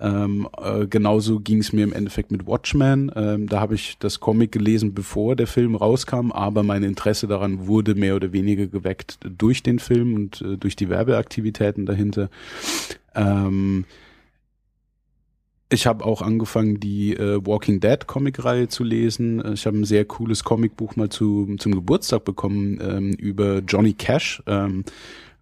Ähm, äh, genauso ging es mir im Endeffekt mit Watchmen. Ähm, da habe ich das Comic gelesen, bevor der Film rauskam, aber mein Interesse daran wurde mehr oder weniger geweckt durch den Film und äh, durch die Werbeaktivitäten dahinter. Ähm, ich habe auch angefangen, die äh, Walking Dead Comicreihe zu lesen. Ich habe ein sehr cooles Comicbuch mal zu, zum Geburtstag bekommen ähm, über Johnny Cash. Ähm,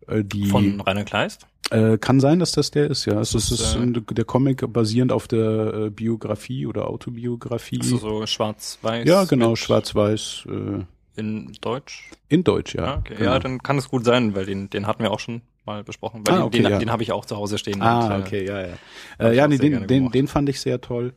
äh, die, Von Rainer Kleist? Äh, kann sein, dass das der ist, ja. Also das, das ist, ist äh, der Comic basierend auf der äh, Biografie oder Autobiografie. Also so schwarz-weiß. Ja, genau, schwarz-weiß. Äh, in Deutsch? In Deutsch, ja. Ah, okay. Genau. Ja, dann kann es gut sein, weil den, den hatten wir auch schon mal besprochen. Weil ah, okay, den, ja. den habe ich auch zu Hause stehen. Ah, und, äh, okay, ja, ja. Äh, ja, nee, den, den, den fand ich sehr toll.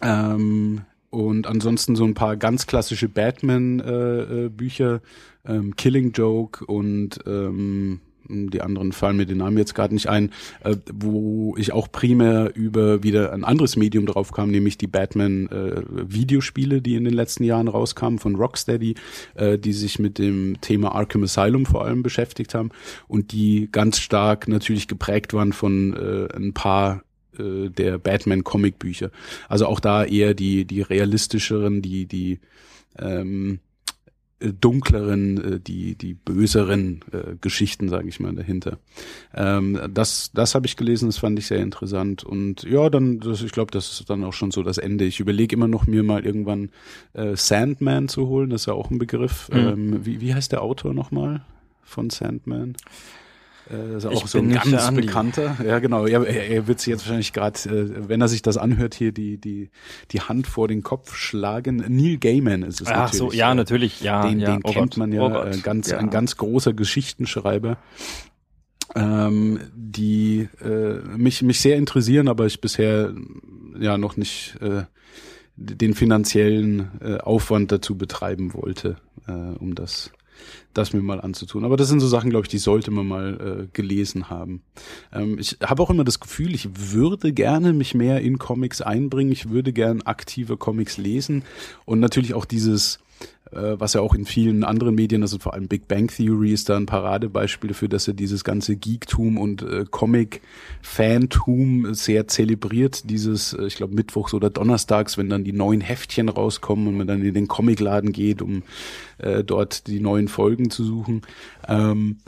Ähm, und ansonsten so ein paar ganz klassische Batman-Bücher, äh, äh, ähm, Killing Joke und ähm, die anderen fallen mir den Namen jetzt gerade nicht ein, äh, wo ich auch primär über wieder ein anderes Medium drauf kam, nämlich die Batman-Videospiele, äh, die in den letzten Jahren rauskamen von Rocksteady, äh, die sich mit dem Thema Arkham Asylum vor allem beschäftigt haben und die ganz stark natürlich geprägt waren von äh, ein paar äh, der Batman-Comic-Bücher. Also auch da eher die, die realistischeren, die, die ähm, äh, dunkleren, äh, die die böseren äh, Geschichten, sage ich mal, dahinter. Ähm, das das habe ich gelesen, das fand ich sehr interessant und ja, dann das, ich glaube, das ist dann auch schon so das Ende. Ich überlege immer noch mir mal irgendwann äh, Sandman zu holen, das ist ja auch ein Begriff. Mhm. Ähm, wie wie heißt der Autor nochmal von Sandman? Äh, auch ich so ein ganz bekannter. Ja, genau. Er, er, er wird sich jetzt wahrscheinlich gerade, äh, wenn er sich das anhört, hier die, die, die Hand vor den Kopf schlagen. Neil Gaiman ist es Ach natürlich. so, ja, natürlich, ja. Den, ja, den oh kennt Gott, man ja, oh äh, ganz, ja. ein ganz großer Geschichtenschreiber. Ähm, die äh, mich, mich sehr interessieren, aber ich bisher ja noch nicht äh, den finanziellen äh, Aufwand dazu betreiben wollte, äh, um das das mir mal anzutun. Aber das sind so Sachen, glaube ich, die sollte man mal äh, gelesen haben. Ähm, ich habe auch immer das Gefühl, ich würde gerne mich mehr in Comics einbringen. Ich würde gern aktive Comics lesen und natürlich auch dieses was ja auch in vielen anderen Medien, also vor allem Big Bang Theory ist da ein Paradebeispiel dafür, dass er dieses ganze Geektum und äh, Comic-Fantum sehr zelebriert. Dieses, äh, ich glaube, Mittwochs oder Donnerstags, wenn dann die neuen Heftchen rauskommen und man dann in den Comicladen geht, um äh, dort die neuen Folgen zu suchen. Ähm,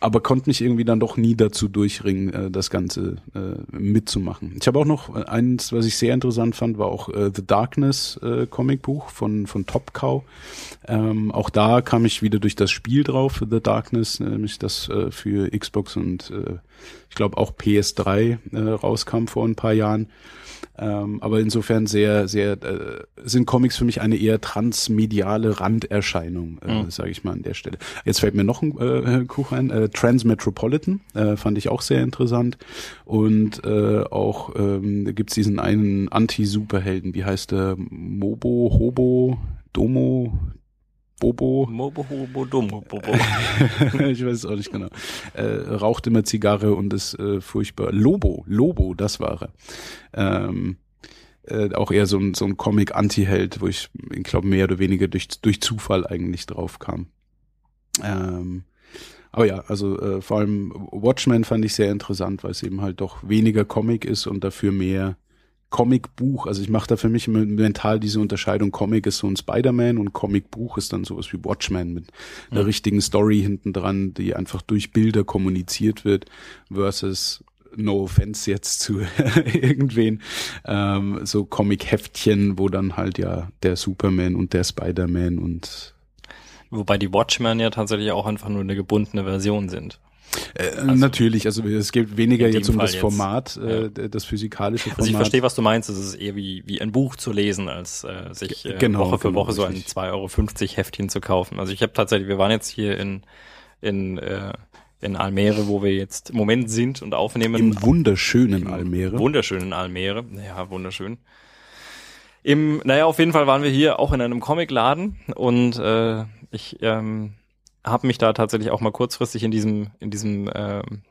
aber konnte mich irgendwie dann doch nie dazu durchringen, äh, das Ganze äh, mitzumachen. Ich habe auch noch äh, eins, was ich sehr interessant fand, war auch äh, The Darkness äh, Comicbuch von von Top Cow. Ähm, auch da kam ich wieder durch das Spiel drauf, The Darkness, nämlich das äh, für Xbox und äh, ich glaube auch PS3 äh, rauskam vor ein paar Jahren. Ähm, aber insofern sehr, sehr, äh, sind Comics für mich eine eher transmediale Randerscheinung, äh, mhm. sage ich mal an der Stelle. Jetzt fällt mir noch ein äh, Kuch ein, äh, Transmetropolitan, äh, fand ich auch sehr interessant. Und äh, auch ähm, gibt diesen einen Anti-Superhelden, wie heißt der? Mobo, Hobo, Domo, Bobo. Mobo, Hobo, Domo, Bobo. (laughs) ich weiß es auch nicht genau. Äh, raucht immer Zigarre und ist äh, furchtbar. Lobo, Lobo, das war er. Ähm, äh, auch eher so ein, so ein Comic-Anti-Held, wo ich, ich glaube, mehr oder weniger durch, durch Zufall eigentlich drauf kam. Ähm, aber ja, also äh, vor allem Watchmen fand ich sehr interessant, weil es eben halt doch weniger Comic ist und dafür mehr Comicbuch. Also ich mache da für mich mental diese Unterscheidung. Comic ist so ein Spider-Man und Comicbuch ist dann sowas wie Watchmen mit einer mhm. richtigen Story hinten dran, die einfach durch Bilder kommuniziert wird versus no offense jetzt zu (laughs) irgendwen, ähm, so Comic-Heftchen, wo dann halt ja der Superman und der Spider-Man und Wobei die Watchmen ja tatsächlich auch einfach nur eine gebundene Version sind. Äh, also, natürlich, also es geht weniger jetzt um Fall das Format, äh, ja. das physikalische Format. Also ich verstehe, was du meinst. Es ist eher wie, wie ein Buch zu lesen, als äh, sich äh, genau, Woche für genau, Woche so ein 2,50 Euro Heftchen zu kaufen. Also ich habe tatsächlich, wir waren jetzt hier in, in äh, in Almere, wo wir jetzt im Moment sind und aufnehmen. Im wunderschönen Almere. Wunderschönen Almere. Ja, wunderschön. Im, naja, auf jeden Fall waren wir hier auch in einem Comicladen und äh, ich ähm, habe mich da tatsächlich auch mal kurzfristig in diesem, in diesem ähm,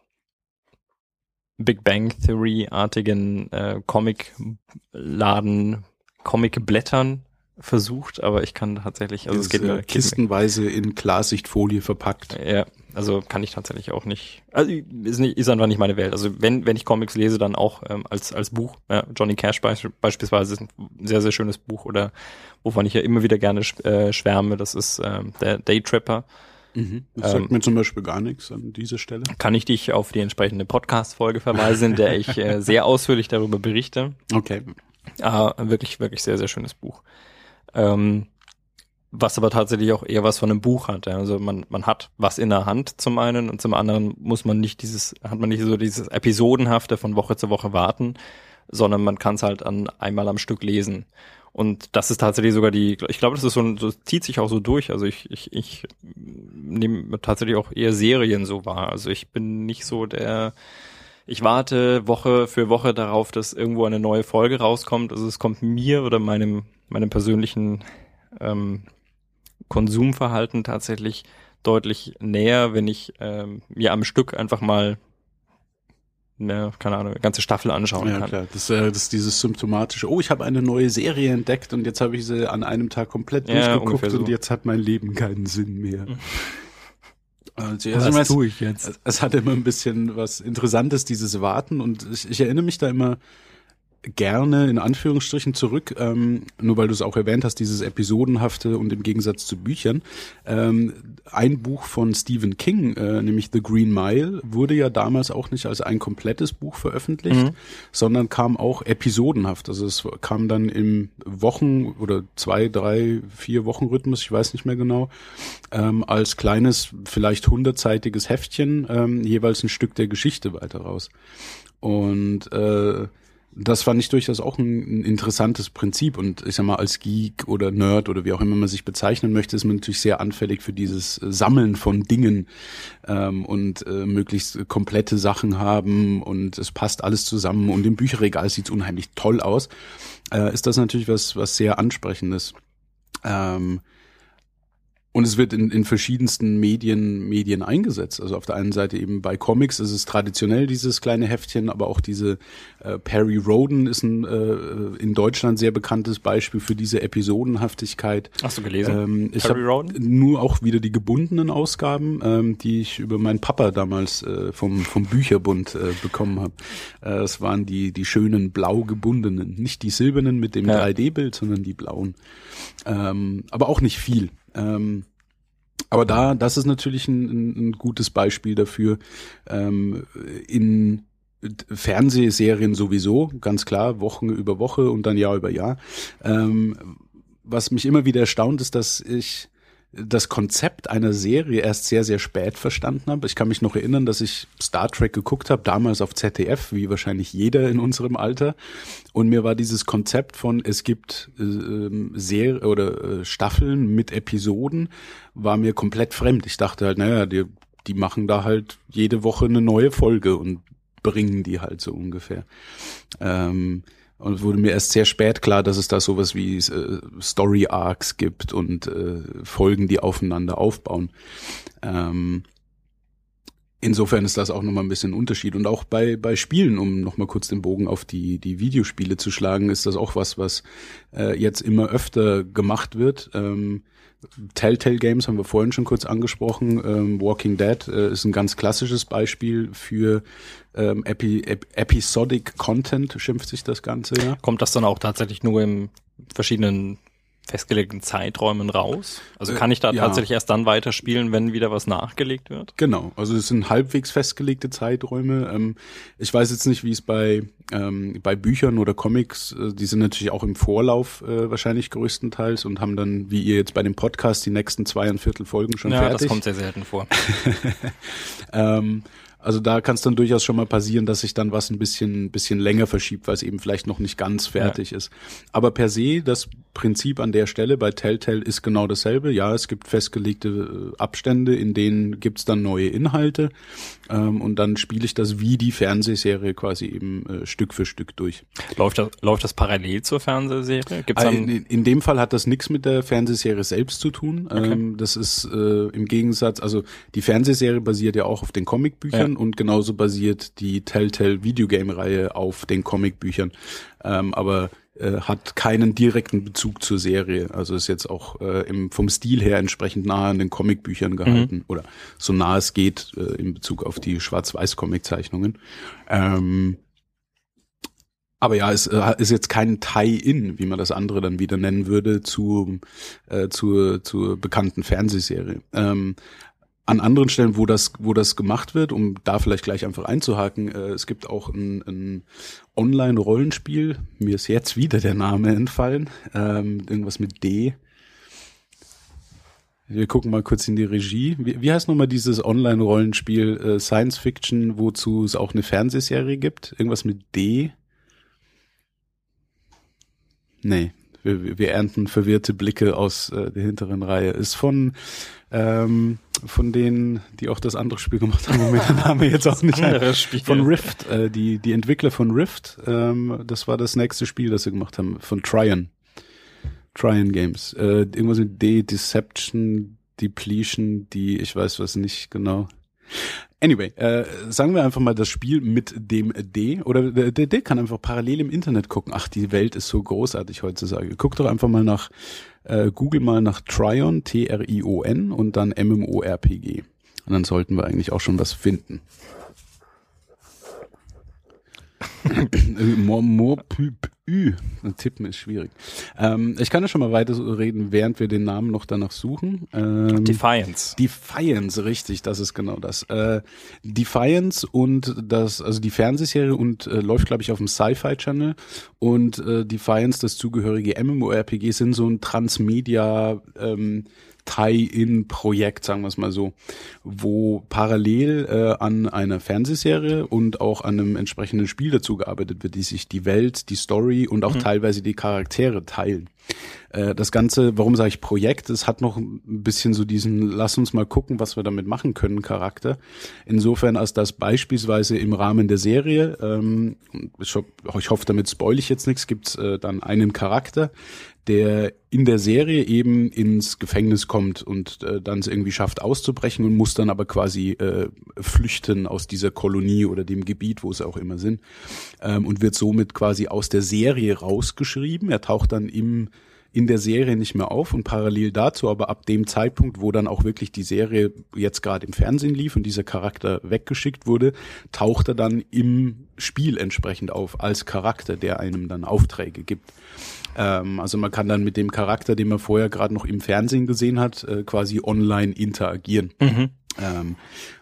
Big Bang Theory-artigen äh, Comic-Laden, Comic-Blättern versucht, aber ich kann tatsächlich, also es geht mir kistenweise in Klarsichtfolie verpackt. Ja, also kann ich tatsächlich auch nicht. Also ist nicht, ist einfach nicht meine Welt. Also wenn wenn ich Comics lese, dann auch ähm, als als Buch. Ja, Johnny Cash be beispielsweise ist ein sehr sehr schönes Buch oder wovon ich ja immer wieder gerne äh, schwärme. Das ist ähm, der Daytrapper. Mhm. Das sagt ähm, mir zum Beispiel gar nichts an dieser Stelle. Kann ich dich auf die entsprechende Podcast-Folge verweisen, in der ich äh, (laughs) sehr ausführlich darüber berichte. Okay. Ah, wirklich, wirklich sehr, sehr schönes Buch. Ähm, was aber tatsächlich auch eher was von einem Buch hat. Ja. Also man, man hat was in der Hand zum einen und zum anderen muss man nicht dieses, hat man nicht so dieses Episodenhafte von Woche zu Woche warten, sondern man kann es halt an einmal am Stück lesen. Und das ist tatsächlich sogar die, ich glaube, das ist so, das zieht sich auch so durch. Also ich, ich, ich nehme tatsächlich auch eher Serien so wahr. Also ich bin nicht so der, ich warte Woche für Woche darauf, dass irgendwo eine neue Folge rauskommt. Also es kommt mir oder meinem, meinem persönlichen ähm, Konsumverhalten tatsächlich deutlich näher, wenn ich ähm, mir am Stück einfach mal eine, keine Ahnung, eine ganze Staffel anschauen ja, kann. Klar. Das, äh, das ist dieses symptomatische, oh, ich habe eine neue Serie entdeckt und jetzt habe ich sie an einem Tag komplett ja, durchgeguckt so. und jetzt hat mein Leben keinen Sinn mehr. Also, also was tue ich jetzt? Es, es hat immer ein bisschen was Interessantes, dieses Warten und ich, ich erinnere mich da immer gerne in Anführungsstrichen zurück, ähm, nur weil du es auch erwähnt hast, dieses Episodenhafte und im Gegensatz zu Büchern. Ähm, ein Buch von Stephen King, äh, nämlich The Green Mile, wurde ja damals auch nicht als ein komplettes Buch veröffentlicht, mhm. sondern kam auch episodenhaft. Also es kam dann im Wochen- oder zwei, drei, vier Wochen Rhythmus, ich weiß nicht mehr genau, ähm, als kleines, vielleicht hundertseitiges Heftchen ähm, jeweils ein Stück der Geschichte weiter raus. Und äh, das fand ich durchaus auch ein, ein, interessantes Prinzip. Und ich sag mal, als Geek oder Nerd oder wie auch immer man sich bezeichnen möchte, ist man natürlich sehr anfällig für dieses Sammeln von Dingen ähm, und äh, möglichst komplette Sachen haben und es passt alles zusammen und im Bücherregal sieht's unheimlich toll aus. Äh, ist das natürlich was, was sehr ansprechendes. Ähm, und es wird in, in verschiedensten Medien, Medien eingesetzt. Also auf der einen Seite eben bei Comics ist es traditionell dieses kleine Heftchen, aber auch diese äh, Perry Roden ist ein äh, in Deutschland sehr bekanntes Beispiel für diese Episodenhaftigkeit. Hast du gelesen? Ähm, ich habe nur auch wieder die gebundenen Ausgaben, ähm, die ich über meinen Papa damals äh, vom, vom Bücherbund äh, bekommen habe. Äh, das waren die, die schönen blau gebundenen, nicht die silbernen mit dem ja. 3D-Bild, sondern die blauen. Ähm, aber auch nicht viel. Ähm, Aber da, das ist natürlich ein, ein, gutes Beispiel dafür, ähm, in Fernsehserien sowieso, ganz klar, Wochen über Woche und dann Jahr über Jahr. Ähm, was mich immer wieder erstaunt, ist, dass ich das Konzept einer Serie erst sehr, sehr spät verstanden habe. Ich kann mich noch erinnern, dass ich Star Trek geguckt habe, damals auf ZDF, wie wahrscheinlich jeder in unserem Alter. Und mir war dieses Konzept von, es gibt äh, Serie oder äh, Staffeln mit Episoden, war mir komplett fremd. Ich dachte halt, naja, die, die machen da halt jede Woche eine neue Folge und bringen die halt so ungefähr. Ähm, und es wurde mir erst sehr spät klar, dass es da sowas wie äh, Story Arcs gibt und äh, Folgen, die aufeinander aufbauen. Ähm, insofern ist das auch nochmal ein bisschen ein Unterschied. Und auch bei, bei Spielen, um nochmal kurz den Bogen auf die, die Videospiele zu schlagen, ist das auch was, was äh, jetzt immer öfter gemacht wird. Ähm, Telltale Games haben wir vorhin schon kurz angesprochen. Ähm, Walking Dead äh, ist ein ganz klassisches Beispiel für ähm, Epi Ep Episodic Content, schimpft sich das Ganze, ja. Kommt das dann auch tatsächlich nur im verschiedenen festgelegten Zeiträumen raus? Also kann ich da Äh, ja. tatsächlich erst dann weiterspielen, wenn wieder was nachgelegt wird? Genau, also es sind halbwegs festgelegte Zeiträume. Ähm, ich weiß jetzt nicht, wie es bei ähm, bei Büchern oder Comics, äh, die sind natürlich auch im Vorlauf äh, wahrscheinlich größtenteils und haben dann, wie ihr jetzt bei dem Podcast, die nächsten zweieinviertel Folgen schon ja, fertig. das kommt sehr selten vor. (laughs) Ähm, also da kann es dann durchaus schon mal passieren, dass sich dann was ein bisschen, bisschen länger verschiebt, weil es eben vielleicht noch nicht ganz fertig ist. Aber per se, das Prinzip an der Stelle bei Telltale ist genau dasselbe. Ja, es gibt festgelegte äh, Abstände, in denen gibt's dann neue Inhalte ähm, und dann spiele ich das wie die Fernsehserie quasi eben äh, Stück für Stück durch. Läuft das, läuft das parallel zur Fernsehserie? Gibt's dann, In, in dem Fall hat das nichts mit der Fernsehserie selbst zu tun. Ähm, das ist äh, im Gegensatz, also die Fernsehserie basiert ja auch auf den Comicbüchern und genauso basiert die Telltale Videogame-Reihe auf den Comicbüchern, ähm, aber äh, hat keinen direkten Bezug zur Serie. Also ist jetzt auch äh, im, vom Stil her entsprechend nahe an den Comicbüchern gehalten oder so nah es geht äh, in Bezug auf die Schwarz-Weiß-Comic-Zeichnungen. Ähm, aber ja, es äh, ist jetzt kein Tie-In, wie man das andere dann wieder nennen würde, zu, äh, zur, zur bekannten Fernsehserie. Ähm, an anderen Stellen, wo das, wo das gemacht wird, um da vielleicht gleich einfach einzuhaken, äh, es gibt auch ein, ein Online-Rollenspiel, mir ist jetzt wieder der Name entfallen, ähm, irgendwas mit D. Wir gucken mal kurz in die Regie. Wie, wie heißt nochmal dieses Online-Rollenspiel äh, Science Fiction, wozu es auch eine Fernsehserie gibt? Irgendwas mit D? Nee, wir, wir ernten verwirrte Blicke aus äh, der hinteren Reihe. Ist von ähm, von denen, die auch das andere Spiel gemacht haben, wo mir der Name jetzt auch nicht Anderes ein- Spiel. Von Rift, äh, die die Entwickler von Rift, ähm, das war das nächste Spiel, das sie gemacht haben, von Tryon. Tryon Games. Äh, irgendwas mit D, Deception, Depletion, die, ich weiß was nicht genau. Anyway, äh, sagen wir einfach mal das Spiel mit dem D oder der, der D kann einfach parallel im Internet gucken. Ach, die Welt ist so großartig heutzutage. Guck doch einfach mal nach, äh, Google mal nach Tryon, T-R-I-O-N und dann MMORPG. Und dann sollten wir eigentlich auch schon was finden. Mo- mo- pü- pü. Tippen ist schwierig. Ähm, ich kann ja schon mal weiter reden, während wir den Namen noch danach suchen. Ähm, Defiance. Defiance, richtig, das ist genau das. Äh, Defiance und das, also die Fernsehserie und äh, läuft, glaube ich, auf dem Sci-Fi Channel und äh, Defiance, das zugehörige MMORPG, sind so ein Transmedia ähm, Tie-in-Projekt, sagen wir es mal so, wo parallel äh, an einer Fernsehserie und auch an einem entsprechenden Spiel dazu gearbeitet wird, die sich die Welt, die Story und auch teilweise die Charaktere teilen. Äh, das Ganze, warum sage ich Projekt? Es hat noch ein bisschen so diesen, lass uns mal gucken, was wir damit machen können, Charakter. Insofern, als das beispielsweise im Rahmen der Serie, ähm, ich hoffe, damit spoil ich jetzt nichts, gibt es äh, dann einen Charakter, der in der Serie eben ins Gefängnis kommt und äh, dann es irgendwie schafft auszubrechen und muss dann aber quasi äh, flüchten aus dieser Kolonie oder dem Gebiet, wo es auch immer sind ähm, und wird somit quasi aus der Serie rausgeschrieben. Er taucht dann im in der Serie nicht mehr auf und parallel dazu, aber ab dem Zeitpunkt, wo dann auch wirklich die Serie jetzt gerade im Fernsehen lief und dieser Charakter weggeschickt wurde, taucht er dann im Spiel entsprechend auf als Charakter, der einem dann Aufträge gibt. Ähm, also man kann dann mit dem Charakter, den man vorher gerade noch im Fernsehen gesehen hat, äh, quasi online interagieren. Mhm. Ähm,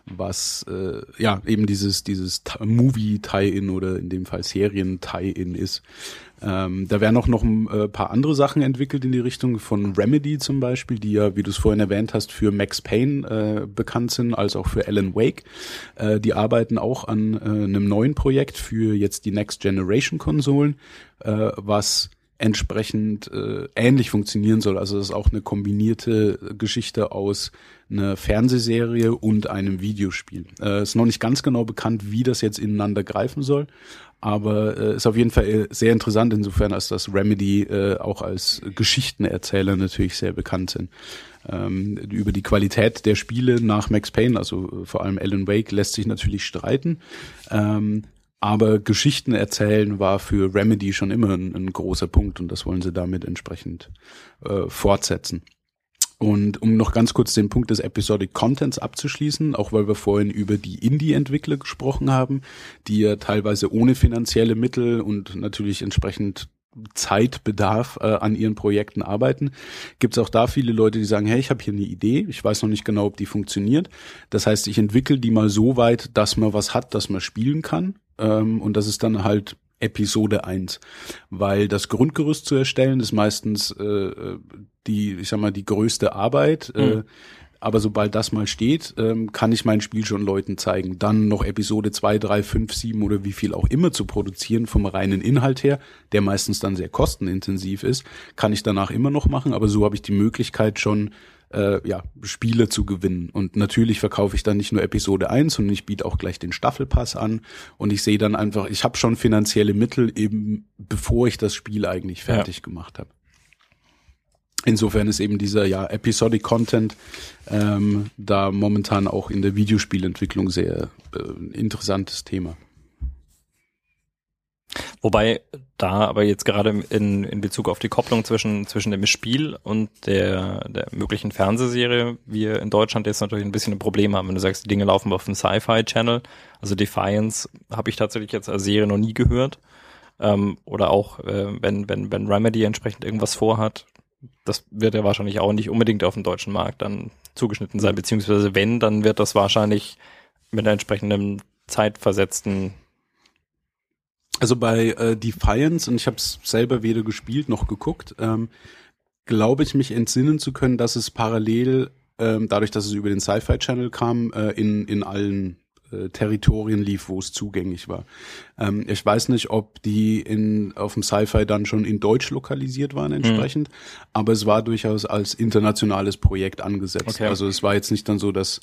was äh, ja eben dieses dieses Movie-Tie-In oder in dem Fall Serien-Tie-In ist. Ähm, da werden auch noch ein äh, paar andere Sachen entwickelt in die Richtung von Remedy zum Beispiel, die ja, wie du es vorhin erwähnt hast, für Max Payne äh, bekannt sind, als auch für Alan Wake. Äh, die arbeiten auch an äh, einem neuen Projekt für jetzt die Next Generation Konsolen, äh, was entsprechend äh, ähnlich funktionieren soll. Also das ist auch eine kombinierte Geschichte aus einer Fernsehserie und einem Videospiel. Äh, ist noch nicht ganz genau bekannt, wie das jetzt ineinander greifen soll, aber äh, ist auf jeden Fall äh, sehr interessant insofern, als das Remedy äh, auch als Geschichtenerzähler natürlich sehr bekannt sind. Ähm, über die Qualität der Spiele nach Max Payne, also vor allem Alan Wake, lässt sich natürlich streiten. Ähm, aber Geschichten erzählen war für Remedy schon immer ein, ein großer Punkt und das wollen sie damit entsprechend äh, fortsetzen. Und um noch ganz kurz den Punkt des Episodic Contents abzuschließen, auch weil wir vorhin über die Indie-Entwickler gesprochen haben, die ja teilweise ohne finanzielle Mittel und natürlich entsprechend Zeitbedarf äh, an ihren Projekten arbeiten, gibt es auch da viele Leute, die sagen, hey, ich habe hier eine Idee, ich weiß noch nicht genau, ob die funktioniert. Das heißt, ich entwickle die mal so weit, dass man was hat, dass man spielen kann ähm, und das ist dann halt Episode 1. Weil das Grundgerüst zu erstellen ist meistens äh, die, ich sag mal, die größte Arbeit. Mhm. Äh, aber sobald das mal steht, ähm, kann ich mein Spiel schon Leuten zeigen. Dann noch Episode 2, 3, 5, 7 oder wie viel auch immer zu produzieren vom reinen Inhalt her, der meistens dann sehr kostenintensiv ist, kann ich danach immer noch machen. Aber so habe ich die Möglichkeit schon äh, ja, Spiele zu gewinnen. Und natürlich verkaufe ich dann nicht nur Episode 1, sondern ich biete auch gleich den Staffelpass an und ich sehe dann einfach, ich habe schon finanzielle Mittel eben, bevor ich das Spiel eigentlich fertig ja. gemacht habe. Insofern ist eben dieser ja Episodic Content ähm, da momentan auch in der Videospielentwicklung sehr äh, interessantes Thema. Wobei da aber jetzt gerade in, in Bezug auf die Kopplung zwischen, zwischen dem Spiel und der, der möglichen Fernsehserie wir in Deutschland jetzt natürlich ein bisschen ein Problem haben. Wenn du sagst, die Dinge laufen auf dem Sci-Fi-Channel, also Defiance habe ich tatsächlich jetzt als Serie noch nie gehört. Ähm, oder auch, äh, wenn, wenn, wenn Remedy entsprechend irgendwas vorhat, das wird ja wahrscheinlich auch nicht unbedingt auf dem deutschen Markt dann zugeschnitten sein, beziehungsweise wenn, dann wird das wahrscheinlich mit einer entsprechenden zeitversetzten also bei äh, Defiance, und ich habe es selber weder gespielt noch geguckt, ähm, glaube ich mich entsinnen zu können, dass es parallel, ähm, dadurch, dass es über den Sci-Fi Channel kam, äh, in, in allen äh, Territorien lief, wo es zugänglich war. Ähm, ich weiß nicht, ob die in, auf dem Sci-Fi dann schon in Deutsch lokalisiert waren entsprechend, mhm. aber es war durchaus als internationales Projekt angesetzt. Okay. Also es war jetzt nicht dann so, dass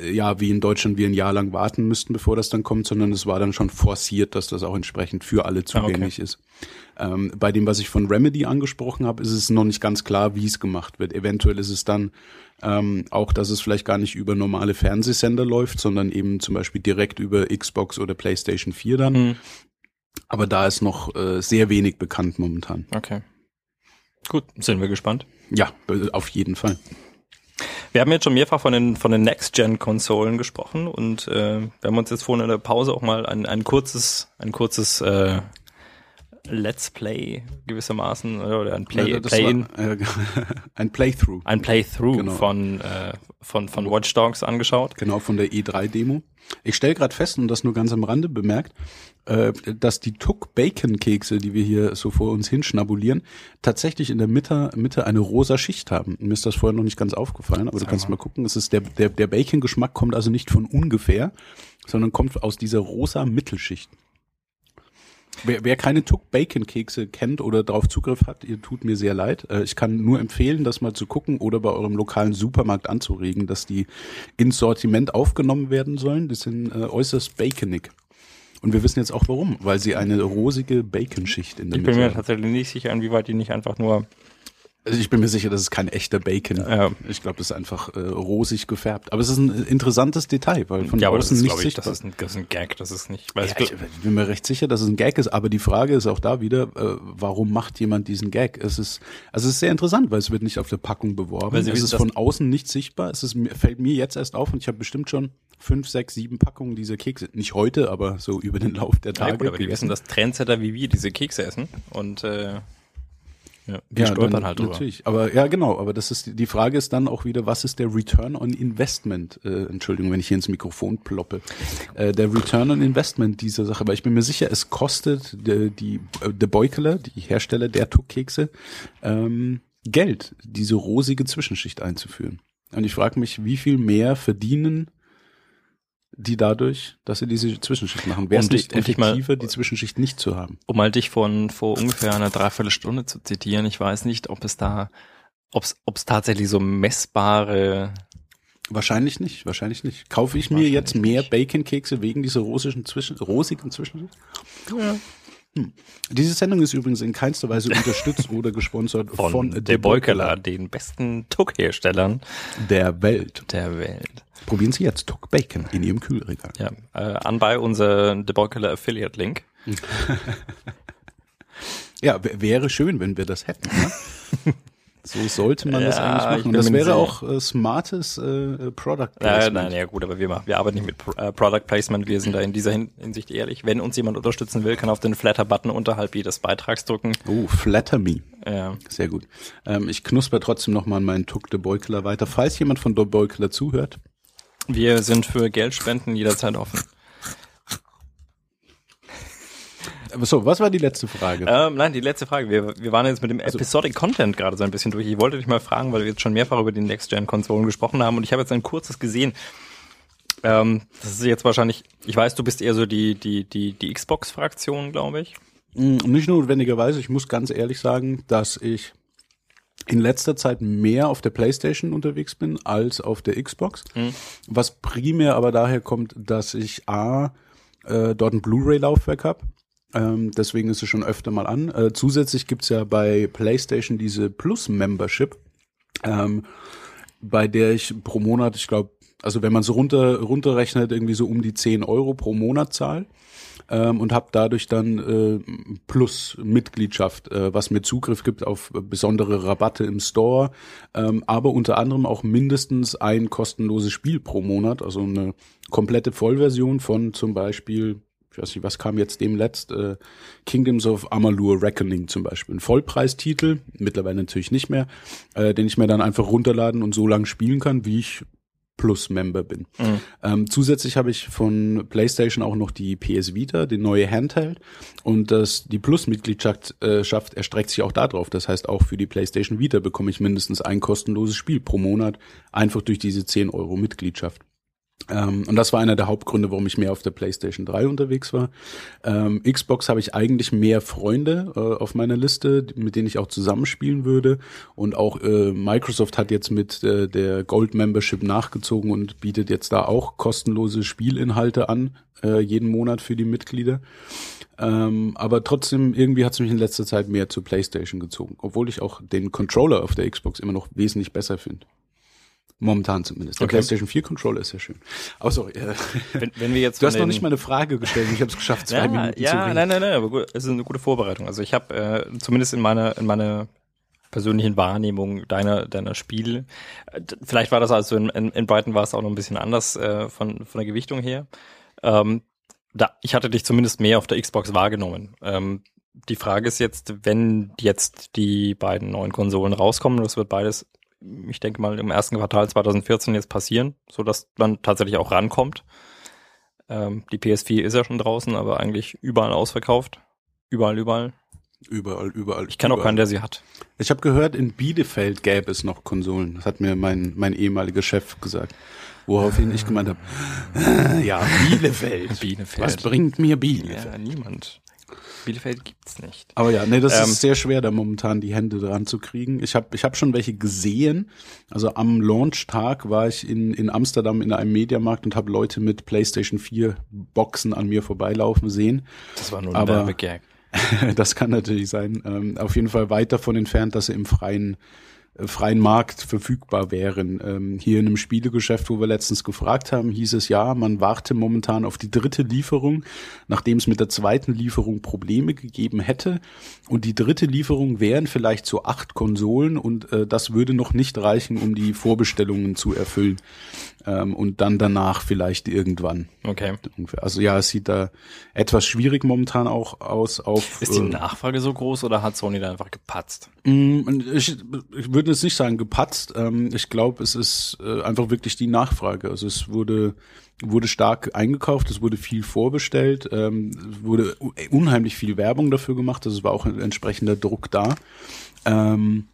ja, wie in Deutschland wir ein Jahr lang warten müssten, bevor das dann kommt, sondern es war dann schon forciert, dass das auch entsprechend für alle zugänglich ah, okay. ist. Ähm, bei dem, was ich von Remedy angesprochen habe, ist es noch nicht ganz klar, wie es gemacht wird. Eventuell ist es dann ähm, auch, dass es vielleicht gar nicht über normale Fernsehsender läuft, sondern eben zum Beispiel direkt über Xbox oder PlayStation 4 dann. Mhm. Aber da ist noch äh, sehr wenig bekannt momentan. Okay. Gut, sind wir gespannt. Ja, auf jeden Fall. Wir haben jetzt schon mehrfach von den, von den Next-Gen-Konsolen gesprochen und äh, wir haben uns jetzt vorhin in der Pause auch mal ein, ein kurzes, ein kurzes äh, Let's Play gewissermaßen oder ein Play, ja, Play war, äh, (laughs) ein Playthrough. Ein Playthrough genau. von, äh, von, von Watch Dogs angeschaut. Genau, von der E3-Demo. Ich stelle gerade fest, und das nur ganz am Rande bemerkt, äh, dass die Tuck Bacon Kekse, die wir hier so vor uns hinschnabulieren, tatsächlich in der Mitte, Mitte eine rosa Schicht haben. Mir ist das vorher noch nicht ganz aufgefallen, aber du kannst mal. mal gucken. Es ist der, der, der Bacon Geschmack kommt also nicht von ungefähr, sondern kommt aus dieser rosa Mittelschicht. Wer, wer keine Tuck Bacon Kekse kennt oder darauf Zugriff hat, ihr tut mir sehr leid. Äh, ich kann nur empfehlen, das mal zu gucken oder bei eurem lokalen Supermarkt anzuregen, dass die ins Sortiment aufgenommen werden sollen. Die sind äh, äußerst baconig. Und wir wissen jetzt auch warum, weil sie eine rosige Baconschicht in der ich Mitte haben. Ich bin mir tatsächlich nicht sicher, inwieweit die nicht einfach nur Also ich bin mir sicher, das ist kein echter Bacon. Ja. Ich glaube, das ist einfach äh, rosig gefärbt. Aber es ist ein interessantes Detail, weil von ja, aber das außen ist, nicht ich, sichtbar. das ist, ein, das ist ein Gag, das ist nicht, weil Ja, ich, ich bin mir recht sicher, dass es ein Gag ist, aber die Frage ist auch da wieder, äh, warum macht jemand diesen Gag? Es ist, also es ist sehr interessant, weil es wird nicht auf der Packung beworben. Weil sie es wissen, ist von außen nicht sichtbar. Es ist, fällt mir jetzt erst auf und ich habe bestimmt schon fünf, sechs, sieben Packungen dieser Kekse. Nicht heute, aber so über den Lauf der ja, Tage. gut, aber die wissen, dass Trendsetter wie wir diese Kekse essen und äh, ja, wir ja, stolpern dann, halt drüber. Natürlich, aber ja genau, aber das ist die- die Frage ist dann auch wieder, was ist der Return on Investment? Äh, Entschuldigung, wenn ich hier ins Mikrofon ploppe. Äh, der Return on Investment dieser Sache, weil ich bin mir sicher, es kostet die, die äh, der Beukeler, die Hersteller der Tuck-Kekse, ähm, Geld, diese rosige Zwischenschicht einzuführen. Und ich frage mich, wie viel mehr verdienen die dadurch, dass sie diese Zwischenschicht machen? Wäre es nicht ich mal- effektiver, die Zwischenschicht nicht zu haben? Um mal dich von vor ungefähr einer Dreiviertelstunde zu zitieren, ich weiß nicht, ob es da, ob es, ob es tatsächlich so messbare, Wahrscheinlich nicht, wahrscheinlich nicht. Kaufe ich mir jetzt mehr Bacon-Kekse wegen dieser rosigen Zwischen rosigen Zwischenschicht? Hm. Diese Sendung ist übrigens in keinster Weise unterstützt (laughs) oder gesponsert von, von, der De Beukeler, den besten Tuck-Herstellern der Welt. der Welt. Probieren Sie jetzt Tuck Bacon in Ihrem Kühlregal. Ja, äh, anbei unser The Beukeler Affiliate Link. (laughs) Ja, wäre schön, wenn wir das hätten. Ne? (laughs) so sollte man das Ja, eigentlich ich machen. Und das wäre auch äh, smartes äh, Product Äh, Placement. nein, ja gut, aber wir machen, wir arbeiten nicht mit Pro äh, Product Placement, wir sind da in dieser Hin Hinsicht ehrlich. Wenn uns jemand unterstützen will, kann auf den Flatter-Button unterhalb jedes Beitrags drücken. Oh, flatter me. Ja. Sehr gut. Ähm, ich knusper trotzdem noch mal an meinen Tuck de Beukeler weiter. Falls jemand von de Beukeler zuhört, Wir sind für Geldspenden jederzeit offen. Aber so, was war die letzte Frage? Ähm, nein, die letzte Frage. Wir, wir waren jetzt mit dem Episodic Content gerade so ein bisschen durch. Ich wollte dich mal fragen, weil wir jetzt schon mehrfach über die Next-Gen-Konsolen gesprochen haben und ich habe jetzt ein kurzes gesehen. Ähm, das ist jetzt wahrscheinlich, ich weiß, du bist eher so die, die, die, die Xbox-Fraktion, glaube ich. Mm, Nicht notwendigerweise. Ich muss ganz ehrlich sagen, dass ich in letzter Zeit mehr auf der PlayStation unterwegs bin als auf der Xbox. Was primär aber daher kommt, dass ich A, äh, dort ein Blu-ray-Laufwerk habe. Ähm, deswegen ist es schon öfter mal an. Äh, zusätzlich gibt's ja bei PlayStation diese Plus-Membership, ähm, bei der ich pro Monat, ich glaube, also wenn man so runter runterrechnet, irgendwie so um die 10 Euro pro Monat zahl ähm, und habe dadurch dann äh, plus Mitgliedschaft, äh, was mir Zugriff gibt auf besondere Rabatte im Store, ähm, aber unter anderem auch mindestens ein kostenloses Spiel pro Monat, also eine komplette Vollversion von zum Beispiel ich weiß nicht, was kam jetzt dem letzt? Äh, Kingdoms of Amalur Reckoning zum Beispiel. Ein Vollpreistitel, mittlerweile natürlich nicht mehr, äh, den ich mir dann einfach runterladen und so lange spielen kann, wie ich Plus-Member bin. Ähm, zusätzlich habe ich von PlayStation auch noch die PS Vita, die neue Handheld. Und das, die Plus-Mitgliedschaft äh, schafft, erstreckt sich auch darauf. Das heißt, auch für die PlayStation Vita bekomme ich mindestens ein kostenloses Spiel pro Monat, einfach durch diese 10 Euro Mitgliedschaft. Ähm, und das war einer der Hauptgründe, warum ich mehr auf der PlayStation 3 unterwegs war. Ähm, Xbox habe ich eigentlich mehr Freunde äh, auf meiner Liste, mit denen ich auch zusammenspielen würde. Und auch äh, Microsoft hat jetzt mit äh, der Gold Membership nachgezogen und bietet jetzt da auch kostenlose Spielinhalte an, äh, jeden Monat für die Mitglieder. Ähm, aber trotzdem, irgendwie hat es mich in letzter Zeit mehr zur PlayStation gezogen, obwohl ich auch den Controller auf der Xbox immer noch wesentlich besser finde. Momentan zumindest. Der Okay. PlayStation 4 Controller ist sehr schön. Aber sorry, äh, Wenn, wenn wir jetzt du hast noch nicht mal eine Frage gestellt. Ich habe es geschafft, zwei ja, Minuten zu ja, reden. nein, nein, nein, aber gut, es ist eine gute Vorbereitung. Also ich habe äh, zumindest in meiner in meiner persönlichen Wahrnehmung deiner deiner Spiele, äh, vielleicht war das also in, in, in Brighton war es auch noch ein bisschen anders äh, von von der Gewichtung her. Ähm, da, ich hatte dich zumindest mehr auf der Xbox wahrgenommen. Ähm, die Frage ist jetzt, wenn jetzt die beiden neuen Konsolen rauskommen, das wird beides, ich denke mal im ersten Quartal 2014 jetzt passieren, so dass man tatsächlich auch rankommt. Ähm, die PS4 ist ja schon draußen, aber eigentlich überall ausverkauft. Überall, überall. Überall, überall. Ich kenne auch keinen, der sie hat. Ich habe gehört, in Bielefeld gäbe es noch Konsolen. Das hat mir mein, mein ehemaliger Chef gesagt. Woraufhin ich gemeint habe, (laughs) ja, Bielefeld. (laughs) Bielefeld. Was bringt mir Bielefeld? Ja, niemand. Bielefeld gibt's nicht. Aber ja, nee, das Ähm, ist sehr schwer, da momentan die Hände dran zu kriegen. Ich habe ich hab schon welche gesehen. Also am Launch-Tag war ich in, in Amsterdam in einem Mediamarkt und habe Leute mit PlayStation 4 Boxen an mir vorbeilaufen sehen. Das war nur ein Aber- Werbegag. (laughs) das kann natürlich sein. Ähm, auf jeden Fall weit davon entfernt, dass sie im freien freien Markt verfügbar wären. Ähm, hier in einem Spielegeschäft, wo wir letztens gefragt haben, hieß es ja, man warte momentan auf die dritte Lieferung, nachdem es mit der zweiten Lieferung Probleme gegeben hätte. Und die dritte Lieferung wären vielleicht so acht Konsolen und äh, das würde noch nicht reichen, um die Vorbestellungen zu erfüllen. Ähm, und dann danach vielleicht irgendwann. Okay. Also ja, es sieht da etwas schwierig momentan auch aus. Auf, Ist die äh, Nachfrage so groß oder hat Sony da einfach gepatzt? Mm, ich, ich würde jetzt nicht sagen gepatzt. Ähm, ich glaube, es ist äh, einfach wirklich die Nachfrage. Also es wurde wurde stark eingekauft, es wurde viel vorbestellt, ähm, wurde unheimlich viel Werbung dafür gemacht, also es war auch ein entsprechender Druck da. Ähm,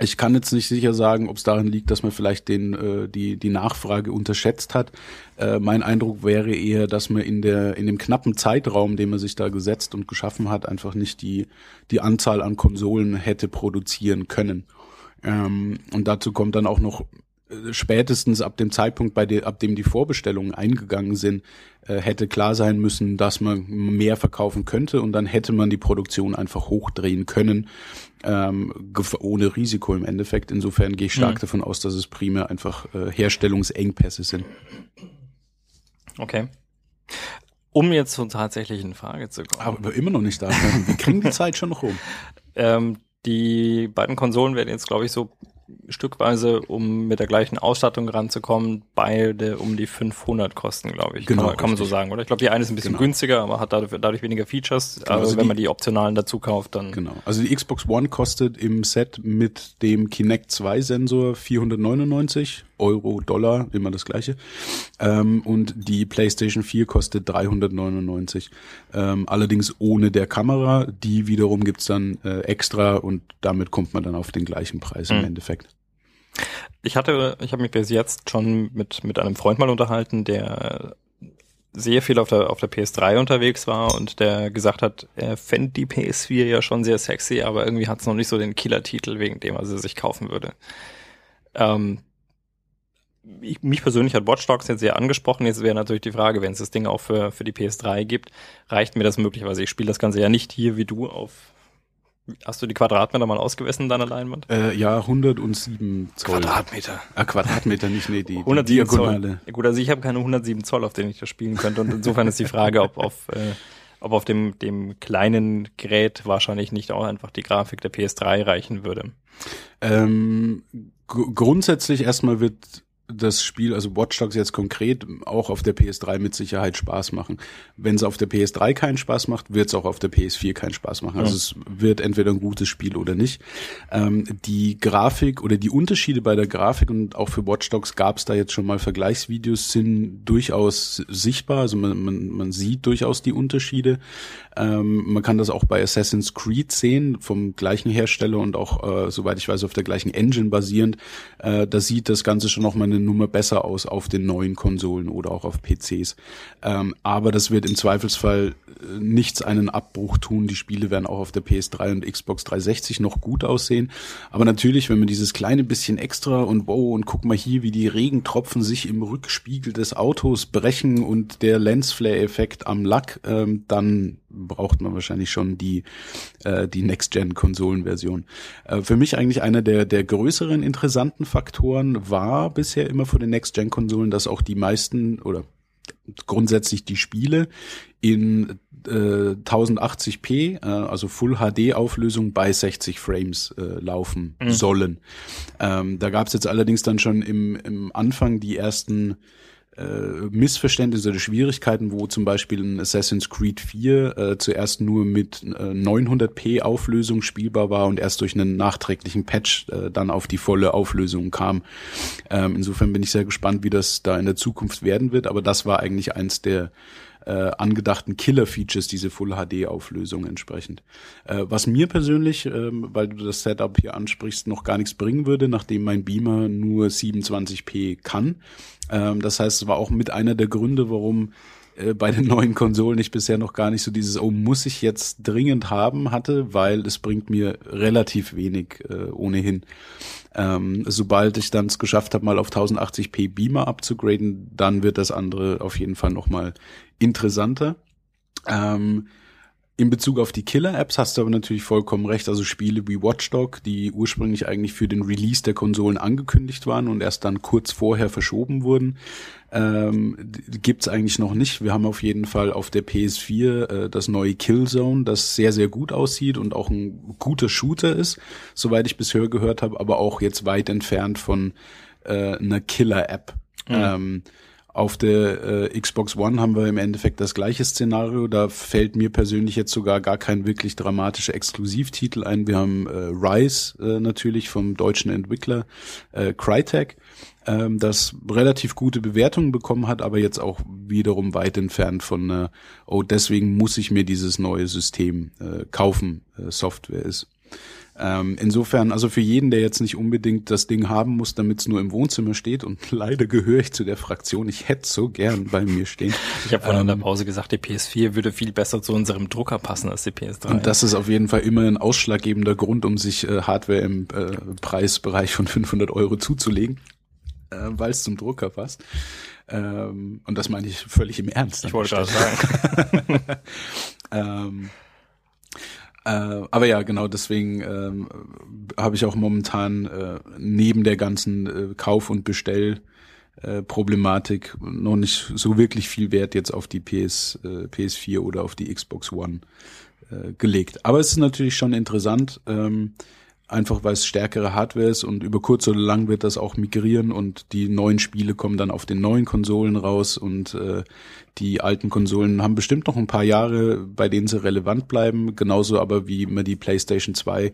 ich kann jetzt nicht sicher sagen, ob es daran liegt, dass man vielleicht den, äh, die, die Nachfrage unterschätzt hat. Äh, mein Eindruck wäre eher, dass man in, der, in dem knappen Zeitraum, den man sich da gesetzt und geschaffen hat, einfach nicht die, die Anzahl an Konsolen hätte produzieren können. Ähm, und dazu kommt dann auch noch äh, spätestens ab dem Zeitpunkt, bei der, ab dem die Vorbestellungen eingegangen sind, äh, hätte klar sein müssen, dass man mehr verkaufen könnte und dann hätte man die Produktion einfach hochdrehen können, ähm, ohne Risiko im Endeffekt. Insofern gehe ich stark mhm. davon aus, dass es primär einfach äh, Herstellungsengpässe sind. Okay. Um jetzt zur tatsächlichen Frage zu kommen. Aber immer noch nicht da. Wir kriegen die Zeit schon noch rum. (laughs) Ähm, die beiden Konsolen werden jetzt, glaube ich, so stückweise, um mit der gleichen Ausstattung ranzukommen, beide um die 500 kosten, glaube ich. Genau, kann, man, kann man so sagen, oder? Ich glaube, die eine ist ein bisschen genau. günstiger, aber hat dadurch, dadurch weniger Features. Genau, also, also wenn die, man die optionalen dazu kauft, dann. Genau. Also die Xbox One kostet im Set mit dem Kinect 2 Sensor 499 Euro, Dollar, immer das gleiche. Ähm, und die PlayStation 4 kostet 399. Ähm, allerdings ohne der Kamera. Die wiederum gibt's dann äh, extra und damit kommt man dann auf den gleichen Preis mhm. im hm. Endeffekt. Ich hatte, ich habe mich bis jetzt schon mit, mit einem Freund mal unterhalten, der sehr viel auf der, auf der PS3 unterwegs war und der gesagt hat, er fände die PS4 ja schon sehr sexy, aber irgendwie hat es noch nicht so den Killer-Titel, wegen dem er sie sich kaufen würde. Ähm, ich, mich persönlich hat Watch Dogs jetzt sehr angesprochen. Jetzt wäre natürlich die Frage, wenn es das Ding auch für, für die PS3 gibt, reicht mir das möglicherweise? Ich spiele das Ganze ja nicht hier wie du auf. Hast du die Quadratmeter mal ausgewissen in deiner Leinwand? Äh, ja, 107 Zoll. Quadratmeter. Ah, Quadratmeter, nicht, nee, die, 107 die Diagonale. Zoll. gut, also ich habe keine 107 Zoll, auf denen ich das spielen könnte. Und insofern ist die Frage, ob auf, äh, ob auf dem, dem kleinen Gerät wahrscheinlich nicht auch einfach die Grafik der PS3 reichen würde. Ähm, grundsätzlich erstmal wird das Spiel, also Watch Dogs jetzt konkret, auch auf der PS3 mit Sicherheit Spaß machen. Wenn es auf der PS3 keinen Spaß macht, wird es auch auf der PS4 keinen Spaß machen. Also es wird entweder ein gutes Spiel oder nicht. Ähm, die Grafik oder die Unterschiede bei der Grafik und auch für Watch Dogs gab es da jetzt schon mal Vergleichsvideos, sind durchaus sichtbar. Also man, man, man sieht durchaus die Unterschiede. Ähm, man kann das auch bei Assassin's Creed sehen, vom gleichen Hersteller und auch, äh, soweit ich weiß, auf der gleichen Engine basierend. Äh, da sieht das Ganze schon noch mal eine Nummer besser aus auf den neuen Konsolen oder auch auf PCs. Ähm, aber das wird im Zweifelsfall äh, nichts einen Abbruch tun. Die Spiele werden auch auf der PS3 und Xbox 360 noch gut aussehen. Aber natürlich, wenn man dieses kleine bisschen extra und wow, und guck mal hier, wie die Regentropfen sich im Rückspiegel des Autos brechen und der Lensflare-Effekt am Lack, ähm, dann braucht man wahrscheinlich schon die, äh, die Next-Gen-Konsolen-Version. Äh, für mich eigentlich einer der, der größeren interessanten Faktoren war bisher immer für den Next-Gen-Konsolen, dass auch die meisten oder grundsätzlich die Spiele in äh, 1080p, äh, also Full HD Auflösung bei 60 Frames äh, laufen mhm. sollen. Ähm, da gab es jetzt allerdings dann schon im, im Anfang die ersten äh, Missverständnisse oder Schwierigkeiten, wo zum Beispiel ein Assassin's Creed 4 äh, zuerst nur mit äh, 900p Auflösung spielbar war und erst durch einen nachträglichen Patch äh, dann auf die volle Auflösung kam. Ähm, insofern bin ich sehr gespannt, wie das da in der Zukunft werden wird, aber das war eigentlich eins der äh, angedachten Killer-Features, diese Full-HD-Auflösung entsprechend. Äh, was mir persönlich, äh, weil du das Setup hier ansprichst, noch gar nichts bringen würde, nachdem mein Beamer nur 27p kann. Ähm, das heißt, es war auch mit einer der Gründe, warum äh, bei den neuen Konsolen ich bisher noch gar nicht so dieses, oh, muss ich jetzt dringend haben hatte, weil es bringt mir relativ wenig äh, ohnehin. Ähm, sobald ich dann es geschafft habe, mal auf 1080p Beamer abzugraden, dann wird das andere auf jeden Fall nochmal interessanter. Ähm, In Bezug auf die Killer-Apps hast du aber natürlich vollkommen recht. Also Spiele wie Watchdog, die ursprünglich eigentlich für den Release der Konsolen angekündigt waren und erst dann kurz vorher verschoben wurden, ähm, gibt's eigentlich noch nicht. Wir haben auf jeden Fall auf der PS4 äh, das neue Killzone, das sehr, sehr gut aussieht und auch ein guter Shooter ist, soweit ich bisher gehört habe, aber auch jetzt weit entfernt von äh, einer Killer-App. Mhm. Ähm, auf der äh, Xbox One haben wir im Endeffekt das gleiche Szenario. Da fällt mir persönlich jetzt sogar gar kein wirklich dramatischer Exklusivtitel ein. Wir haben äh, Rise äh, natürlich vom deutschen Entwickler äh, Crytek, ähm, das relativ gute Bewertungen bekommen hat, aber jetzt auch wiederum weit entfernt von, äh, oh, deswegen muss ich mir dieses neue System äh, kaufen, äh, Software ist. Ähm, insofern, also für jeden, der jetzt nicht unbedingt das Ding haben muss, damit es nur im Wohnzimmer steht, und (laughs) leider gehöre ich zu der Fraktion, ich hätte so gern bei mir stehen. (laughs) Ich habe vorhin ähm, in der Pause gesagt, die PS4 würde viel besser zu unserem Drucker passen als die PS3. Und das ist auf jeden Fall immer ein ausschlaggebender Grund, um sich äh, Hardware im äh, Preisbereich von 500 Euro zuzulegen, äh, weil es zum Drucker passt. Ähm, und das meine ich völlig im Ernst. Ich wollte gerade sagen. (laughs) ähm, äh, aber ja, genau deswegen ähm, habe ich auch momentan äh, neben der ganzen äh, Kauf- und Bestellproblematik äh, noch nicht so wirklich viel Wert jetzt auf die PS, äh, PS4 oder auf die Xbox One äh, gelegt. Aber es ist natürlich schon interessant. Ähm, einfach weil es stärkere Hardware ist und über kurz oder lang wird das auch migrieren und die neuen Spiele kommen dann auf den neuen Konsolen raus und äh, die alten Konsolen haben bestimmt noch ein paar Jahre, bei denen sie relevant bleiben, genauso aber wie man die PlayStation 2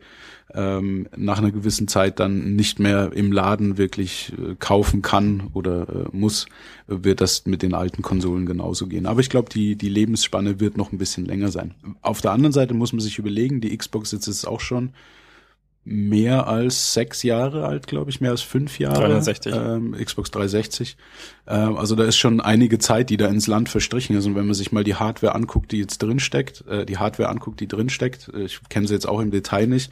ähm, nach einer gewissen Zeit dann nicht mehr im Laden wirklich äh, kaufen kann oder äh, muss, wird das mit den alten Konsolen genauso gehen. Aber ich glaube, die, die Lebensspanne wird noch ein bisschen länger sein. Auf der anderen Seite muss man sich überlegen, die Xbox jetzt ist auch schon mehr als sechs Jahre alt, glaube ich, mehr als fünf Jahre. 360. Ähm, Xbox 360. Ähm, also da ist schon einige Zeit, die da ins Land verstrichen ist. Und wenn man sich mal die Hardware anguckt, die jetzt drin steckt, äh, die Hardware anguckt, die drin steckt, äh, ich kenne sie jetzt auch im Detail nicht,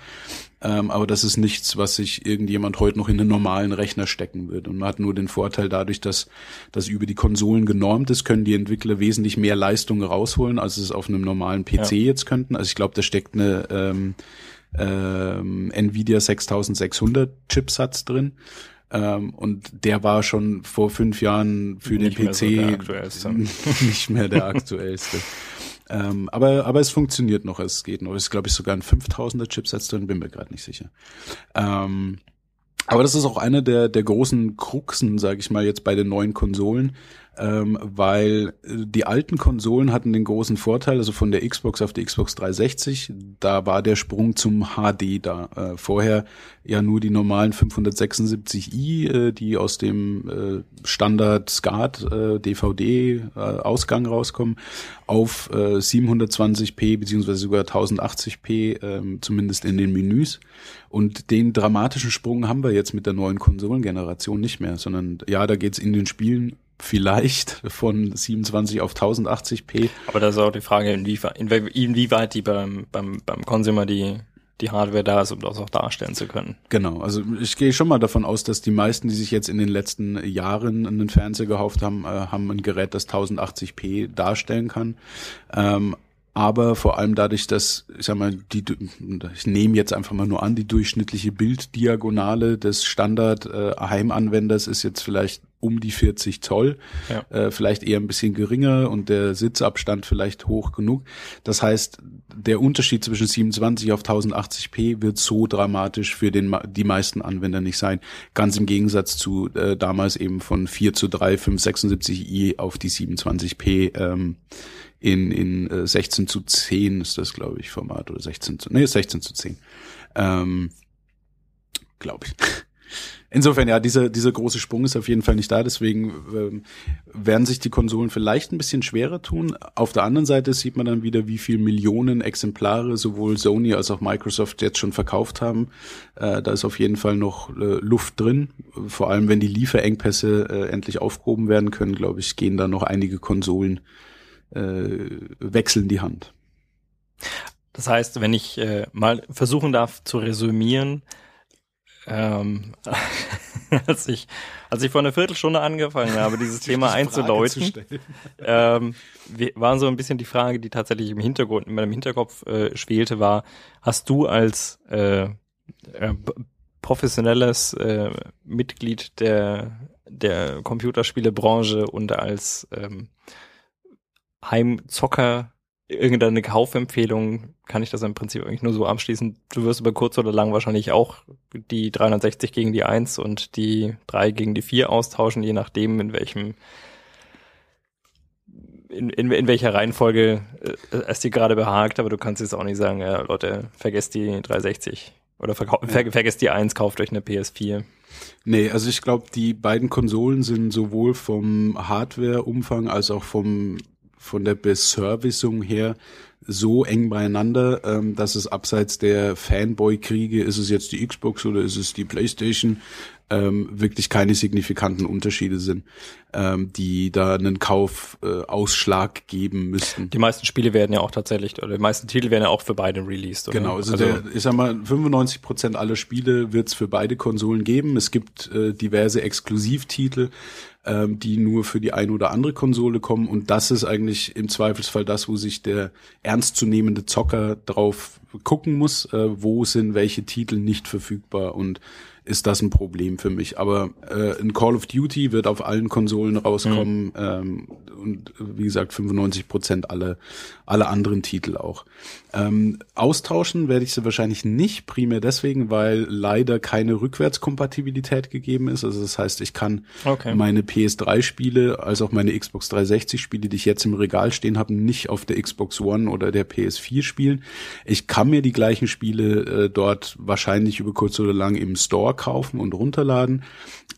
ähm, aber das ist nichts, was sich irgendjemand heute noch in einen normalen Rechner stecken wird. Und man hat nur den Vorteil dadurch, dass das über die Konsolen genormt ist, können die Entwickler wesentlich mehr Leistung rausholen, als es auf einem normalen PC ja. jetzt könnten. Also ich glaube, da steckt eine ähm, ähm, Nvidia 6600 Chipsatz drin. Ähm, und der war schon vor fünf Jahren für nicht den PC so (laughs) nicht mehr der aktuellste. ähm, aber, aber es funktioniert noch, es geht noch. Es ist, glaube ich, sogar ein 5000er Chipsatz drin, bin mir gerade nicht sicher. Ähm, aber das ist auch eine der, der großen Kruxen, sage ich mal, jetzt bei den neuen Konsolen, ähm, weil äh, die alten Konsolen hatten den großen Vorteil, also von der Xbox auf die Xbox 360, da war der Sprung zum HD da. Äh, vorher ja nur die normalen 576i, äh, die aus dem äh, Standard SCART äh, DVD äh, Ausgang rauskommen, auf äh, 720p beziehungsweise sogar 1080p, äh, zumindest in den Menüs. Und den dramatischen Sprung haben wir jetzt mit der neuen Konsolengeneration nicht mehr, sondern ja, da geht's in den Spielen vielleicht von 27 auf 1080p. Aber da ist auch die Frage, inwieweit, inwieweit die beim, beim, beim Consumer die, die Hardware da ist, um das auch darstellen zu können. Genau, also ich gehe schon mal davon aus, dass die meisten, die sich jetzt in den letzten Jahren einen Fernseher gekauft haben, äh, haben ein Gerät, das 1080p darstellen kann. Ähm, aber vor allem dadurch, dass, ich sag mal, die, ich nehme jetzt einfach mal nur an, die durchschnittliche Bilddiagonale des Standard äh, Heimanwenders ist jetzt vielleicht um die 40 Zoll, ja. äh, vielleicht eher ein bisschen geringer und der Sitzabstand vielleicht hoch genug. Das heißt, der Unterschied zwischen 27 auf 1080p wird so dramatisch für den die meisten Anwender nicht sein. Ganz im Gegensatz zu äh, damals eben von 4 zu 3, 576i auf die 27p ähm, in, in äh, 16 zu 10 ist das, glaube ich, Format oder 16 zu, nee, 16 zu 10. Ähm, glaube ich. (laughs) Insofern, ja, dieser, dieser große Sprung ist auf jeden Fall nicht da, deswegen ähm, werden sich die Konsolen vielleicht ein bisschen schwerer tun. Auf der anderen Seite sieht man dann wieder, wie viel Millionen Exemplare sowohl Sony als auch Microsoft jetzt schon verkauft haben. Äh, da ist auf jeden Fall noch äh, Luft drin. Vor allem, wenn die Lieferengpässe äh, endlich aufgehoben werden können, glaube ich, gehen da noch einige Konsolen äh, wechseln die Hand. Das heißt, wenn ich äh, mal versuchen darf zu resümieren, ähm, (laughs) als ich als ich vor einer Viertelstunde angefangen habe, dieses (laughs) Thema einzuläuten, (laughs) ähm, war so ein bisschen die Frage, die tatsächlich im Hintergrund, in meinem Hinterkopf äh, schwelte, war: Hast du als äh, äh, professionelles äh, Mitglied der der Computerspielebranche und als ähm, Heimzocker irgendeine Kaufempfehlung kann ich das im Prinzip eigentlich nur so abschließen. Du wirst über kurz oder lang wahrscheinlich auch die 360 gegen die 1 und die 3 gegen die 4 austauschen, je nachdem, in welchem in, in, in welcher Reihenfolge äh, es dir gerade behagt, aber du kannst jetzt auch nicht sagen, ja, Leute, vergesst die 360 oder ver ver vergesst die 1, kauft euch eine PS4. Nee, also ich glaube, die beiden Konsolen sind sowohl vom Hardware-Umfang als auch vom von der Beservicing her so eng beieinander, ähm, dass es abseits der Fanboy-Kriege, ist es jetzt die Xbox oder ist es die PlayStation, ähm, wirklich keine signifikanten Unterschiede sind, ähm, die da einen Kaufausschlag äh, geben müssten. Die meisten Spiele werden ja auch tatsächlich, oder die meisten Titel werden ja auch für beide released. Oder? Genau, also, also der, ich sag mal, 95 Prozent aller Spiele wird es für beide Konsolen geben. Es gibt äh, diverse Exklusivtitel, ähm, die nur für die eine oder andere Konsole kommen. Und das ist eigentlich im Zweifelsfall das, wo sich der ernstzunehmende Zocker drauf gucken muss, äh, wo sind welche Titel nicht verfügbar und ist das ein Problem für mich. Aber äh, ein Call of Duty wird auf allen Konsolen rauskommen mhm. ähm, und wie gesagt 95 Prozent alle alle anderen Titel auch. Ähm, austauschen werde ich sie wahrscheinlich nicht, primär deswegen, weil leider keine Rückwärtskompatibilität gegeben ist. Also das heißt, ich kann okay. meine PS3-Spiele als auch meine Xbox 360-Spiele, die ich jetzt im Regal stehen habe, nicht auf der Xbox One oder der PS4 spielen. Ich kann mir die gleichen Spiele äh, dort wahrscheinlich über kurz oder lang im Store kaufen und runterladen.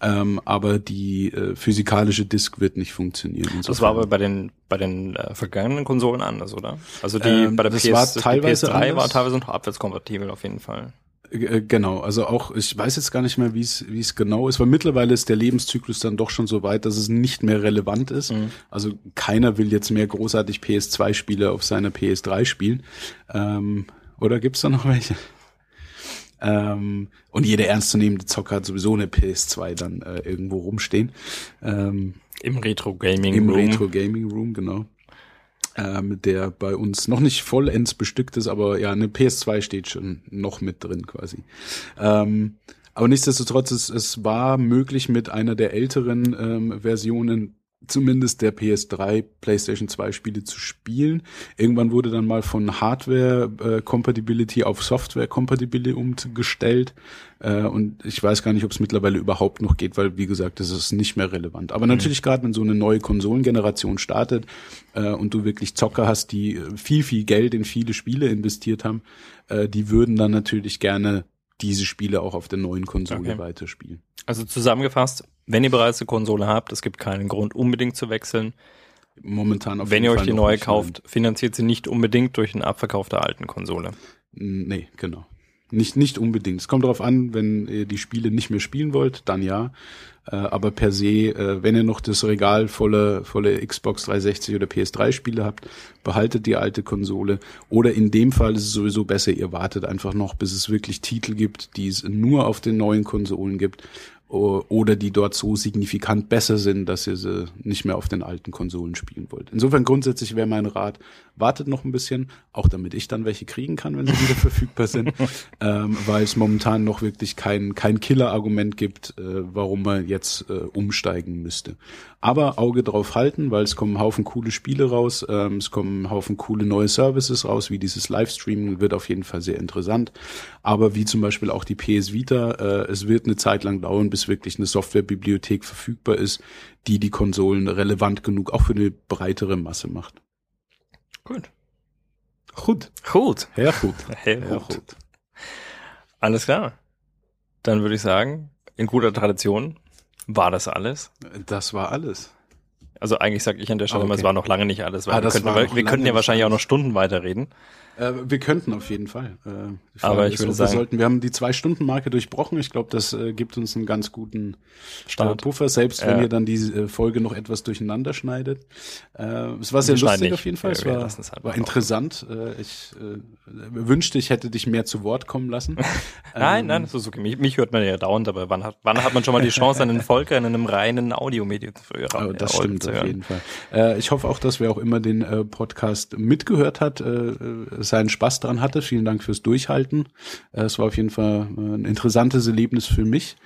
Ähm, aber die äh, physikalische Disk wird nicht funktionieren. Insofern. Das war aber bei den bei den äh, vergangenen Konsolen anders, oder? Also die ähm, bei der PS, teilweise die PS3 anders. war teilweise noch abwärtskompatibel auf jeden Fall. Äh, genau, also auch, ich weiß jetzt gar nicht mehr, wie es wie es genau ist, weil mittlerweile ist der Lebenszyklus dann doch schon so weit, dass es nicht mehr relevant ist. Mhm. Also keiner will jetzt mehr großartig PS2-Spiele auf seiner PS3 spielen. Ähm, oder gibt's da noch welche? Ähm, und jeder ernstzunehmende Zocker hat sowieso eine PS2 dann äh, irgendwo rumstehen. Ähm, Im Retro Gaming Room. Im Retro Gaming Room, genau. Ähm, der bei uns noch nicht vollends bestückt ist, aber ja, eine PS2 steht schon noch mit drin quasi. Ähm, aber nichtsdestotrotz, es, es war möglich mit einer der älteren ähm, Versionen zumindest der PS3, PlayStation 2 Spiele zu spielen. Irgendwann wurde dann mal von Hardware äh, Compatibility auf Software Compatibility umgestellt äh, und ich weiß gar nicht, ob es mittlerweile überhaupt noch geht, weil wie gesagt, das ist nicht mehr relevant. Aber mhm. natürlich gerade, wenn so eine neue Konsolengeneration startet äh, und du wirklich Zocker hast, die viel viel Geld in viele Spiele investiert haben, die würden dann natürlich gerne diese Spiele auch auf der neuen Konsole okay. weiterspielen. Also zusammengefasst, wenn ihr bereits eine Konsole habt, es gibt keinen Grund unbedingt zu wechseln. Momentan auf Wenn ihr euch die neue kauft, finanziert sie nicht unbedingt durch den Abverkauf der alten Konsole. Nee, genau. Nicht, nicht unbedingt. Es kommt darauf an, wenn ihr die Spiele nicht mehr spielen wollt, dann ja. Äh, aber per se, äh, wenn ihr noch das Regal volle, volle Xbox 360 oder PS3 Spiele habt, behaltet die alte Konsole. Oder in dem Fall ist es sowieso besser, ihr wartet einfach noch, bis es wirklich Titel gibt, die es nur auf den neuen Konsolen gibt oder die dort so signifikant besser sind, dass ihr sie nicht mehr auf den alten Konsolen spielen wollt. Insofern grundsätzlich wäre mein Rat, wartet noch ein bisschen, auch damit ich dann welche kriegen kann, wenn sie wieder (laughs) verfügbar sind, ähm, weil es momentan noch wirklich kein, kein Killer-Argument gibt, äh, warum man jetzt äh, umsteigen müsste. Aber Auge drauf halten, weil es kommen Haufen coole Spiele raus, ähm, es kommen Haufen coole neue Services raus, wie dieses Livestreaming wird auf jeden Fall sehr interessant. Aber wie zum Beispiel auch die PS Vita, äh, es wird eine Zeit lang dauern, bis wirklich eine Softwarebibliothek verfügbar ist, die die Konsolen relevant genug auch für eine breitere Masse macht. Gut. Gut. Gut. Sehr gut. Sehr gut. Alles klar. Dann würde ich sagen, in guter Tradition war das alles? Das war alles. Also eigentlich sage ich an der Stelle okay. mal, es war noch lange nicht alles, weil ah, wir, könnten, wir, wir könnten ja wahrscheinlich alles. auch noch Stunden weiterreden. Äh, wir könnten auf jeden Fall. Äh, Aber ich ist, würde ob wir sagen- sollten, wir haben die zwei Stunden Marke durchbrochen. Ich glaube, das äh, gibt uns einen ganz guten Start. äh, Puffer, selbst wenn ihr dann die äh, Folge noch etwas durcheinander schneidet. Äh, es war sehr lustig nicht. auf jeden Fall. Es war, es einfach war interessant. Ich wünschte, ich hätte dich mehr zu Wort kommen lassen. (laughs) Nein, Ähm, nein, das ist okay. Mich, mich hört man ja dauernd, aber wann hat, wann hat man schon mal die Chance, einen Volker in einem reinen Audiomedium zu hören? Aber das Ja, stimmt auf jeden Fall. Ich hoffe auch, dass wer auch immer den Podcast mitgehört hat, äh, seinen Spaß dran hatte. Vielen Dank fürs Durchhalten. Äh, es war auf jeden Fall äh, ein interessantes Erlebnis für mich.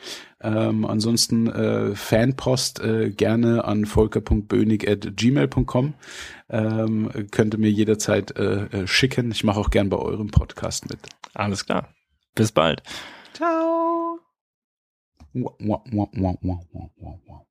Ähm, ansonsten äh, Fanpost äh, gerne an volker.bönig.gmail.com. Ähm, könnte mir jederzeit äh, äh, schicken. Ich mache auch gern bei eurem Podcast mit. Alles klar. Bis bald. Ciao. Wow, wow, wow,